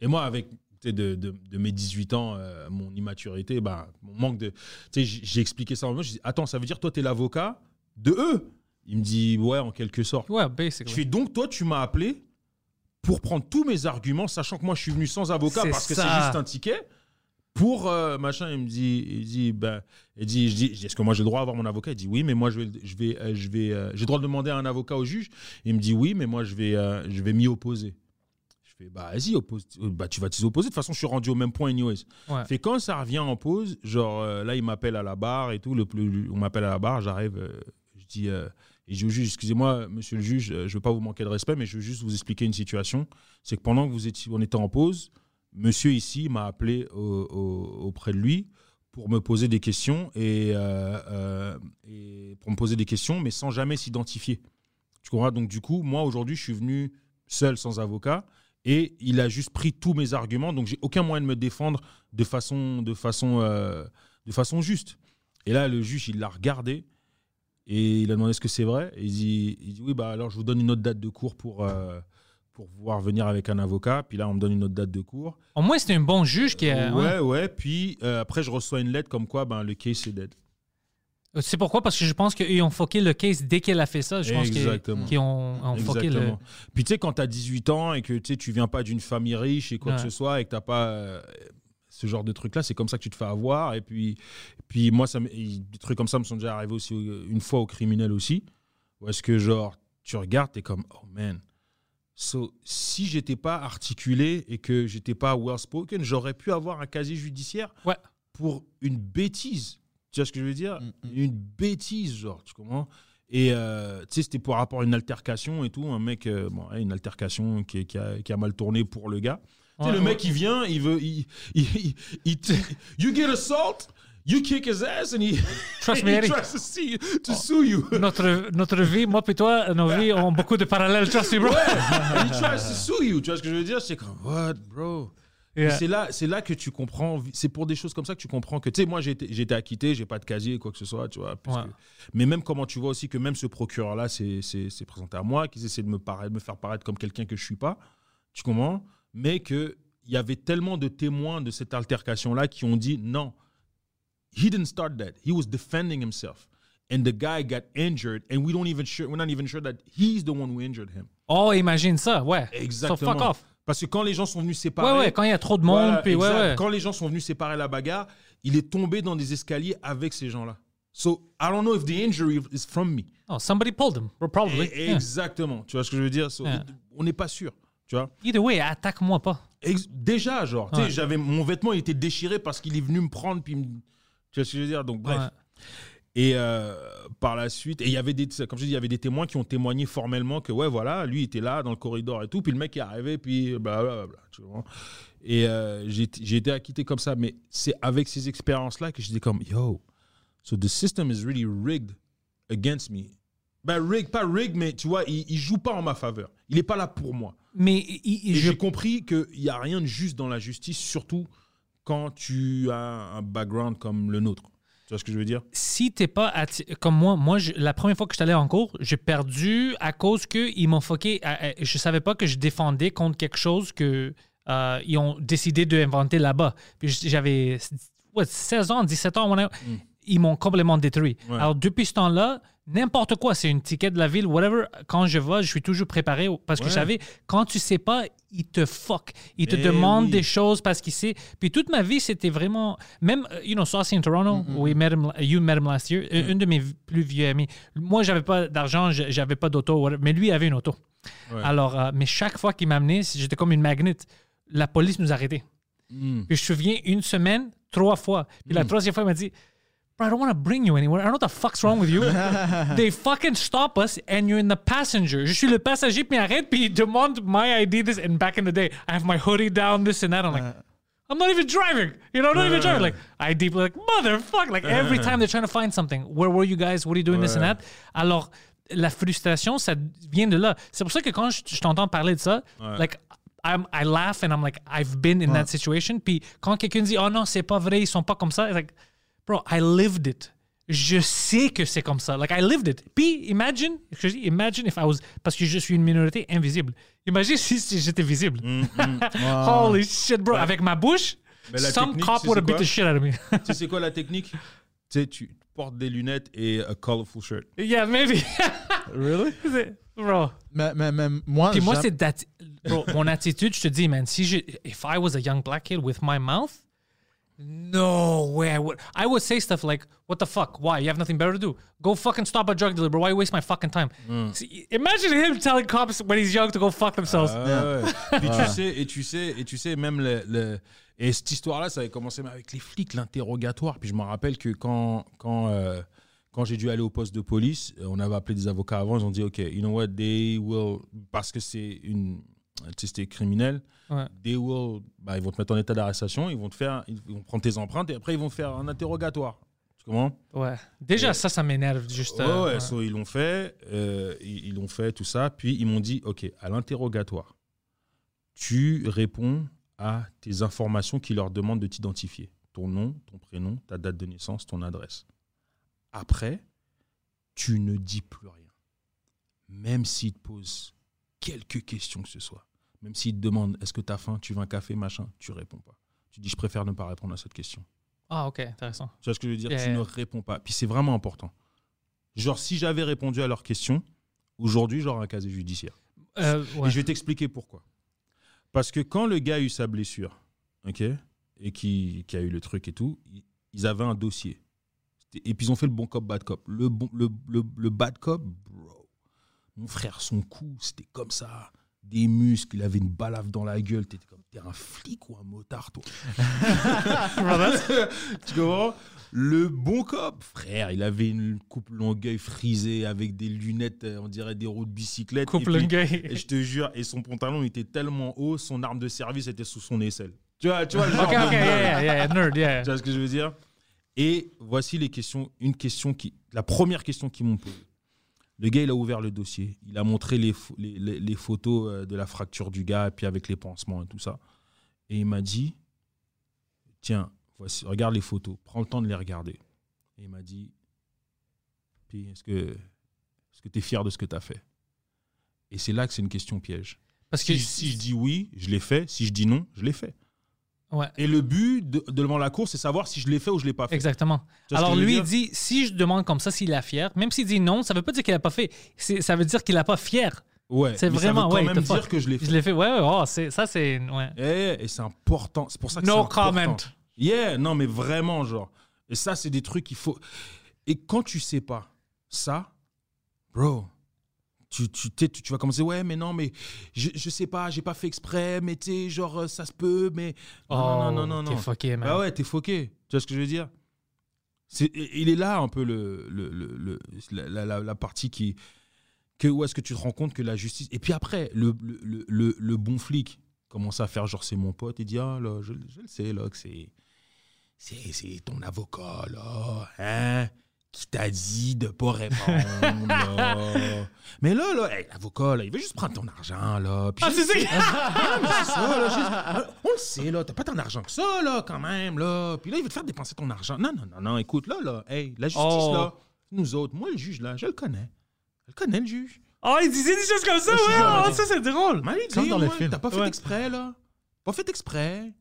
Et moi, avec tu de, de, de mes 18 ans, euh, mon immaturité, bah, mon manque de. Tu sais, j'ai j'ai expliqué ça en moi. Je dis Attends, ça veut dire toi, t'es l'avocat de eux Il me dit Ouais, en quelque sorte. Ouais, Je basically. fais donc, toi, tu m'as appelé pour prendre tous mes arguments, sachant que moi, je suis venu sans avocat parce que c'est juste un ticket. Pour euh, machin, il me dit, il dit, ben, il dit, je dis, je est-ce que moi j'ai le droit d'avoir mon avocat? Il dit oui, mais moi je vais, je vais, euh, je vais, euh, j'ai le droit de demander à un avocat au juge. Il me dit oui, mais moi je vais, je vais m'y opposer. Je fais bah vas-y, oppose, bah tu vas t'y opposer. De toute façon, je suis rendu au même point anyways. Ouais. Fait quand ça revient en pause, genre là il m'appelle à la barre et tout, le, le- on m'appelle à la barre, j'arrive, je dis, et je au juge, excusez-moi, monsieur le juge, euh, je veux pas vous manquer de respect, mais je veux juste vous expliquer une situation. C'est que pendant que vous étiez, était en pause, monsieur ici m'a appelé au- au- auprès de lui pour me poser des questions et, euh, euh, et pour me poser des questions, mais sans jamais s'identifier. Tu comprends? Donc du coup, moi aujourd'hui, je suis venu seul, sans avocat, et il a juste pris tous mes arguments, donc j'ai aucun moyen de me défendre de façon, de façon, de façon juste. Et là, le juge, il l'a regardé et il a demandé est-ce que c'est vrai. Et il dit, il dit oui, bah alors je vous donne une autre date de cours pour, euh, pour pouvoir venir avec un avocat. Puis là, on me donne une autre date de cours. Au moins, c'était un bon juge qui a. ouais, ouais. Puis euh, après, je reçois une lettre comme quoi ben, le case est dead. C'est pourquoi? Parce que je pense qu'ils ont fucké le case dès qu'elle a fait ça. Je pense qu'ils ont, ont fucké le. Puis tu sais, quand tu as 18 ans et que tu viens pas d'une famille riche et quoi Ouais. que ce soit et que tu pas euh, ce genre de truc-là, c'est comme ça que tu te fais avoir. Et puis, et puis moi, ça, des trucs comme ça me sont déjà arrivés aussi euh, une fois aux criminels aussi. Où est-ce que, genre, tu regardes, tu es comme, oh man. So, si j'étais pas articulé et que j'étais pas well spoken, j'aurais pu avoir un casier judiciaire Ouais. pour une bêtise. Tu vois ce que je veux dire? Mm, mm. Une bêtise, genre, tu comprends? Et euh, tu sais, c'était par rapport à une altercation et tout. Un mec, euh, bon, une altercation qui, qui a, qui a mal tourné pour le gars. Tu sais, Ouais, le ouais. mec, il vient, il veut. Il, il, il- you get assault, you kick his ass, and he, Trust me, he Eric. tries to, see, to sue you. Notre, notre vie, moi et toi, nos vies ont beaucoup de parallèles. Trust me, bro. and he tries to sue you. Tu vois ce que je veux dire? C'est comme, what, bro? Yeah. C'est là, c'est là que tu comprends. C'est pour des choses comme ça que tu comprends que, tu sais, moi, j'ai été, acquitté, j'ai pas de casier, quoi que ce soit, tu vois. Ouais. que- mais même comment tu vois aussi que même ce procureur-là s'est s'est- s'est présenté à moi, qu'ils essaient de me, paraître, me faire paraître comme quelqu'un que je suis pas, tu comprends? Mais qu'il y avait tellement de témoins de cette altercation-là qui ont dit non, he didn't start that, he was defending himself. and the guy got injured, and we don't even sure, we're not even sure that he's the one who injured him. Oh, imagine ça, ouais. Exactement. So fuck off. Parce que quand les gens sont venus séparer. Ouais, ouais, quand il y a trop de monde, Voilà, puis ouais, exact. ouais. Quand les gens sont venus séparer la bagarre, il est tombé dans des escaliers avec ces gens-là. So, I don't know if the injury is from me. Oh, somebody pulled him, probably. Et- Yeah. Exactement. Tu vois ce que je veux dire? So, Yeah. On n'est pas sûr. Tu vois? Either way, attaque-moi pas. Ex- déjà, genre, tu sais, Ouais. j'avais mon vêtement il était déchiré parce qu'il est venu me prendre puis me- tu vois ce que je veux dire? Donc bref. Et euh, par la suite, et il y avait des comme je dis, il y avait des témoins qui ont témoigné formellement que ouais voilà, lui il était là dans le corridor et tout, puis le mec est arrivé puis blablabla, tu vois. Et euh, j'ai j'ai été acquitté comme ça, mais c'est avec ces expériences là que j'étais comme yo, so the system is really rigged against me. Ben rigged, pas rigged, mais tu vois, il, il joue pas en ma faveur. Il est pas là pour moi. Mais je j'ai compris qu'il n'y a rien de juste dans la justice, surtout quand tu as un background comme le nôtre. Tu vois ce que je veux dire? Si t'es pas comme moi, moi je- la première fois que je suis allé en cours, j'ai perdu à cause que ils m'ont foqué. à- à- je savais pas que je défendais contre quelque chose que euh, ils ont décidé d'inventer là-bas. Puis j'avais ouais, 16 ans, 17 ans, whatever. ils m'ont complètement détruit. Ouais. Alors depuis ce temps-là, n'importe quoi, c'est une ticket de la ville, whatever. Quand je vais, je suis toujours préparé parce que Ouais. je savais quand tu sais pas, il te fuck, il te Eh demande oui. des choses parce qu'il sait. Puis toute ma vie, c'était vraiment. Même, euh, you know, Saucy in Toronto, we met him, you met him last year, une de mes plus vieux amis. Moi, j'avais pas d'argent, j'avais pas d'auto, mais lui avait une auto. Ouais. Alors, euh, mais chaque fois qu'il m'amenait, j'étais comme une magnet. La police nous arrêtait. Mm. Puis je me souviens une semaine, trois fois. Puis la troisième fois, il m'a dit. Bro, I don't want to bring you anywhere. I don't know what the fuck's wrong with you. They fucking stop us and you're in the passenger. Je suis le passager, puis arrête, puis demande my ID. This and back in the day, I have my hoodie down, this and that. I'm like, uh. I'm not even driving. You know, I'm not even driving. Uh. Like ID, like motherfucker. Like uh. every time they're trying to find something. Where were you guys? What are you doing? This and that. Alors, la frustration, ça vient de là. C'est pour ça que quand je, je t'entends parler de ça, like. I'm, I laugh and I'm like, I've been in that situation. Puis quand quelqu'un dit, oh non, c'est pas vrai, ils sont pas comme ça, like, bro, I lived it. Je sais que c'est comme ça. Like, I lived it. Puis, imagine, je dis, imagine if I was, parce que je suis une minorité invisible. Imagine si, si j'étais visible. Mm, mm. Holy shit, bro. Avec ma bouche, some cop would have beat the shit out of me. tu sais quoi la technique Tu sais, tu portes des lunettes et a colorful shirt. yeah, maybe. Really? C'est- bro. Mais, mais, mais moi, Puis moi, j'aime- c'est bro, mon attitude, je te dis, man, si je, if I was a young black kid with my mouth, no way I would. I would say stuff like, "What the fuck? Why? You have nothing better to do? Go fucking stop a drug dealer, bro. Why waste my fucking time?" See, imagine him telling cops when he's young to go fuck themselves. Ah ouais. Puis tu sais, et tu sais, et tu sais, même le, le- et cette histoire-là, ça avait commencé même avec les flics, l'interrogatoire. Puis je me rappelle que quand, quand, euh, quand j'ai dû aller au poste de police, euh, on avait appelé des avocats avant, ils ont dit, OK, you know what, they will, parce que c'est une, tu sais, c'était criminel, Ouais. they will, bah, ils vont te mettre en état d'arrestation, ils vont te faire, ils vont prendre tes empreintes et après ils vont faire un interrogatoire. Tu comprends? Ouais. Déjà, ça, ça m'énerve juste. Ouais, euh, ouais, ouais. so, ils l'ont fait, euh, ils l'ont fait, tout ça. Puis ils m'ont dit, OK, à l'interrogatoire, tu réponds à tes informations qui leur demandent de t'identifier. Ton nom, ton prénom, ta date de naissance, ton adresse. Après, tu ne dis plus rien. Même s'ils te posent quelques questions que ce soit. Même s'ils te demandent, est-ce que tu as faim, tu veux un café, machin, tu réponds pas. Tu dis, je préfère ne pas répondre à cette question. Ah, ok, intéressant. Tu vois ce que je veux dire? Yeah, Tu ne réponds pas. Puis c'est vraiment important. Genre, si j'avais répondu à leurs questions, aujourd'hui, j'aurais un casier judiciaire. Euh, ouais. Et je vais t'expliquer pourquoi. Parce que quand le gars a eu sa blessure, ok, et qui, qui a eu le truc et tout, ils- avaient un dossier. Et puis ils ont fait le bon cop, bad cop. Le, bon, le, le, le bad cop, bro, mon frère, son cou, c'était comme ça. Des muscles, il avait une balafre dans la gueule. T'étais comme, t'es un flic ou un motard, toi Tu comprends? Le bon cop, frère, il avait une coupe longueuil frisée avec des lunettes, euh, on dirait des roues de bicyclette. Gay. et je te jure, et son pantalon était tellement haut, son arme de service était sous son aisselle. Tu vois, tu vois, le genre Ok, de ok, nerd. yeah, yeah, nerd, yeah. Tu vois ce que je veux dire? Et voici les questions, une question qui, la première question qu'ils m'ont posée. Le gars, il a ouvert le dossier, il a montré les, pho- les, les- les photos euh, de la fracture du gars, et puis avec les pansements et tout ça. Et il m'a dit, tiens, voici, regarde les photos, prends le temps de les regarder. Et il m'a dit, puis est-ce que est-ce que tu es fier de ce que tu as fait? Et c'est là que c'est une question piège. Parce que. Si, si je dis oui, je l'ai fait. Si je dis non, je l'ai fait. Ouais. Et le but de, de devant la course, c'est savoir si je l'ai fait ou je l'ai pas fait. Exactement. Alors lui, il dit si je demande comme ça s'il est fier, même s'il dit non, ça veut pas dire qu'il a pas fait. Ça veut dire qu'il a pas fier. Ouais. C'est vraiment ça veut quand ouais. même fuck. dire que je l'ai fait. Je l'ai fait. Ouais, ouais. Oh, ça, c'est ouais. Eh, et c'est important. C'est pour ça que No important. comment. Yeah, non, mais vraiment, genre. Et ça, c'est des trucs qu'il faut. Et quand tu sais pas ça, bro, tu, tu, tu, tu vas commencer, ouais, mais non, mais je, je sais pas, j'ai pas fait exprès, mais tu genre, euh, ça se peut, mais. Non, non, non, non, non. Oh, T'es fucké, man. Bah ouais, t'es foqué. Tu vois ce que je veux dire? C'est, Il est là un peu le, le, le, le- la, la- partie qui. Que, où est-ce que tu te rends compte que la justice. Et puis après, le, le, le, le- le bon flic commence à faire genre c'est mon pote et dit Ah là, je, je le sais là, que c'est. C'est, c'est ton avocat là, hein? Qui t'a dit de pas répondre. là. Mais là, là, hey, l'avocat, là, il veut juste prendre ton argent, là. Puis Ah, c'est ça. ah, mais c'est ça, là. juste- on le sait, là. T'as pas tant d'argent que ça, là, quand même, là. Puis là, il veut te faire dépenser ton argent. Non, non, non, non. Écoute, là, là. Hey, la justice, Oh. là. Nous autres, moi, le juge, là, je le connais. Je le connais, le juge. Oh, il disait des choses comme ça, ouais. oh, mais- ça, c'est drôle. Mais lui, Comme dans les moins, films. T'as pas fait Ouais. exprès, là. Pas fait exprès.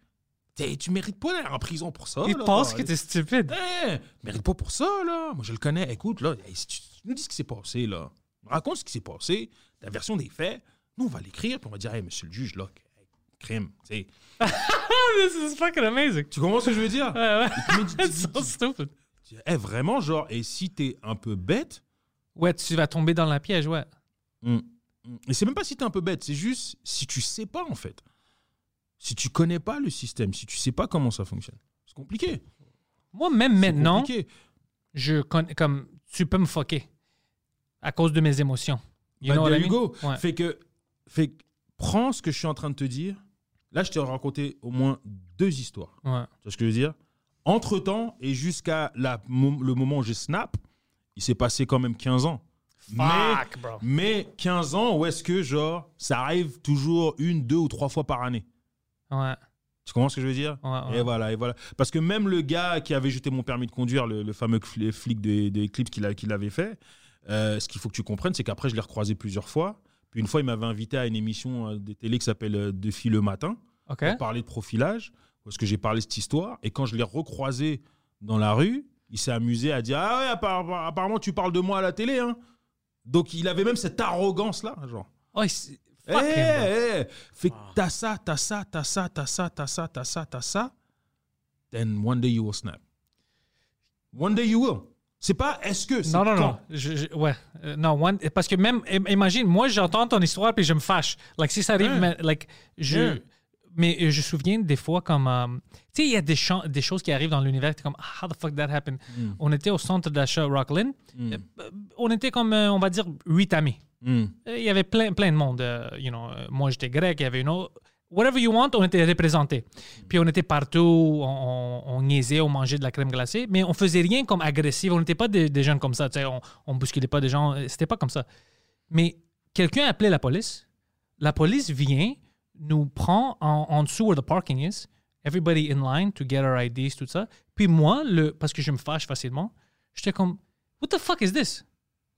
T'sais, tu mérites pas d'aller en prison pour ça. Il là. pense que t'es stupide. Eh, mérite pas pour ça, là. Moi, je le connais. Écoute, là, hey, si tu tu nous dis ce qui s'est passé, là, raconte ce qui s'est passé, ta version des faits, nous, on va l'écrire, puis on va dire, hey, monsieur le juge, là, hey, crime, tu sais. This is fucking amazing. Tu comprends ce que je veux dire? Ouais. Mais dis- It's so stupid. hey, vraiment, genre, et si t'es un peu bête, Ouais, tu vas tomber dans la piège, ouais. hum, hum, et c'est même pas si t'es un peu bête, c'est juste si tu sais pas, en fait. Si tu connais pas le système, si tu sais pas comment ça fonctionne, c'est compliqué. Moi, même maintenant, compliqué. je connais, comme, tu peux me fucker à cause de mes émotions. You Bah, know what I mean? Ouais. Fait que, fait prends ce que je suis en train de te dire. Là, je t'ai raconté au moins deux histoires. Ouais. Tu vois ce que je veux dire? Entre-temps, et jusqu'à le moment où j'ai snap, il s'est passé quand même 15 ans. Fuck, bro. Mais 15 ans, où est-ce que, genre, ça arrive toujours une, deux ou trois fois par année Ouais. Tu comprends ce que je veux dire Ouais, ouais. Et voilà, et voilà. Parce que même le gars qui avait jeté mon permis de conduire, le, le fameux fli- flic des, des clips qu'il avait fait, euh, ce qu'il faut que tu comprennes, c'est qu'après, je l'ai recroisé plusieurs fois. Puis une fois, il m'avait invité à une émission euh, de télé qui s'appelle euh, De filles le matin, OK. pour parler de profilage, parce que j'ai parlé de cette histoire. Et quand je l'ai recroisé dans la rue, il s'est amusé à dire Ah ouais, appara- apparemment, tu parles de moi à la télé. Hein. Donc il avait même cette arrogance-là, genre. Oh, bro. eh, Fait que t'as ça, t'as ça, t'as ça, t'as ça, t'as ça, t'as ça, t'as ça. Then one day you will snap. One day you will. C'est pas est-ce que, Non, non, quand? non. Je- je- ouais. Euh, non, one- parce que même, im- imagine, moi, j'entends ton histoire puis je me fâche. Like, si ça arrive, Ouais. mais, like, je. Ouais. Mais euh, je me souviens des fois comme. euh, tu sais, il y a des, choses qui arrivent dans l'univers, t'es comme, how the fuck that happened? Mm. On était au centre d'achat Rockland. Euh, on était comme, on va dire, huit amis. Hmm. Euh, Il y avait plein, plein de monde. euh, you know, euh, moi, j'étais grec, il y avait une autre. Whatever you want, on était représentés. Puis on était partout, on, niaisait, on mangeait de la crème glacée, mais on faisait rien comme agressif. On n'était pas des, des jeunes comme ça. tu sais, On, on bousculait pas des gens. C'était pas comme ça. Mais quelqu'un appelait la police. La police vient, nous prend en, en dessous where the parking is. Everybody in line to get our IDs, tout ça. Puis moi, le, parce que je me fâche facilement, j'étais comme, What the fuck is this?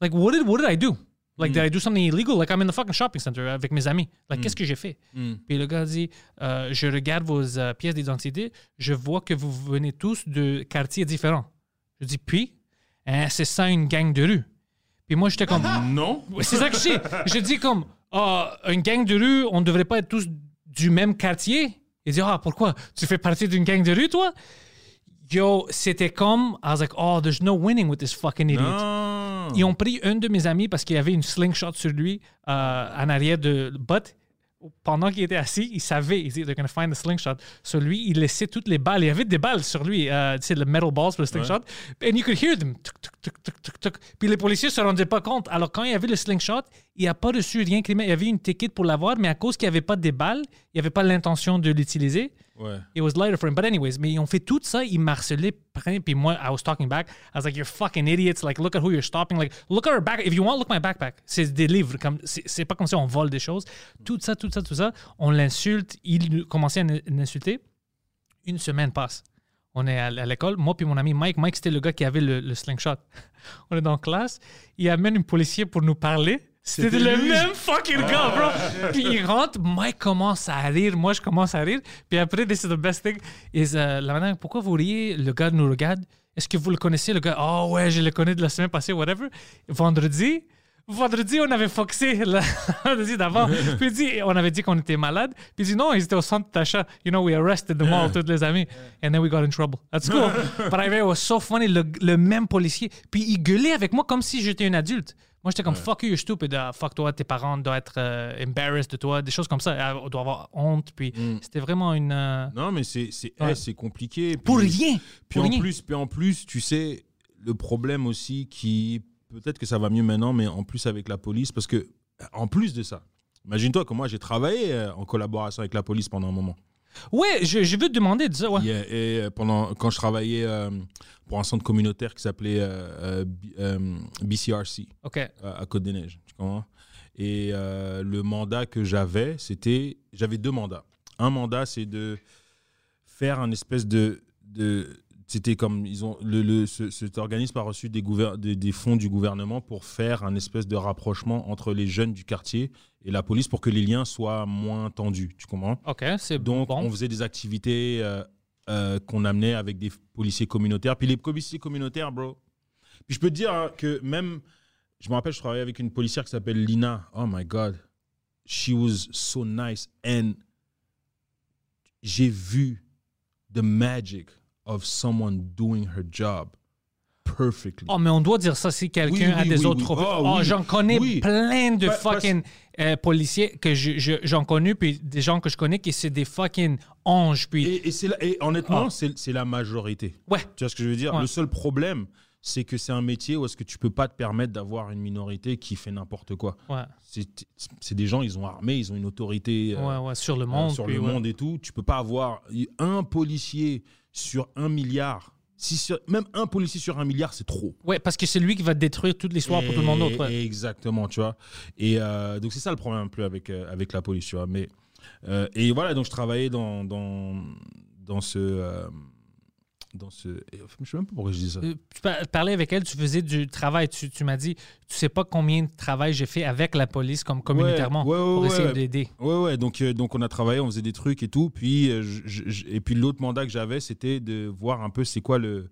Like, what did, what did I do? Like, did I do something illegal? Like, I'm in the fucking shopping center avec mes amis. Like, qu'est-ce que j'ai fait? Puis le gars dit, euh, je regarde vos euh, pièces d'identité, je vois que vous venez tous de quartiers différents. Je dis, puis, Hein, c'est ça une gang de rue. Puis moi, j'étais comme, Non. C'est ça que je sais. Je dis comme, ah, une gang de rue, on ne devrait pas être tous du même quartier? Il dit, ah, pourquoi? Tu fais partie d'une gang de rue, toi? Yo, c'était comme, I was like, oh, there's no winning with this fucking idiot. Non. Ils ont pris un de mes amis parce qu'il y avait une slingshot sur lui euh, en arrière de but. Pendant qu'il était assis, il savait, il dit, they're gonna find the slingshot. Sur lui, il laissait toutes les balles. Il y avait des balles sur lui, euh, tu sais, le metal balls pour le slingshot. And you could hear them. Tuc, tuc, tuc. Puis les policiers se rendaient pas compte. Alors, quand il y avait le slingshot, il n'a pas reçu rien criminel. Il y avait une ticket pour l'avoir, mais à cause qu'il n'y avait pas de balles, il n'y avait pas l'intention de l'utiliser. Ouais. It was lighter for him. But anyways, mais ils ont fait tout ça, ils m'harcelaient. plein, Puis moi, I was talking back. I was like, you're fucking idiots. Like, look at who you're stopping. Like, look at our back. If you want, look my backpack. C'est des livres. Comme, c'est, pas comme si on vole des choses. Tout ça, tout ça, tout ça. On l'insulte. Il commençait à l'insulter. Une semaine passe. On est à, l'école. Moi puis mon ami Mike. Mike, c'était le gars qui avait le, le slingshot. on est dans la classe. Il amène un policier pour nous parler. C'était le même fucking gars, bro. Puis il rentre, Mike commence à rire, moi je commence à rire. Puis après, this is the best thing, is euh, la manière, pourquoi vous riez, le gars nous regarde? Est-ce que vous le connaissez, le gars? Oh ouais, je le connais de la semaine passée, whatever. Vendredi, vendredi, on avait foxé le vendredi d'avant. Puis il dit, on avait dit qu'on était malade. Puis il dit, non, ils étaient au centre d'achat. You know, we arrested them all, tous les amis. And then we got in trouble. That's cool. But I it was so funny, le, le même policier. Puis il gueulait avec moi comme si j'étais un adulte. Moi, j'étais comme fuck you, you're stupid. Ah, fuck toi, tes parents doivent être euh, embarrassed de toi, des choses comme ça. Ah, On doit avoir honte. Puis c'était vraiment une. euh, Non, mais c'est c'est Ouais. eh, c'est compliqué. Puis- pour rien. Puis Pour en rien. plus, puis en plus, tu sais, le problème aussi qui peut-être que ça va mieux maintenant, mais en plus avec la police, parce que en plus de ça, imagine-toi que moi j'ai travaillé euh, en collaboration avec la police pendant un moment. Ouais, je, je veux te demander de ça. Ouais. Yeah, et euh, pendant quand je travaillais euh, pour un centre communautaire qui s'appelait euh, B- BCRC à, à Côte-des-Neiges, tu comprends? Et le mandat que j'avais, c'était j'avais deux mandats. Un mandat, c'est de faire un espèce de, de c'était comme ils ont le, le- ce- cet organisme a reçu des, des, des fonds du gouvernement pour faire un espèce de rapprochement entre les jeunes du quartier et la police pour que les liens soient moins tendus, tu comprends? OK, c'est donc, bon. on faisait des activités euh, euh, qu'on amenait avec des policiers communautaires. Puis les policiers communautaires, bro. Puis je peux te dire hein, que même, je me rappelle, je travaillais avec une policière qui s'appelle Lina. Oh my God. She was so nice. And j'ai vu the magic of someone doing her job perfectly. Oh, mais on doit dire ça si quelqu'un Oui, a oui, des oui, autres trophées. Oh, j'en connais plein de parce- fucking euh, policiers que je- je- j'en connais, puis des gens que je connais qui c'est des fucking anges. Puis, Et, et c'est la- et honnêtement, Ah. c'est la majorité. ouais, Tu vois ce que je veux dire? Ouais. Le seul problème, c'est que c'est un métier où est-ce que tu peux pas te permettre d'avoir une minorité qui fait n'importe quoi. ouais, C'est des gens, ils ont armé, ils ont une autorité euh, ouais, ouais, sur le euh, monde. sur puis le monde et tout. Tu peux pas avoir un policier sur un milliard. Si sur- même un policier sur un milliard, c'est trop. Ouais, parce que c'est lui qui va détruire toute l'histoire pour tout le monde Et- d'autre. ouais. Exactement, tu vois. Et euh, donc c'est ça le problème un peu avec, euh, avec la police, tu vois. Mais, euh, et voilà, donc je travaillais dans, dans, dans ce... euh, dans ce je sais même pas pourquoi je dis ça. Euh, Tu par- parlais avec elle, tu faisais du travail. Tu, tu m'as dit, tu sais pas combien de travail j'ai fait avec la police comme communautairement ouais, ouais, pour essayer ouais. d'aider. Ouais, ouais, donc, euh, donc on a travaillé, on faisait des trucs et tout. Puis, euh, je- je- je- et puis l'autre mandat que j'avais, c'était de voir un peu c'est quoi le,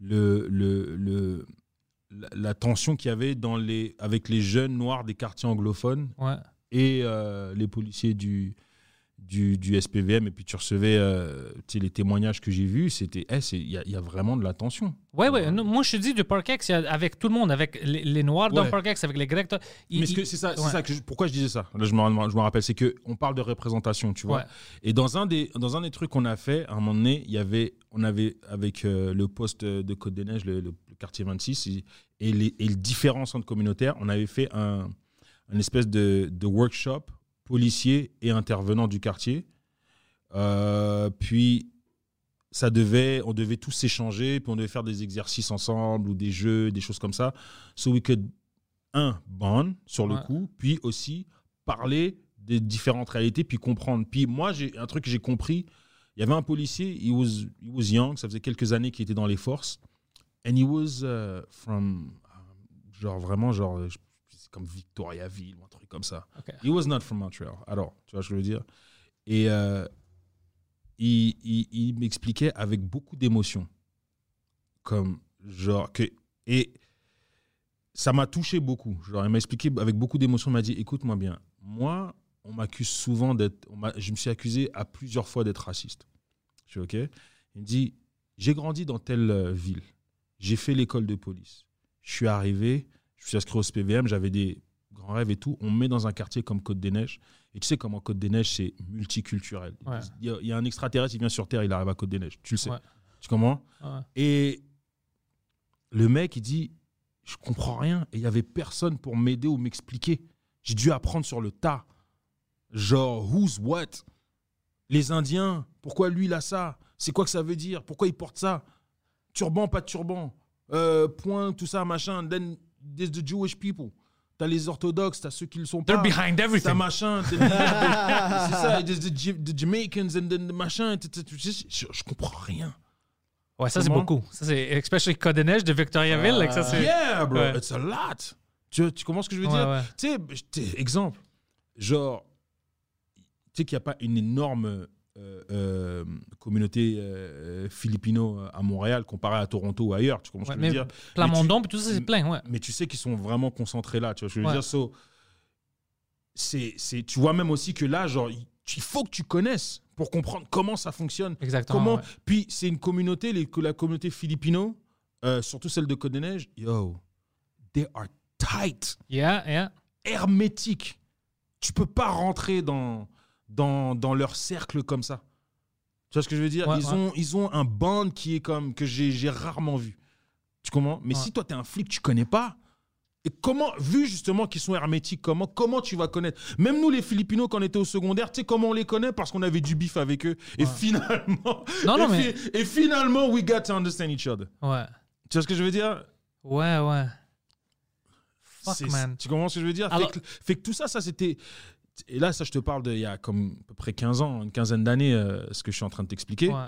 le, le, le- la, la tension qu'il y avait dans les, avec les jeunes noirs des quartiers anglophones et les policiers du, du, du SPVM. Et puis tu recevais euh, les témoignages que j'ai vus, c'était eh, il y, a- y a vraiment de la tension. Ouais, ouais. non, moi, je te dis, du Parkex, avec tout le monde, avec les, les Noirs dans le Ouais. Parkex, avec les Grecs. il- Mais c'est ça, ouais. ça que je- pourquoi je disais ça? Là, je me, je me rappelle, c'est que on parle de représentation, tu vois. Et dans un des dans un des trucs qu'on a fait, à un moment donné, il y avait on avait avec euh, le poste de Côte des Neiges, le, le- le quartier 26 et, et les, et les différents centres communautaires, on avait fait un, un espèce de, de workshop policiers et intervenants du quartier. Euh, puis ça devait, on devait tous s'échanger, puis on devait faire des exercices ensemble ou des jeux, des choses comme ça, so we could un bond sur le Ouais. coup, puis aussi parler des différentes réalités, puis comprendre. Puis moi, j'ai un truc que j'ai compris. Il y avait un policier, he was, he was young, ça faisait quelques années qu'il était dans les forces, and he was uh, from, um, genre vraiment, genre, euh, comme Victoriaville ou un truc comme ça. Ok. He was not from Montreal, alors, tu vois ce que je veux dire? Et euh, il, il- il m'expliquait avec beaucoup d'émotion, comme genre que et ça m'a touché beaucoup. Genre, il m'a expliqué avec beaucoup d'émotion. Il m'a dit, écoute-moi bien, moi, on m'accuse souvent d'être, je me suis accusé à plusieurs fois d'être raciste. Je suis ok? Il me dit, j'ai grandi dans telle euh, ville, j'ai fait l'école de police, je suis arrivé, je suis inscrit au SPVM, j'avais des grands rêves et tout. On me met dans un quartier comme Côte des Neiges. Et tu sais comment Côte des Neiges, c'est multiculturel. Ouais. Il, y a, il y a un extraterrestre qui vient sur Terre, il arrive à Côte des Neiges. Tu le sais. Ouais. Tu comprends? Ouais. Et le mec, il dit, je comprends rien. Et il y avait personne pour m'aider ou m'expliquer. J'ai dû apprendre sur le tas. Genre, who's what? Les Indiens, pourquoi lui, il a ça? C'est quoi que ça veut dire? Pourquoi il porte ça? Turban, pas de turban. Euh, point, tout ça, machin. Then, there's the Jewish people. T'as les orthodoxes, t'as ceux qui le sont pas. They're behind T'as everything. machin. t'as- C'est ça, there's the, Jamaicans and then the machin. Je, comprends rien. Ouais, ça, c'est beaucoup. Ça, c'est, especially Code des Neiges de Victoriaville. like, ça, c'est... Yeah, bro, Ouais. it's a lot. Tu, tu comprends ce que je veux Ouais, dire? ouais. Tu sais, exemple, genre, tu sais qu'il n'y a pas une énorme euh, euh, communauté euh, filipino à Montréal comparée à Toronto ou ailleurs. Tu comprends Ouais, ce que je veux dire? Plamondon, tout ça, c'est plein, ouais. mais tu sais qu'ils sont vraiment concentrés là. Tu vois ce que je veux Ouais. dire? So, c'est, c'est, Tu vois même aussi que là, genre, il faut que tu connaisses pour comprendre comment ça fonctionne. Exactement. Comment ouais. Puis c'est une communauté, les, la communauté filipino, euh, surtout celle de Côte des Neiges, yo, they are tight, Yeah, yeah. hermétiques. Tu peux pas rentrer dans, dans, dans leur cercle comme ça. Tu vois ce que je veux dire? Ouais, ils, ouais. Ont, ils ont un band qui est comme que j'ai, rarement vu. Tu comprends? Mais Ouais. si toi, tu es un flic, tu connais pas. Et comment, vu justement qu'ils sont hermétiques, comment, comment tu vas connaître? Même nous, les Filipinos, quand on était au secondaire, tu sais comment on les connaît? Parce qu'on avait du bif avec eux. Et finalement, Non, non, et, mais- et finalement, we got to understand each other. Ouais. Tu vois ce que je veux dire? Ouais, ouais. Fuck, man. Tu comprends ce que je veux dire? Alors- fait, que, fait que tout ça, ça c'était. Et là, ça, je te parle d'il y a comme à peu près 15 ans, une quinzaine d'années, euh, ce que je suis en train de t'expliquer. Ouais.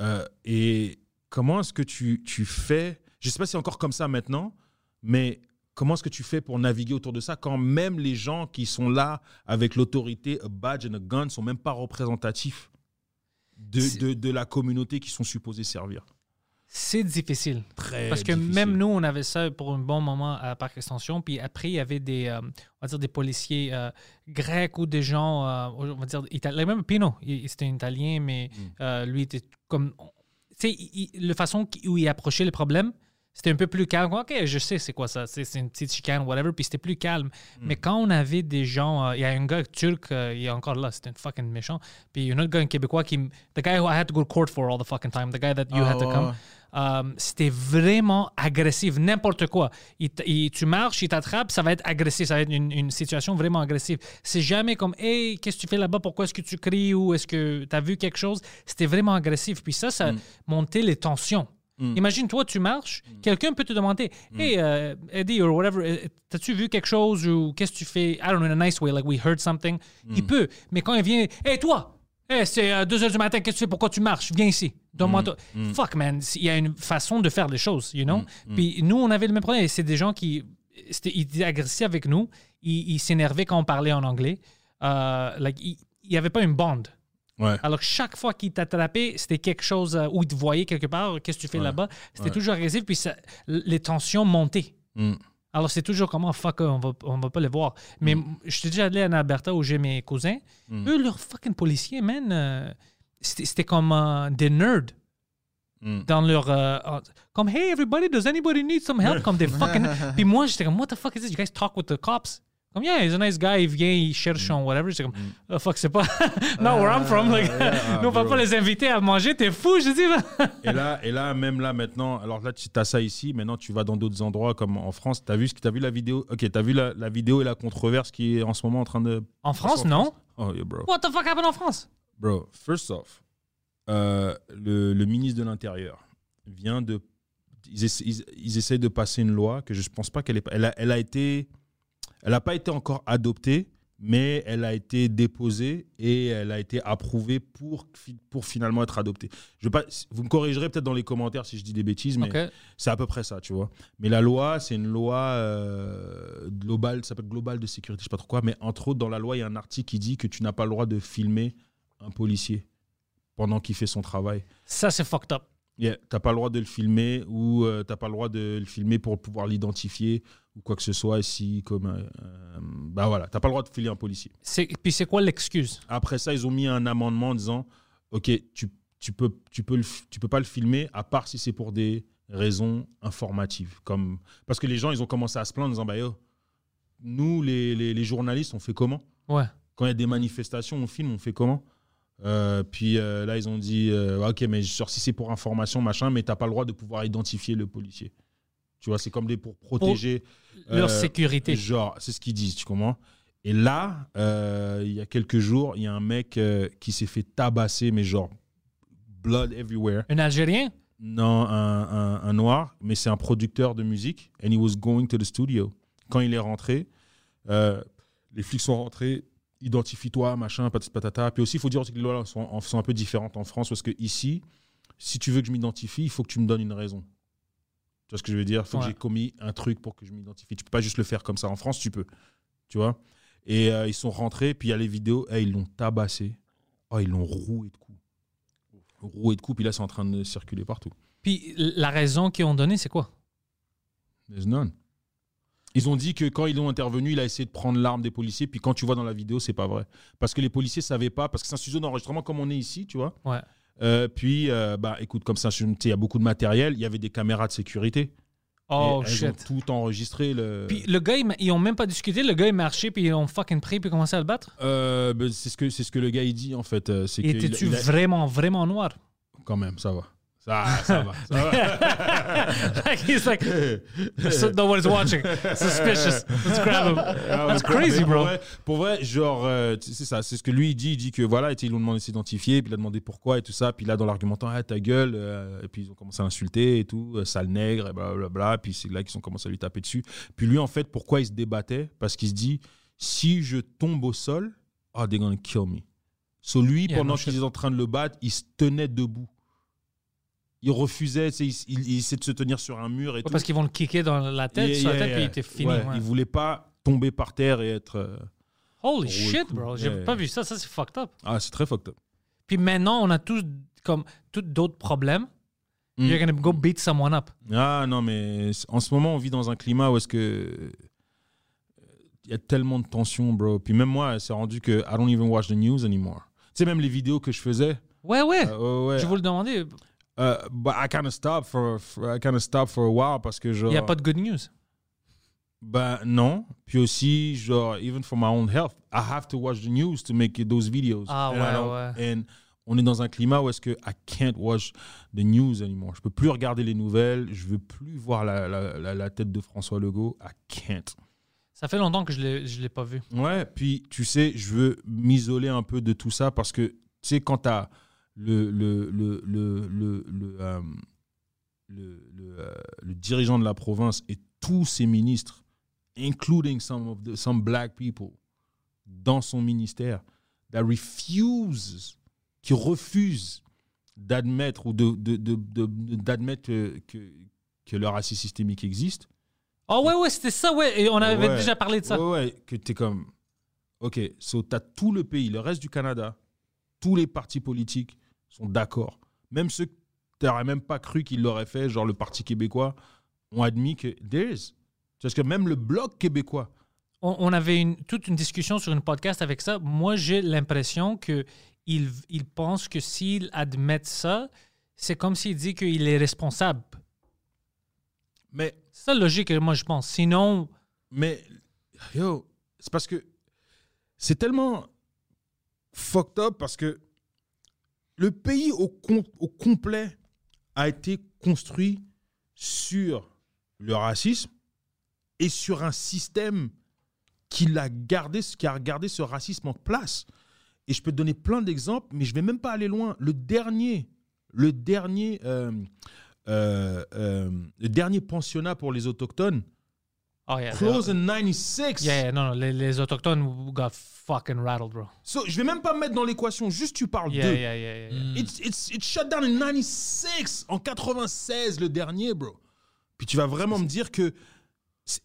Euh, et comment est-ce que tu, tu fais Je sais pas si c'est encore comme ça maintenant, mais comment est-ce que tu fais pour naviguer autour de ça quand même les gens qui sont là avec l'autorité, a badge and a gun, sont même pas représentatifs de, de, de la communauté qui sont supposés servir? C'est difficile. Très Parce que difficile. même nous, on avait ça pour un bon moment à Parc Extension. Puis après, il y avait des, euh, on va dire des policiers euh, grecs ou des gens, euh, on va dire, italiens. Même Pino, il- c'était un Italien, mais Mm. lui était comme. Tu sais, la façon où il approchait le problème, c'était un peu plus calme. Ok, je sais c'est quoi ça. C'est une petite chicane, whatever. Puis c'était plus calme. Mm. Mais quand on avait des gens, euh, il y a un gars turc, euh, il est encore là, c'était un fucking méchant. Puis un autre gars, un Québécois, qui, the guy who I had to go to court for all the fucking time, the guy that you Ah, had to ouais, come. Euh, c'était vraiment agressif, n'importe quoi. Il tu marches, il t'attrape, ça va être agressif, ça va être une, une situation vraiment agressive. C'est jamais comme, hey, qu'est-ce que tu fais là-bas, pourquoi est-ce que tu cries ou est-ce que tu as vu quelque chose? C'était vraiment agressif. Puis ça, ça montait les tensions. Imagine, toi, tu marches, quelqu'un peut te demander, hey, euh, Eddie, or whatever, euh, t'as-tu vu quelque chose ou qu'est-ce que tu fais? I don't know, in a nice way, like we heard something. Il peut, mais quand il vient, hey, toi, Hey, c'est 2 heures du matin, qu'est-ce que tu fais? Pourquoi tu marches? Viens ici. Donne-moi toi. Fuck, man. Il y a une façon de faire les choses, you know? Puis nous, on avait le même problème. C'est des gens qui. Ils étaient agressifs avec nous. Ils s'énervaient quand on parlait en anglais. Euh, like, il n'y avait pas une bande. Ouais. Alors, chaque fois qu'ils t'attrapaient, c'était quelque chose euh, où ils te voyaient quelque part. Qu'est-ce que tu fais Ouais. là-bas? C'était Ouais. toujours agressif. Puis ça- les tensions montaient. Mm. Alors, c'est toujours comment, fuck, on va, on va pas les voir. Mais Mm. je suis déjà allé en Alberta où j'ai mes cousins. Mm. Eux, leurs fucking policiers, man, euh, c'était comme euh, des nerds dans leur. euh, comme, hey, everybody, does anybody need some help? Comme des fucking. Puis moi, j'étais comme, what the fuck is this? You guys talk with the cops? Comme, yeah, he's a nice guy, il vient, il cherche en whatever. J'étais comme, oh fuck, c'est pas. Not where I'm from. Like, nous, on va pas les inviter à manger, t'es fou, je dis. Et là, et là, même là maintenant, alors là, tu as ça ici, maintenant tu vas dans d'autres endroits comme en France. Tu as vu, ce t'as vu la vidéo? Ok, tu as vu la, la vidéo et la controverse qui est en ce moment en train de. En France, en non? Oh, yeah, bro. What the fuck happened en France? Bro, first off, euh, le, le ministre de l'Intérieur vient de. Ils, essa- ils, ils essaient de passer une loi que je ne pense pas qu'elle est. Elle a, elle a été. Elle n'a pas été encore adoptée, mais elle a été déposée et elle a été approuvée pour, pour finalement être adoptée. Je pas, vous me corrigerez peut-être dans les commentaires si je dis des bêtises, mais c'est à peu près ça, tu vois. Mais la loi, c'est une loi euh, globale, ça s'appelle globale de sécurité, je sais pas trop quoi, mais entre autres, dans la loi, il y a un article qui dit que tu n'as pas le droit de filmer un policier pendant qu'il fait son travail. Ça, c'est fucked up. Yeah, t'as pas le droit de le filmer ou euh, t'as pas le droit de le filmer pour pouvoir l'identifier ou quoi que ce soit. Si comme euh, euh, bah voilà, t'as pas le droit de filer un policier. C'est- Puis c'est quoi l'excuse? Après ça, ils ont mis un amendement en disant ok, tu, tu peux tu peux le tu peux pas le filmer à part si c'est pour des raisons informatives, comme parce que les gens ils ont commencé à se plaindre en disant bah yo, nous les, les, les journalistes on fait comment? Ouais. quand il y a des manifestations, on filme, on fait comment? Euh, Puis euh, là, ils ont dit Ok, mais genre, si c'est pour information, machin, mais t'as pas le droit de pouvoir identifier le policier. Tu vois, c'est comme des pour protéger. Leur euh, sécurité. Genre, c'est ce qu'ils disent, tu comprends? Et là, euh, il y a quelques jours, il y a un mec euh, qui s'est fait tabasser, mais genre, blood everywhere. Un Algérien? Non, un, un- un noir, mais c'est un producteur de musique. And he was going to the studio. Quand il est rentré, les flics sont rentrés. Identifie-toi, machin, patata. Puis aussi, il faut dire que les lois sont, sont un peu différentes en France parce que ici, si tu veux que je m'identifie, il faut que tu me donnes une raison. Vois ce que je veux dire? Faut que j'ai commis un truc pour que je m'identifie. Tu peux pas juste le faire comme ça. En France, tu peux. Tu vois? Et euh, ils sont rentrés, puis il y a les vidéos. eh, ils l'ont tabassé. Oh, ils l'ont roué de coups. Roué de coups, puis là, c'est en train de circuler partout. Puis la raison qu'ils ont donnée, c'est quoi? There's none. Ils ont dit que quand ils ont intervenu, il a essayé de prendre l'arme des policiers. Puis quand tu vois dans la vidéo, c'est pas vrai. Parce que les policiers savaient pas, parce que c'est un studio d'enregistrement comme on est ici, tu vois? Ouais. Euh, puis, euh, bah, écoute, comme ça, il y a beaucoup de matériel. Il y avait des caméras de sécurité. Oh Et elles ont shit. tout enregistré. Le... Puis le gars, ils, ils ont même pas discuté. Le gars, il marchait, puis ils ont fucking pris, puis commencé à le battre? Euh, ben, c'est ce que c'est ce que le gars il dit en fait. Étais-tu vraiment, vraiment noir? Quand même, ça va. Ça, ça va. Ça va. like he's like, so no one's watching. Suspicious. Let's grab him. Ah, That's crazy, bro. Pour vrai, pour vrai, genre, euh, c'est ça, c'est ce que lui il dit. Il dit que voilà, ils l'ont demandé de s'identifier, puis il a demandé pourquoi et tout ça. Puis là, dans l'argumentant, ah, ta gueule, euh, et puis ils ont commencé à l'insulter et tout, euh, sale nègre, et blablabla. Puis c'est là qu'ils ont commencé à lui taper dessus. Puis lui, en fait, pourquoi il se débattait? Parce qu'il se dit, si je tombe au sol, oh, they're gonna kill me. So lui, Yeah, pendant no qu'ils étaient en train de le battre, il se tenait debout. Il refusait, tu sais, il, il, il essayait de se tenir sur un mur et Ouais, tout. parce qu'ils vont le kicker dans la tête, Yeah, sur la yeah, tête, puis il yeah. était fini. Ouais, ouais. Il voulait pas tomber par terre et être. euh, Holy shit, coup. bro. J'ai Yeah. pas vu ça. Ça, c'est fucked up. Ah, c'est très fucked up. Puis maintenant, on a tous comme tous d'autres problèmes. Mm. You're gonna go beat someone up. Ah non, mais en ce moment, on vit dans un climat où est-ce que. euh, Il y a tellement de tensions, bro. Puis même moi, c'est rendu que I don't even watch the news anymore. Tu sais, même les vidéos que je faisais. Ouais, ouais. euh, ouais, Je vous le demandais. Euh, but I kind of stop for, for- I kind of stop for a while parce que genre. Il n'y a pas de good news? Ben non. Puis aussi, genre, even for my own health, I have to watch the news to make those videos. Ah, And ouais, ouais. And on est dans un climat où est-ce que I can't watch the news anymore. Je peux plus regarder les nouvelles. Je veux plus voir la, la, la, la tête de François Legault. I can't. Ça fait longtemps que je je l'ai pas vu. Ouais, puis tu sais, je veux m'isoler un peu de tout ça parce que, tu sais, quand tu as le, le, le, le, le, le, euh, euh, le dirigeant de la province et tous ses ministres, including some, of the, some black people, dans son ministère, that refuses, qui refusent d'admettre ou de, de, de, de- d'admettre que, que, le racisme systémique existe, Oh, ouais, ouais, c'était ça, ouais. Et on avait Ouais. déjà parlé de ça. Ouais, ouais, que tu es comme. Ok, so tu as tout le pays, le reste du Canada, tous les partis politiques sont d'accord. Même ceux que tu n'aurais même pas cru qu'ils l'auraient fait, genre le Parti québécois, ont admis que there is. Parce que même le Bloc québécois. On, on avait une, toute une discussion sur une podcast avec ça. Moi, j'ai l'impression que il, il pense que s'il admet ça, c'est comme s'il dit qu'il est responsable. Mais, C'est ça logique que moi je pense. Sinon, mais yo, c'est parce que c'est tellement fucked up parce que le pays au, com- au complet a été construit sur le racisme et sur un système qui a gardé ce racisme en place. Et je peux te donner plein d'exemples, mais je vais même pas aller loin. Dernier, le dernier, euh, euh, euh, le dernier pensionnat pour les autochtones, oh yeah, close in 96. yeah, yeah, non, non, les, les autochtones got fucking rattled, bro. So, je vais même pas me mettre dans l'équation, juste tu parles Yeah, d'eux. yeah, yeah, yeah, yeah. It's, it's, it's shut down in 96, en 96 le dernier, bro. Puis tu vas vraiment me dire que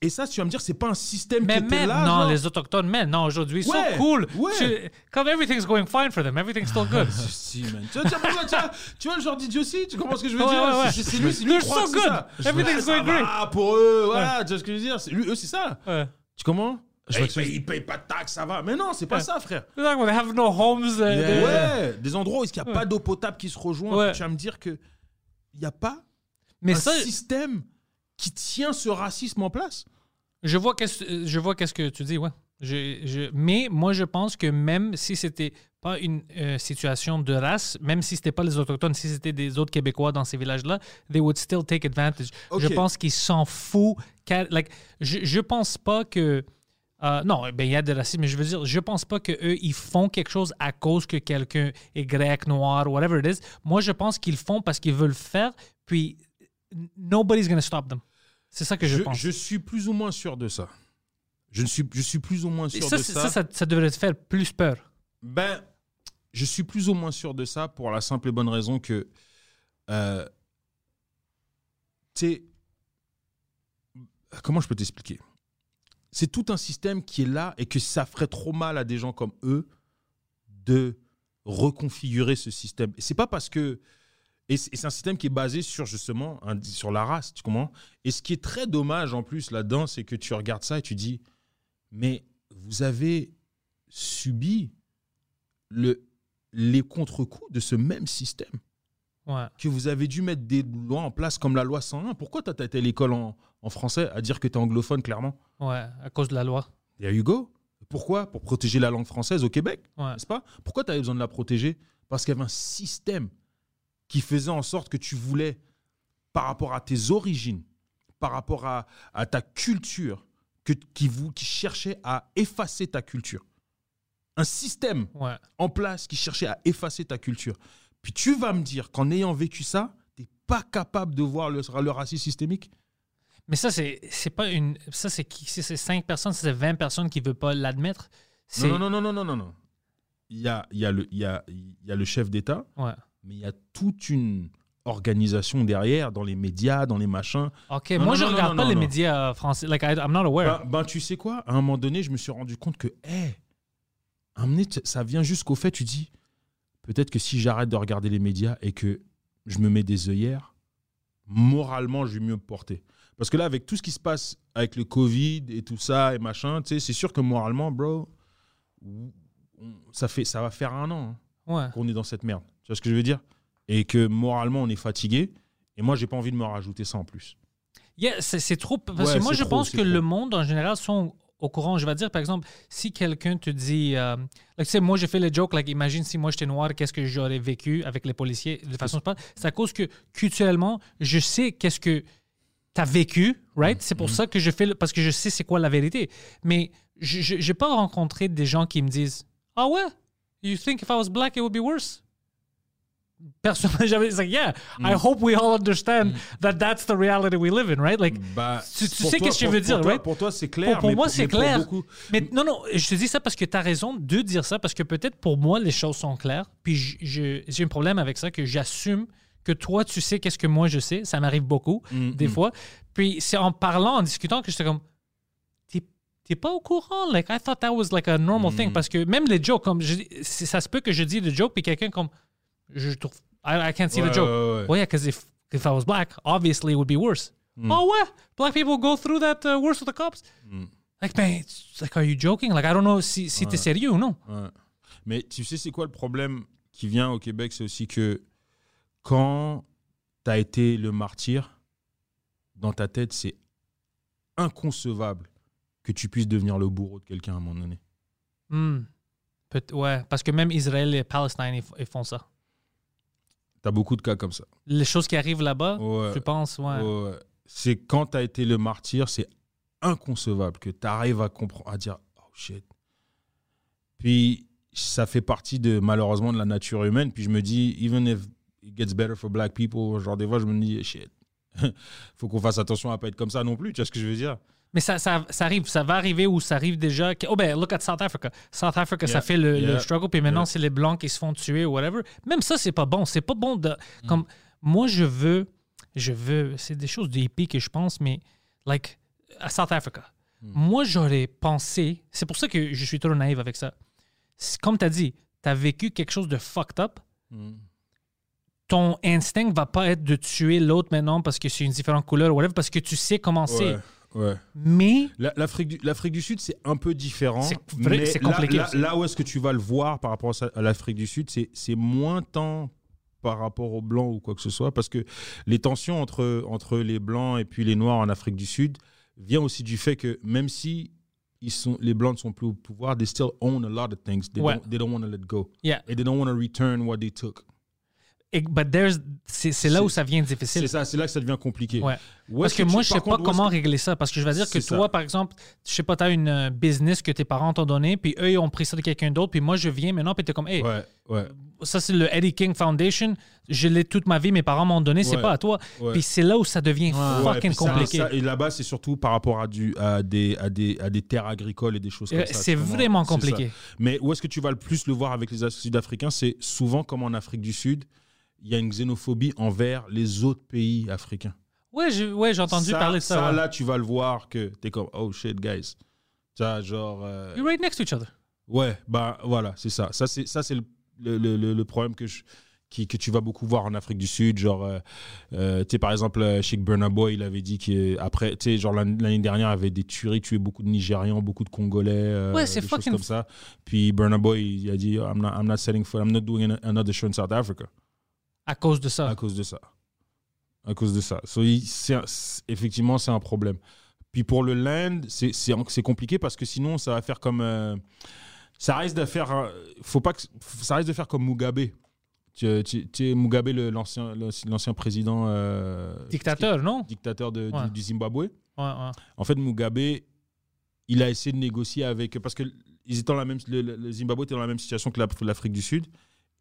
et ça, tu vas me dire, c'est pas un système Mais qui était même, là. non, genre? les autochtones, même, non, aujourd'hui, ils Ouais, sont cool. ouais. Tu- Comme everything's going fine for them, everything's still good. Si, man. Tu vois, tu vois, tu vois, tu vois le genre d'idiotie Tu comprends ce que je veux Ouais, dire? C'est lui, c'est lui They're so good. ça. Everything's going great. va pour eux, voilà. Tu vois ce que je veux dire? Lui, Eux, c'est ça. Tu comprends? Je ils, payent, ils payent pas de taxes, ça va. Mais non, c'est pas Ouais. ça, frère. They have no homes. uh, Yeah. they- Ouais, des endroits où il n'y a pas d'eau potable qui se rejoint. Tu vas me dire que il n'y a pas Mais un ça, système qui tient ce racisme en place? je vois qu'est-ce je vois qu'est-ce que tu dis, ouais. Je, je- mais moi, je pense que même si c'était pas une euh, situation de race, même si c'était pas les autochtones, si c'était des autres Québécois dans ces villages-là, they would still take advantage. Ok. Je pense qu'ils s'en foutent. Like, je, je pense pas que euh, non, ben il y a de racisme, mais je veux dire, je pense pas que eux ils font quelque chose à cause que quelqu'un est grec, noir, whatever it is. Moi, je pense qu'ils font parce qu'ils veulent le faire, puis nobody's gonna stop them. C'est ça que je, Je, pense. je suis plus ou moins sûr de ça. Je, suis, je suis plus ou moins sûr ça, de c'est- ça. ça, ça, ça devrait te faire plus peur. Ben, je suis plus ou moins sûr de ça pour la simple et bonne raison que, euh, tu sais, comment je peux t'expliquer? C'est tout un système qui est là et que ça ferait trop mal à des gens comme eux de reconfigurer ce système. Et c'est pas parce que et c'est un système qui est basé sur justement un- sur la race, tu comprends? Et ce qui est très dommage en plus là-dedans, c'est que tu regardes ça et tu dis, mais vous avez subi le, les contre-coups de ce même système Ouais. que vous avez dû mettre des lois en place comme la loi 101. Pourquoi tu as été à l'école en, en français à dire que tu es anglophone clairement? Ouais, à cause de la loi. There you go. Pourquoi? Pour protéger la langue française au Québec, Ouais. n'est-ce pas? Pourquoi tu avais besoin de la protéger? Parce qu'il y avait un système qui faisait en sorte que tu voulais, par rapport à tes origines, par rapport à, à ta culture, que, qui, vous, qui cherchait à effacer ta culture. Un système Ouais. en place qui cherchait à effacer ta culture. Puis tu vas me dire qu'en ayant vécu ça, tu n'es pas capable de voir le, le racisme systémique? Mais ça, c'est c'est pas une. Ça, c'est c'est 5 personnes, c'est 20 personnes qui ne veulent pas l'admettre. Non, non, non, non, non, non, non. Il y a, il y, a le- il y, a, il y a le chef d'État, Ouais. Mais il y a toute une organisation derrière, dans les médias, dans les machins. Ok, Non, moi, non, je non, regarde non, pas les médias euh, français. Like, I, I'm not aware. Ben, ben, tu sais quoi? À un moment donné, je me suis rendu compte que, hé, t- ça vient jusqu'au fait, tu dis, peut-être que si j'arrête de regarder les médias et que je me mets des œillères, moralement, je vais mieux me porter. Parce que là, avec tout ce qui se passe avec le Covid et tout ça et machin, tu sais, c'est sûr que moralement, bro, ça, fait, ça va faire un an. hein. ouais. qu'on est dans cette merde. Tu vois ce que je veux dire? Et que moralement, on est fatigué. Et moi, j'ai pas envie de me rajouter ça en plus. Yeah, c'est c'est trop. Parce Ouais, que moi, c'est je trop, pense c'est que trop. le monde, en général, sont au courant. Je vais dire, par exemple, si quelqu'un te dit. euh, like, tu sais, moi, j'ai fait le joke, like, imagine si moi j'étais noir, qu'est-ce que j'aurais vécu avec les policiers de façon pas. C'est à cause que, culturellement, je sais qu'est-ce que tu as vécu, right? C'est Mm-hmm. pour ça que je fais. le- parce que je sais c'est quoi la vérité. Mais je n'ai pas rencontré des gens qui me disent Ah ouais? You think if I was black, it would be worse? Personne n'a jamais. It's like, yeah, I Mm. hope we all understand that that's the reality we live in, right? Like, Bah, tu, sais toi- qu'est-ce que je veux pour dire, toi- right? Pour toi, c'est clair. Pour, pour mais moi, c'est clair. beaucoup- Mais non, non, je te dis ça parce que tu as raison de dire ça, parce que peut-être pour moi, les choses sont claires. Puis j'ai un problème avec ça, que j'assume que toi, tu sais qu'est-ce que moi, je sais. Ça m'arrive beaucoup, Mm, des mm. fois. Puis c'est en parlant, en discutant, que j'étais comme, t'es pas au courant. Like, I thought that was like a normal Mm. thing. Parce que même les jokes, comme je ça se peut que je dis le joke, puis quelqu'un comme, je trouve, I, I can't see Ouais, the joke. ouais, ouais. Well, yeah, because if, if I was black, obviously it would be worse. Mm. Oh, ouais, black people go through that uh, worse with the cops. Like, man, it's like, are you joking? Like, I don't know si, si t'es sérieux ou non. Mais tu sais, c'est quoi le problème qui vient au Québec? C'est aussi que quand tu as été le martyr, dans ta tête, c'est inconcevable que tu puisses devenir le bourreau de quelqu'un à un moment donné. Hmm. Peut- ouais, parce que même Israël et Palestine, ils, ils font ça. Tu as beaucoup de cas comme ça. Les choses qui arrivent là-bas, Ouais. tu penses, ouais. C'est quand tu as été le martyr, c'est inconcevable que tu arrives à comprendre, à dire oh shit. Puis ça fait partie de malheureusement de la nature humaine. Puis je me dis, even if it gets better for black people, genre des fois je me dis shit. Faut qu'on fasse attention à pas être comme ça non plus, tu vois ce que je veux dire? Mais ça, ça, ça arrive, ça va arriver ou ça arrive déjà. Oh ben, look at South Africa. South Africa, ça fait le, struggle, puis maintenant Yeah. c'est les blancs qui se font tuer ou whatever. Même ça, c'est pas bon. C'est pas bon de. Mm. Comme moi, je veux, je veux. C'est des choses de hippie que je pense, mais like à South Africa. Mm. Moi, j'aurais pensé. C'est pour ça que je suis trop naïf avec ça. Comme tu as dit, tu as vécu quelque chose de fucked up. Mm. Ton instinct va pas être de tuer l'autre maintenant parce que c'est une différente couleur ou whatever, parce que tu sais comment c'est. Ouais, ouais. Mais La- L'Afrique du, l'Afrique du Sud, c'est un peu différent. C'est mais c'est là- compliqué Là, où est-ce que tu vas le voir par rapport à l'Afrique du Sud, c'est c'est moins tant par rapport aux Blancs ou quoi que ce soit, parce que les tensions entre, entre les Blancs et puis les Noirs en Afrique du Sud vient aussi du fait que même si ils sont, les Blancs ne sont plus au pouvoir, they still own a lot of things. They Ouais. don't, they don't want to let go. Yeah. And they don't want to return what they took. Et- but there's- c'est c'est là où ça devient difficile. C'est ça, c'est là que ça devient compliqué. Ouais. Parce que, tu- moi, je par sais pas contre, comment régler ça. Parce que je veux dire que toi, ça. par exemple, je sais pas, tu as une euh, business que tes parents t'ont donné, puis eux, ils ont pris ça de quelqu'un d'autre, puis moi, je viens maintenant, puis t'es comme, hey, Ouais, ouais. ça, c'est le Eddie King Foundation, je l'ai toute ma vie, mes parents m'ont donné, c'est pas à toi. Puis c'est là où ça devient fucking compliqué. ça- et là-bas, c'est surtout par rapport à, du, à, des, à, des, à des terres agricoles et des choses comme Euh, ça. c'est tu vraiment compliqué. Mais où est-ce que tu vas le plus le voir avec les As- Sud-Africains C'est souvent comme en Afrique du Sud, il y a une xénophobie envers les autres pays africains. Ouais, j'ai ouais, entendu ça, parler de ça. ouais. là, tu vas le voir que t'es comme, oh shit, guys. Tu genre. euh, You're right next to each other. Ouais, bah voilà, c'est ça. Ça, c'est ça, le, le, le- le problème que, je, qui, que tu vas beaucoup voir en Afrique du Sud. Genre, euh, euh, tu sais, par exemple, euh, Sheikh Burna Boy, il avait dit qu'après, tu sais, genre l'an- l'année dernière, il avait des tueries, tué beaucoup de Nigérians, beaucoup de Congolais. euh, Ouais, c'est des choses comme ça. Puis Burna Boy, il a dit, I'm not, I'm not selling foot, I'm not doing an- another show in South Africa. À cause de ça. À cause de ça. À cause de ça. So, il- effectivement, c'est un problème. Puis pour le land, c'est- compliqué parce que sinon, ça va faire comme. euh, ça risque de faire. euh, Faut pas que, ça risque de faire comme Mugabe. Tu, tu- tu sais, Mugabe, l'ancien président. euh, Dictateur, non? Dictateur de- du- Ouais. du, Zimbabwe. Ouais, ouais. En fait, Mugabe, il a essayé de négocier avec. Parce que ils étaient dans la même, le, le- Zimbabwe était dans la même situation que la- l'Afrique du Sud.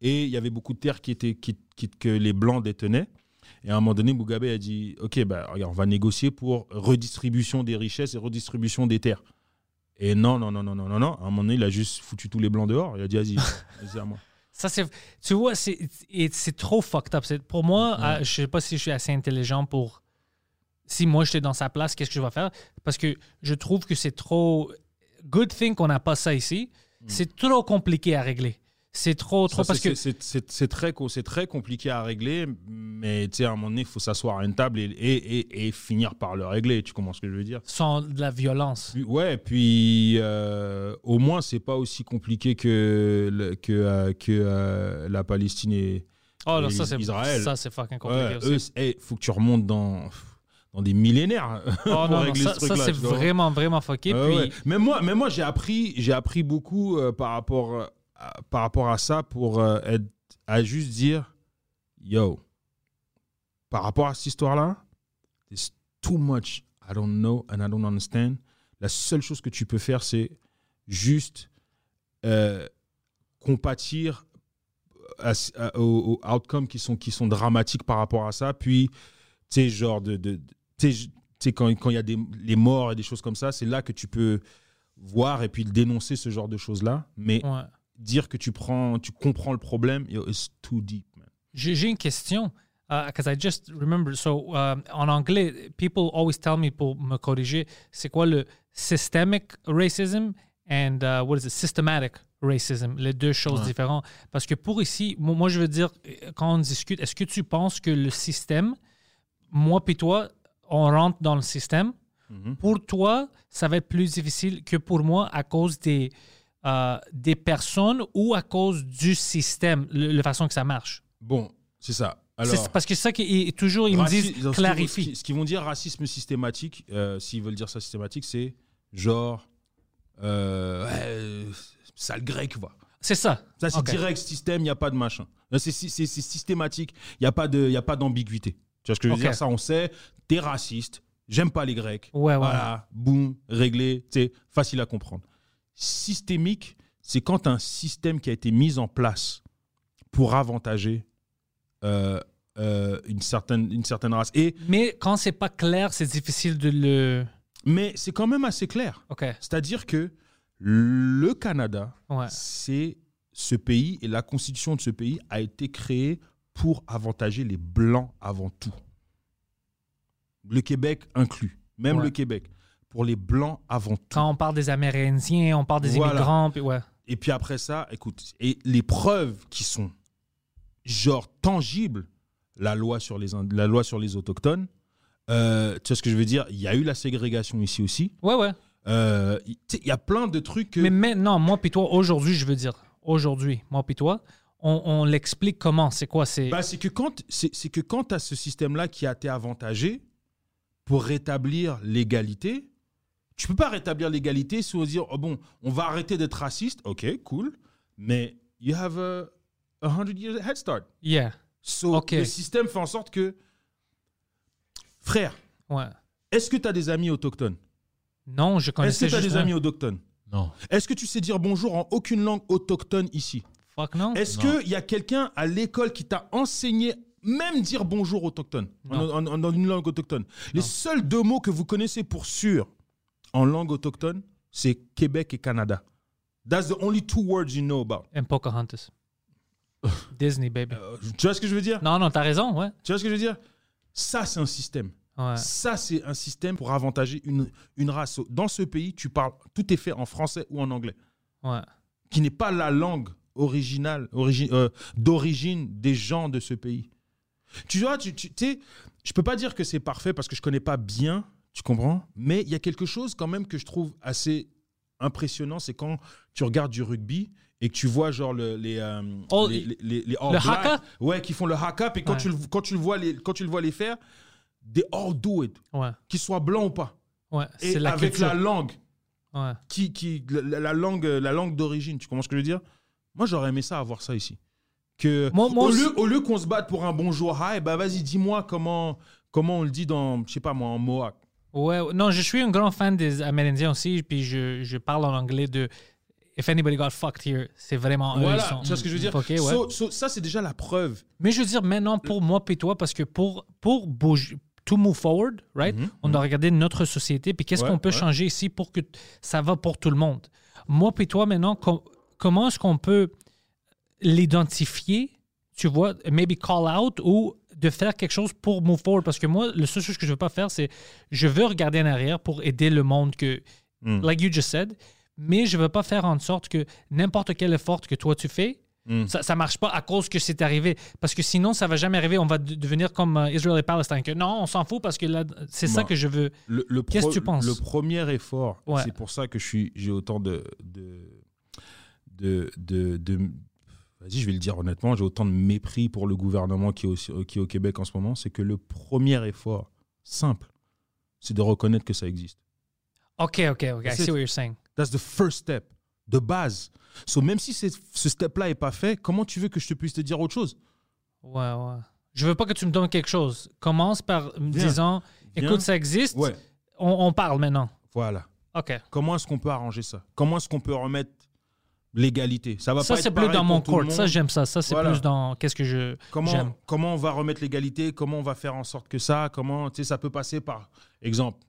Et il y avait beaucoup de terres qui étaient, qui, qui- que les Blancs détenaient. Et à un moment donné, Mugabe a dit Ok, bah, regarde, on va négocier pour redistribution des richesses et redistribution des terres. Et non, non, non, non, non, non, non. À un moment donné, il a juste foutu tous les Blancs dehors. Il a dit Vas-y, vas-y à moi. Ça, c'est, tu vois, c'est, trop fucked up. Pour moi, euh, je sais pas si je suis assez intelligent pour. Si moi j'étais dans sa place, qu'est-ce que je vais faire? Parce que je trouve que c'est trop. Good thing qu'on n'a pas ça ici. C'est trop compliqué à régler. C'est trop, trop. Ça, parce que. c'est- très, c'est très compliqué à régler, mais tu sais, à un moment donné, il faut s'asseoir à une table et, et, et, et finir par le régler. Tu comprends ce que je veux dire? Sans de la violence. Puis- Ouais, puis euh, au moins, c'est pas aussi compliqué que, que, euh, que euh, la Palestine et, Oh, et ça, Israël. ça, c'est fucking compliqué Ouais, aussi. eux, il faut que tu remontes dans, dans des millénaires Oh, pour non, non, ça, ce ça, truc-là. c'est vraiment, vraiment fucké. Puis, ouais. Mais moi, mais moi j'ai appris, j'ai appris beaucoup par, rapport, par rapport à ça pour euh, être, à juste dire Yo, par rapport à cette histoire-là, there's too much I don't know and I don't understand. La seule chose que tu peux faire, c'est juste euh, compatir à- aux, outcomes qui sont, qui sont dramatiques par rapport à ça. Puis, tu sais, genre, de, quand il y a des, les morts et des choses comme ça, c'est là que tu peux voir et puis dénoncer ce genre de choses-là. Mais ouais. Dire que tu, prends, tu comprends le problème, it's too deep, man. J'ai une question. Because I just remember. So, um, en anglais, people always tell me pour me corriger, c'est quoi le systemic racism and uh, what is it, systematic racism, les deux choses différentes. Parce que pour ici, moi, moi, je veux dire, quand on discute, est-ce que tu penses que le système, moi puis toi, on rentre dans le système, Mhm. pour toi, ça va être plus difficile que pour moi à cause des, euh, des personnes ou à cause du système, le- la façon que ça marche? Bon, c'est ça. Alors, parce que c'est ça qui toujours ils me disent clarifie. Ce qu'ils- vont dire racisme systématique, euh, s'ils veulent dire ça systématique, c'est genre euh, ouais, sale grec, va. C'est ça. Ça, c'est direct système, il n'y a pas de machin. C'est systématique, il n'y a pas d'ambiguïté. Tu vois ce que je veux Ok. dire? Ça, on sait, t'es raciste, j'aime pas les Grecs. Ouais, ouais. Voilà, boum, réglé, c'est facile à comprendre. Systémique, c'est quand un système qui a été mis en place pour avantager euh, euh, une, certaine, une certaine race. Et, Mais quand c'est pas clair, c'est difficile de le. mais c'est quand même assez clair. Ok. C'est-à-dire que le Canada, Ouais. c'est ce pays et la constitution de ce pays a été créée pour avantager les Blancs avant tout. Le Québec inclus, même Ouais. le Québec, pour les Blancs avant tout. Quand on parle des Amérindiens, on parle des Voilà. immigrants, puis ouais. Et puis après ça, écoute, et les preuves qui sont genre tangibles, la loi sur les, la loi sur les autochtones, euh, tu vois ce que je veux dire? Il y a eu la ségrégation ici aussi. Ouais, ouais. Euh, il sais, y a plein de trucs que... Mais maintenant, moi puis toi, aujourd'hui, je veux dire, aujourd'hui, moi puis toi, on, on l'explique comment, c'est quoi, c'est. Bah, que quand c'est que quand tu as ce système-là qui a été avantagé pour rétablir l'égalité, tu peux pas rétablir l'égalité sans dire oh bon, on va arrêter d'être raciste. OK, cool, mais you have a, a 100 years head start. Yeah. So, Ok. le système fait en sorte que frère, Ouais. est-ce que tu as des amis autochtones? Non, je Est-ce connaissais que tu as juste des un. amis autochtones? Non. Est-ce que tu sais dire bonjour en aucune langue autochtone ici? Fuck non. Est-ce qu'il y a quelqu'un à l'école qui t'a enseigné même dire bonjour autochtone? En, en- en- dans une langue autochtone Les Non. seuls deux mots que vous connaissez pour sûr en langue autochtone, c'est Québec et Canada. That's the only two words you know about. And Pocahontas. Disney, baby. Euh, tu vois ce que je veux dire? Non, non, t'as raison, ouais. Tu vois ce que je veux dire? Ça, c'est un système. Ouais. Ça, c'est un système pour avantager une, une race. Dans ce pays, tu parles, tout est fait en français ou en anglais, Ouais. qui n'est pas la langue originale, origi- euh, d'origine des gens de ce pays. Tu vois, tu, tu sais, je peux pas dire que c'est parfait parce que je connais pas bien, tu comprends? Mais il y a quelque chose quand même que je trouve assez impressionnant, c'est quand tu regardes du rugby et que tu vois genre le- les, euh, Oh, les, les, les- les All le Blacks, haka ouais, qui font le haka, et quand, Ouais. tu le, quand, tu le vois les, quand tu le vois les faire, they all do it, Ouais. qu'ils soient blancs ou pas. Ouais. Et la avec culture. la langue, Ouais. qui, qui, la, la langue, la langue d'origine, tu comprends ce que je veux dire? Moi, j'aurais aimé ça, avoir ça ici. Que, Moi- moi au, lieu, au lieu qu'on se batte pour un bonjour, hi, bah vas-y, dis-moi comment, comment on le dit dans, je sais pas moi, en Mohawk. Ouais, non, je suis un grand fan des Amérindiens aussi, puis je, je parle en anglais de If anybody got fucked here, c'est vraiment eux, Voilà, sont vois ce que je veux dire? ouais. So- so, Ça, c'est déjà la preuve. Mais je veux dire, maintenant, pour moi et toi, parce que pour, pour bouger, to move forward, right, on doit regarder notre société, puis qu'est-ce Ouais, qu'on peut ouais. changer ici pour que ça va pour tout le monde? Moi et toi, maintenant, com- comment est-ce qu'on peut l'identifier, tu vois, maybe call out ou de faire quelque chose pour move forward? Parce que moi, le seul chose que je veux pas faire, c'est je veux regarder en arrière pour aider le monde que, Mm. like you just said, mais je veux pas faire en sorte que n'importe quel effort que toi tu fais, Mm. ça, ça marche pas à cause que c'est arrivé. Parce que sinon, ça va jamais arriver. On va de- devenir comme euh, Israel et Palestine. Que non, on s'en fout parce que là, c'est ça que je veux. Le, le Qu'est-ce que tu penses? Le premier effort, Ouais. c'est pour ça que je suis, j'ai autant de, de, de, de, de- vas-y, je vais le dire honnêtement, j'ai autant de mépris pour le gouvernement qui est, au, qui est au Québec en ce moment, c'est que le premier effort, simple, c'est de reconnaître que ça existe. OK, OK, OK. I see what you're saying. That's the first step, de base. So, même si ce step-là n'est pas fait, comment tu veux que je te puisse te dire autre chose? Ouais, ouais. Je veux pas que tu me donnes quelque chose. Commence par me disant écoute, Viens. ça existe. Ouais, On, on parle maintenant. voilà. OK. Comment est-ce qu'on peut arranger ça? Comment est-ce qu'on peut remettre l'égalité Ça va Ça, pas c'est être pareil dans mon tout le. Ça, j'aime ça. Ça, c'est Voilà. plus dans qu'est-ce que je. Comment, comment on va remettre l'égalité? Comment on va faire en sorte que ça? Comment, ça peut passer par exemple,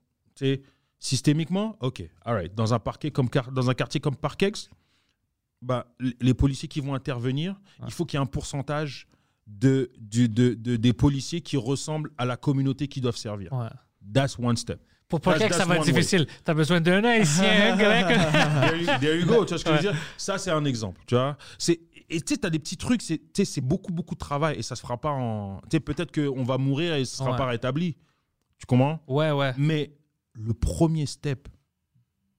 systémiquement, ok, all right. Dans un parquet comme dans un quartier comme Parkex, bah, les policiers qui vont intervenir, il faut qu'il y ait un pourcentage de, du- de, de- des policiers qui ressemblent à la communauté qui doivent servir. Ouais. That's one step. Pour pas que ça va être difficile. T'as besoin d'un haïtien, un grec. there, you, go. Tu vois ce que je veux dire? Ça, c'est un exemple. Tu vois? C'est, Et tu sais, tu as des petits trucs, c'est, tu beaucoup, beaucoup de travail et ça se fera pas en. Tu sais, peut-être qu'on va mourir et ce sera Ouais. pas rétabli. Tu comprends? Ouais, ouais. Mais le premier step,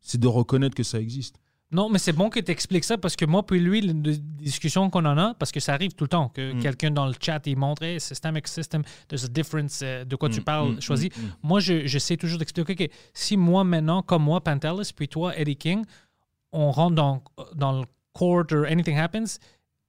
c'est de reconnaître que ça existe. Non, mais c'est bon que tu expliques ça parce que moi, puis lui, les les discussions qu'on en a, parce que ça arrive tout le temps, que Mm. quelqu'un dans le chat, il montre hey, Systemic System, there's a difference, euh, de quoi tu Mm, parles, mm, choisis. Moi, je, j'essaie toujours d'expliquer que si moi, maintenant, comme moi, Pantelis, puis toi, Eddie King, on rentre dans, dans le court or anything happens,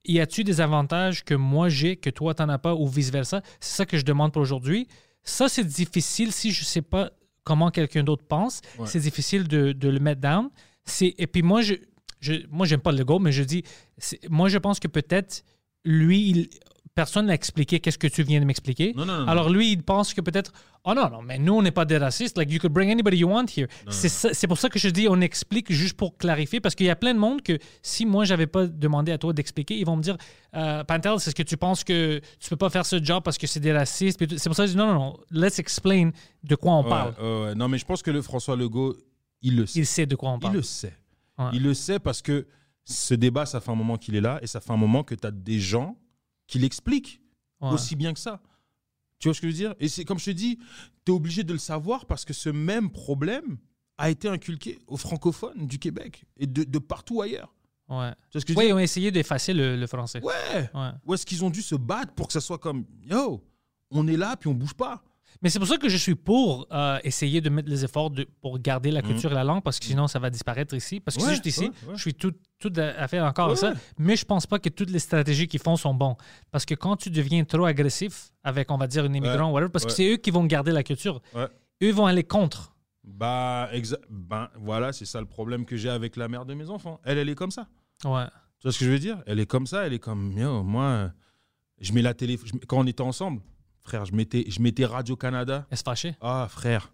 y a-tu des avantages que moi j'ai, que toi, t'en as pas, ou vice-versa? C'est ça que je demande pour aujourd'hui. Ça, c'est difficile si je sais pas comment quelqu'un d'autre pense. Ouais. C'est difficile de, de le mettre down. C'est, et puis moi, je, je, moi, j'aime pas le go, mais je dis, c'est- moi, je pense que peut-être lui, il- personne n'a expliqué qu'est-ce que tu viens de m'expliquer? Non, non, non. Alors lui, il pense que peut-être, oh non, non, mais nous, on n'est pas des racistes. Like, you could bring anybody you want here. C'est c'est pour ça que je dis, on explique juste pour clarifier, parce qu'il y a plein de monde que si moi, j'avais pas demandé à toi d'expliquer, ils vont me dire, euh, Pantel, est-ce que tu penses que tu peux pas faire ce job parce que c'est des racistes? C'est pour ça que je dis, non, non, non, let's explain de quoi on Ouais, parle. ouais. Non, mais je pense que le François Legault, il le sait. Il sait de quoi on Il parle. le sait. Ouais. Il le sait parce que ce débat, ça fait un moment qu'il est là et ça fait un moment que tu as des gens qui l'expliquent Ouais. aussi bien que ça. Tu vois ce que je veux dire? Et c'est comme je te dis, tu es obligé de le savoir parce que ce même problème a été inculqué aux francophones du Québec et de, de partout ailleurs. Ouais. Tu vois ce que je veux Oui, ils ont essayé d'effacer le, le français. Ouais. Ouais. Où est-ce qu'ils ont dû se battre pour que ça soit comme Yo, on est là puis on bouge pas? Mais c'est pour ça que je suis pour euh, essayer de mettre les efforts de, pour garder la culture et la langue, parce que sinon, ça va disparaître ici. Parce que. Ouais, juste ici, ouais, ouais. je suis tout, tout à à fait d'accord avec Ouais, ça. Mais je pense pas que toutes les stratégies qu'ils font sont bonnes. Parce que quand tu deviens trop agressif avec, on va dire, un immigrant, whatever, parce que c'est eux qui vont garder la culture. Eux vont aller contre. Bah, ben voilà, c'est ça le problème que j'ai avec la mère de mes enfants. Elle, elle est comme ça. Ouais. Tu vois ce que je veux dire? Elle est comme ça, elle est comme, yo, moi, je mets la télé, je quand on était ensemble, frère, je mettais, je mettais Radio-Canada. Elle se fâchait. Ah, frère.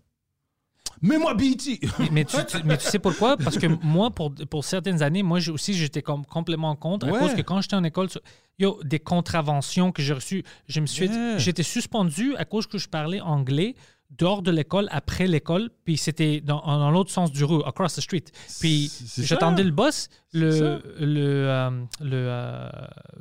Mets-moi BET Mais, mais tu, tu- mais tu sais pourquoi? Parce que moi, pour, pour certaines années, moi j'ai aussi, j'étais comme complètement contre. À Ouais. cause que quand j'étais en école, tu- yo, des contraventions que j'ai reçues, je me suis, Yeah. j'étais suspendu à cause que je parlais anglais dehors de l'école, après l'école, puis c'était dans, dans l'autre sens du rue, across the street. Puis C'est- c'est j'attendais ça. le boss, C'est le, ça. le, euh, le, euh,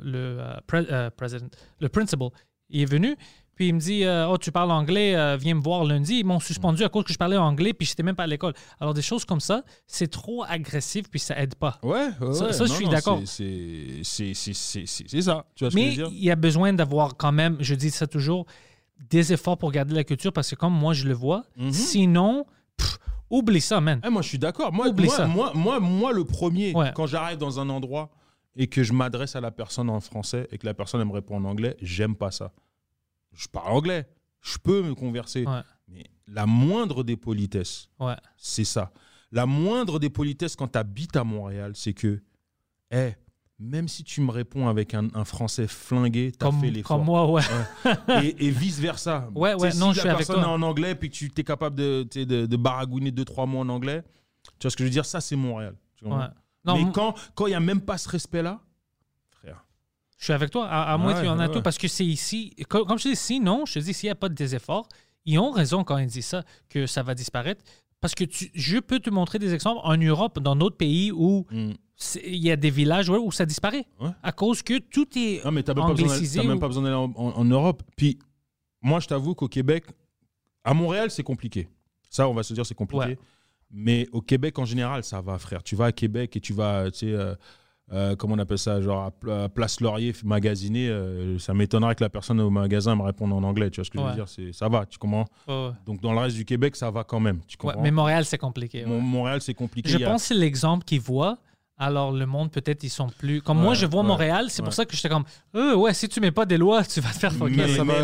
le, euh, pre- euh, president, le principal. Il est venu, puis il me dit euh, Oh, tu parles anglais, euh, viens me voir lundi. Ils m'ont suspendu à cause que je parlais anglais, puis j'étais même pas à l'école. Alors, des choses comme ça, c'est trop agressif, puis ça aide pas. Ouais, ouais, Ça- je suis d'accord. c'est- ça. Tu vois ce que je Mais veux dire? il y a besoin d'avoir quand même, je dis ça toujours, des efforts pour garder la culture parce que comme moi je le vois, Mhm. sinon, pff, oublie ça, man. Eh, moi, je suis d'accord. Moi, Oublie moi, ça. moi, moi, moi, le premier, Ouais. quand j'arrive dans un endroit et que je m'adresse à la personne en français et que la personne elle me répond en anglais, j'aime pas ça. Je parle anglais, je peux me converser, Ouais. mais la moindre des politesses, Ouais. c'est ça. La moindre des politesses quand tu habites à Montréal, c'est que, eh, même si tu me réponds avec un, un français flingué, t'as fait l'effort. comme moi, ouais. et, et vice versa. Ouais, ouais, non, je si suis avec toi. est en anglais puis que tu es capable de, de, de baragouiner deux trois mots en anglais, tu vois ce que je veux dire? Ça, c'est Montréal. Tu Ouais. Non, Mais quand quand il y a même pas ce respect-là. Je suis avec toi. À, à moins Ouais, qu'il y en a ouais. tout parce que c'est ici. Comme, comme je te dis, sinon, je te dis, s'il n'y a pas de efforts, ils ont raison quand ils disent ça, que ça va disparaître. Parce que tu- je peux te montrer des exemples en Europe, dans d'autres pays où Mm. c'est- il y a des villages où ça disparaît. Ouais. À cause que tout est Non, mais anglicisé. t'as même pas besoin d'aller en, en- en Europe. Puis, moi, je t'avoue qu'au Québec, à Montréal, c'est compliqué. Ça, on va se dire, c'est compliqué. Mais au Québec, en général, ça va, frère. Tu vas à Québec et tu vas, tu sais, euh, euh, comment on appelle ça, genre à, Pla- à Place Laurier, magasiner. euh, ça m'étonnerait que la personne au magasin me réponde en anglais. Tu vois ce que je veux dire C'est, Ça va, tu comprends? Donc, dans le reste du Québec, ça va quand même. Tu Ouais, comprends? mais Montréal, c'est compliqué. ouais. Montréal, c'est compliqué. Je a- pense que c'est l'exemple qu'ils voient. Alors, le monde, peut-être, ils sont plus. Comme moi, je vois ouais, Montréal, c'est ouais. pour ça que j'étais comme. Euh, ouais, si tu mets pas des lois, tu vas te faire fucker.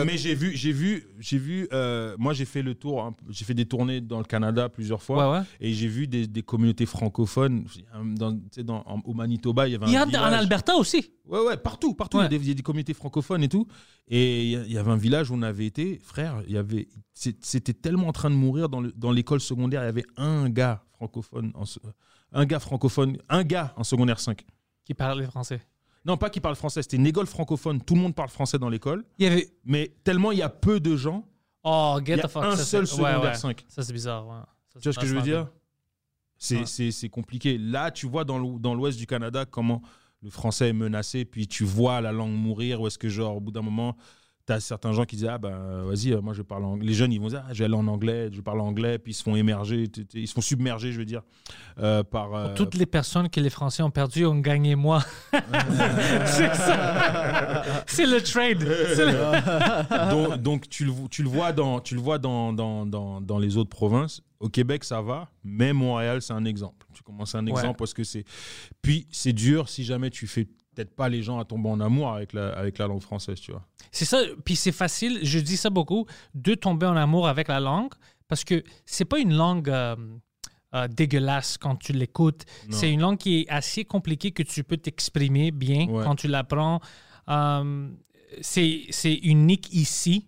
Mais, j'ai vu, j'ai vu, j'ai vu. euh, moi, j'ai fait le tour. hein, j'ai fait des tournées dans le Canada plusieurs fois. Ouais, ouais. Et j'ai vu des, des communautés francophones. Dans, dans, en- au Manitoba, il y avait un Il y a en village. Alberta aussi. Ouais, ouais, partout, partout. Il, y a des, il y a des communautés francophones et tout. Et il y, avait un village où on avait été, frère. Il y avait, c'était tellement en train de mourir dans, le- dans l'école secondaire. Il y avait un gars francophone, en un gars francophone, un gars en secondaire 5. Qui parle français. Non, pas qui parle français. C'était une école francophone. Tout le monde parle français dans l'école. Il y avait. Mais tellement il y a peu de gens, Oh, get il y the a fuck. un ça, seul c'est- ouais, secondaire ouais. 5. Ça, c'est bizarre. ouais. Ça, Tu vois ce que je veux dire? C'est Ouais. c'est- c'est compliqué. Là, tu vois dans l'ou- dans l'ouest du Canada comment le français est menacé, puis tu vois la langue mourir, ou est-ce que, genre, au bout d'un moment, tu as certains gens qui disent Ah, ben, vas-y, euh, moi, je parle anglais. Les jeunes, ils vont dire Ah, je vais aller en anglais, je parle anglais, puis ils se font émerger, ils se font submerger, je veux dire, euh, par. euh, Toutes les personnes que les Français ont perdues ont gagné moi. c'est ça. c'est le trade. Le- donc, donc tu, le, tu le vois, dans, tu le vois dans, dans, dans, dans les autres provinces. Au Québec, ça va, mais Montréal, c'est un exemple. Tu commences un exemple Ouais. parce que c'est. Puis, c'est dur si jamais tu fais peut-être pas les gens à tomber en amour avec la, avec la langue française, tu vois. C'est ça. Puis c'est facile, je dis ça beaucoup, de tomber en amour avec la langue parce que c'est pas une langue euh, euh, dégueulasse quand tu l'écoutes. C'est une langue qui est assez compliquée que tu peux t'exprimer bien Ouais. quand tu l'apprends. Euh, c'est unique ici.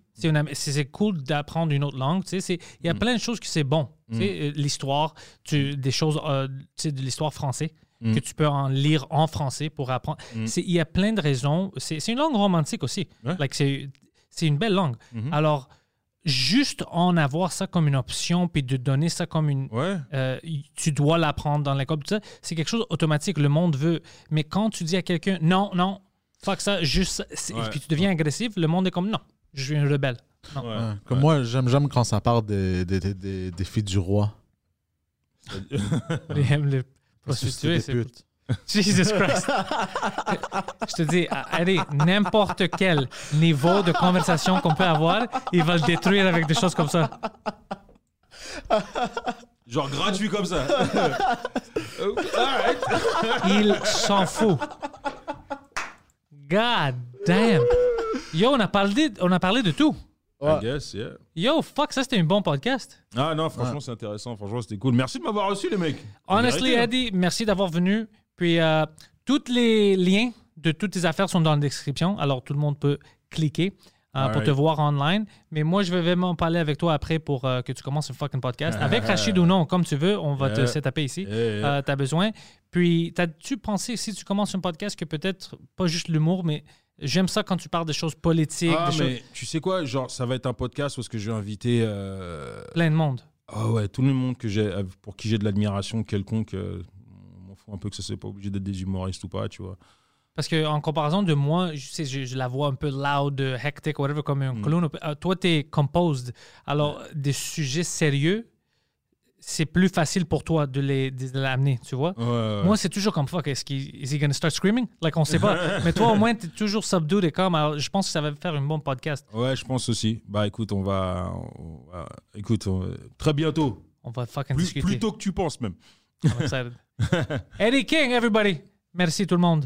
C'est cool d'apprendre une autre langue. tu sais, c'est- Il y a Mm. plein de choses que c'est bon. Tu sais, euh, L'histoire, des choses, tu sais, de l'histoire française Mm. que tu peux en lire en français pour apprendre. Mm. Il y a plein de raisons. C'est c'est une langue romantique aussi. Ouais. Like, c'est c'est une belle langue. Mhm. Alors, juste en avoir ça comme une option, puis de donner ça comme une... Ouais. euh, tu dois l'apprendre dans l'école, tout ça, c'est quelque chose automatique, le monde veut. Mais quand tu dis à quelqu'un, non, non, fuck ça, juste Ouais. puis tu deviens agressif, le monde est comme, non, je suis un rebelle. Non. ouais. Ouais. Comme moi, j'aime, j'aime quand ça parle des, des, des, des, des filles du roi. Les, les prostituées, des c'est... putes. Jesus Christ. je te dis, allez, n'importe quel niveau de conversation qu'on peut avoir, il va le détruire avec des choses comme ça. Genre gratuit comme ça. Ok, alright. Il s'en fout. God damn. Yo, on a parlé, on a parlé de tout. I guess, yeah. Yo, fuck, ça c'était un bon podcast. Ah non, franchement, c'est intéressant. Franchement, c'était cool. Merci de m'avoir reçu, les mecs. Honestly, Vérité, hein. Eddie, merci d'avoir venu. Puis, euh, tous les liens de toutes tes affaires sont dans la description. Alors, tout le monde peut cliquer euh, pour Alright. te voir online. Mais moi, je vais vraiment parler avec toi après pour euh, que tu commences un fucking podcast. Avec Rachid ou non, comme tu veux, on va te Yeah. setuper ici. Yeah, yeah. Euh, t'as besoin. Puis, t'as-tu pensé, si tu commences un podcast, que peut-être pas juste l'humour, mais J'aime ça quand tu parles des choses politiques, Ah, des mais choses... tu sais quoi, genre, ça va être un podcast parce que je vais inviter. euh, plein de monde. Ah ouais, tout le monde que j'ai, pour qui j'ai de l'admiration quelconque. euh, on m'en fout un peu que ça soit pas obligé d'être des humoristes ou pas, tu vois. Parce que en comparaison de moi, je, sais, je, je la vois un peu loud, hectic, whatever, comme un Mm. clown. Euh, toi, tu es composed. Alors, des sujets sérieux, c'est plus facile pour toi de les de l'amener, tu vois? Ouais, ouais. Moi, c'est toujours comme fuck. Est-ce qu'il is he gonna start screaming? Like, on sait pas. Mais toi, au moins, t'es toujours subdued et comme. Alors, je pense que ça va faire un bon podcast. Ouais, je pense aussi. Bah écoute, on va. on va- écoute, on- très bientôt. On va fucking Plus, discuter. plus tôt que tu penses même. I'm excited. Eddie King, everybody. Merci tout le monde.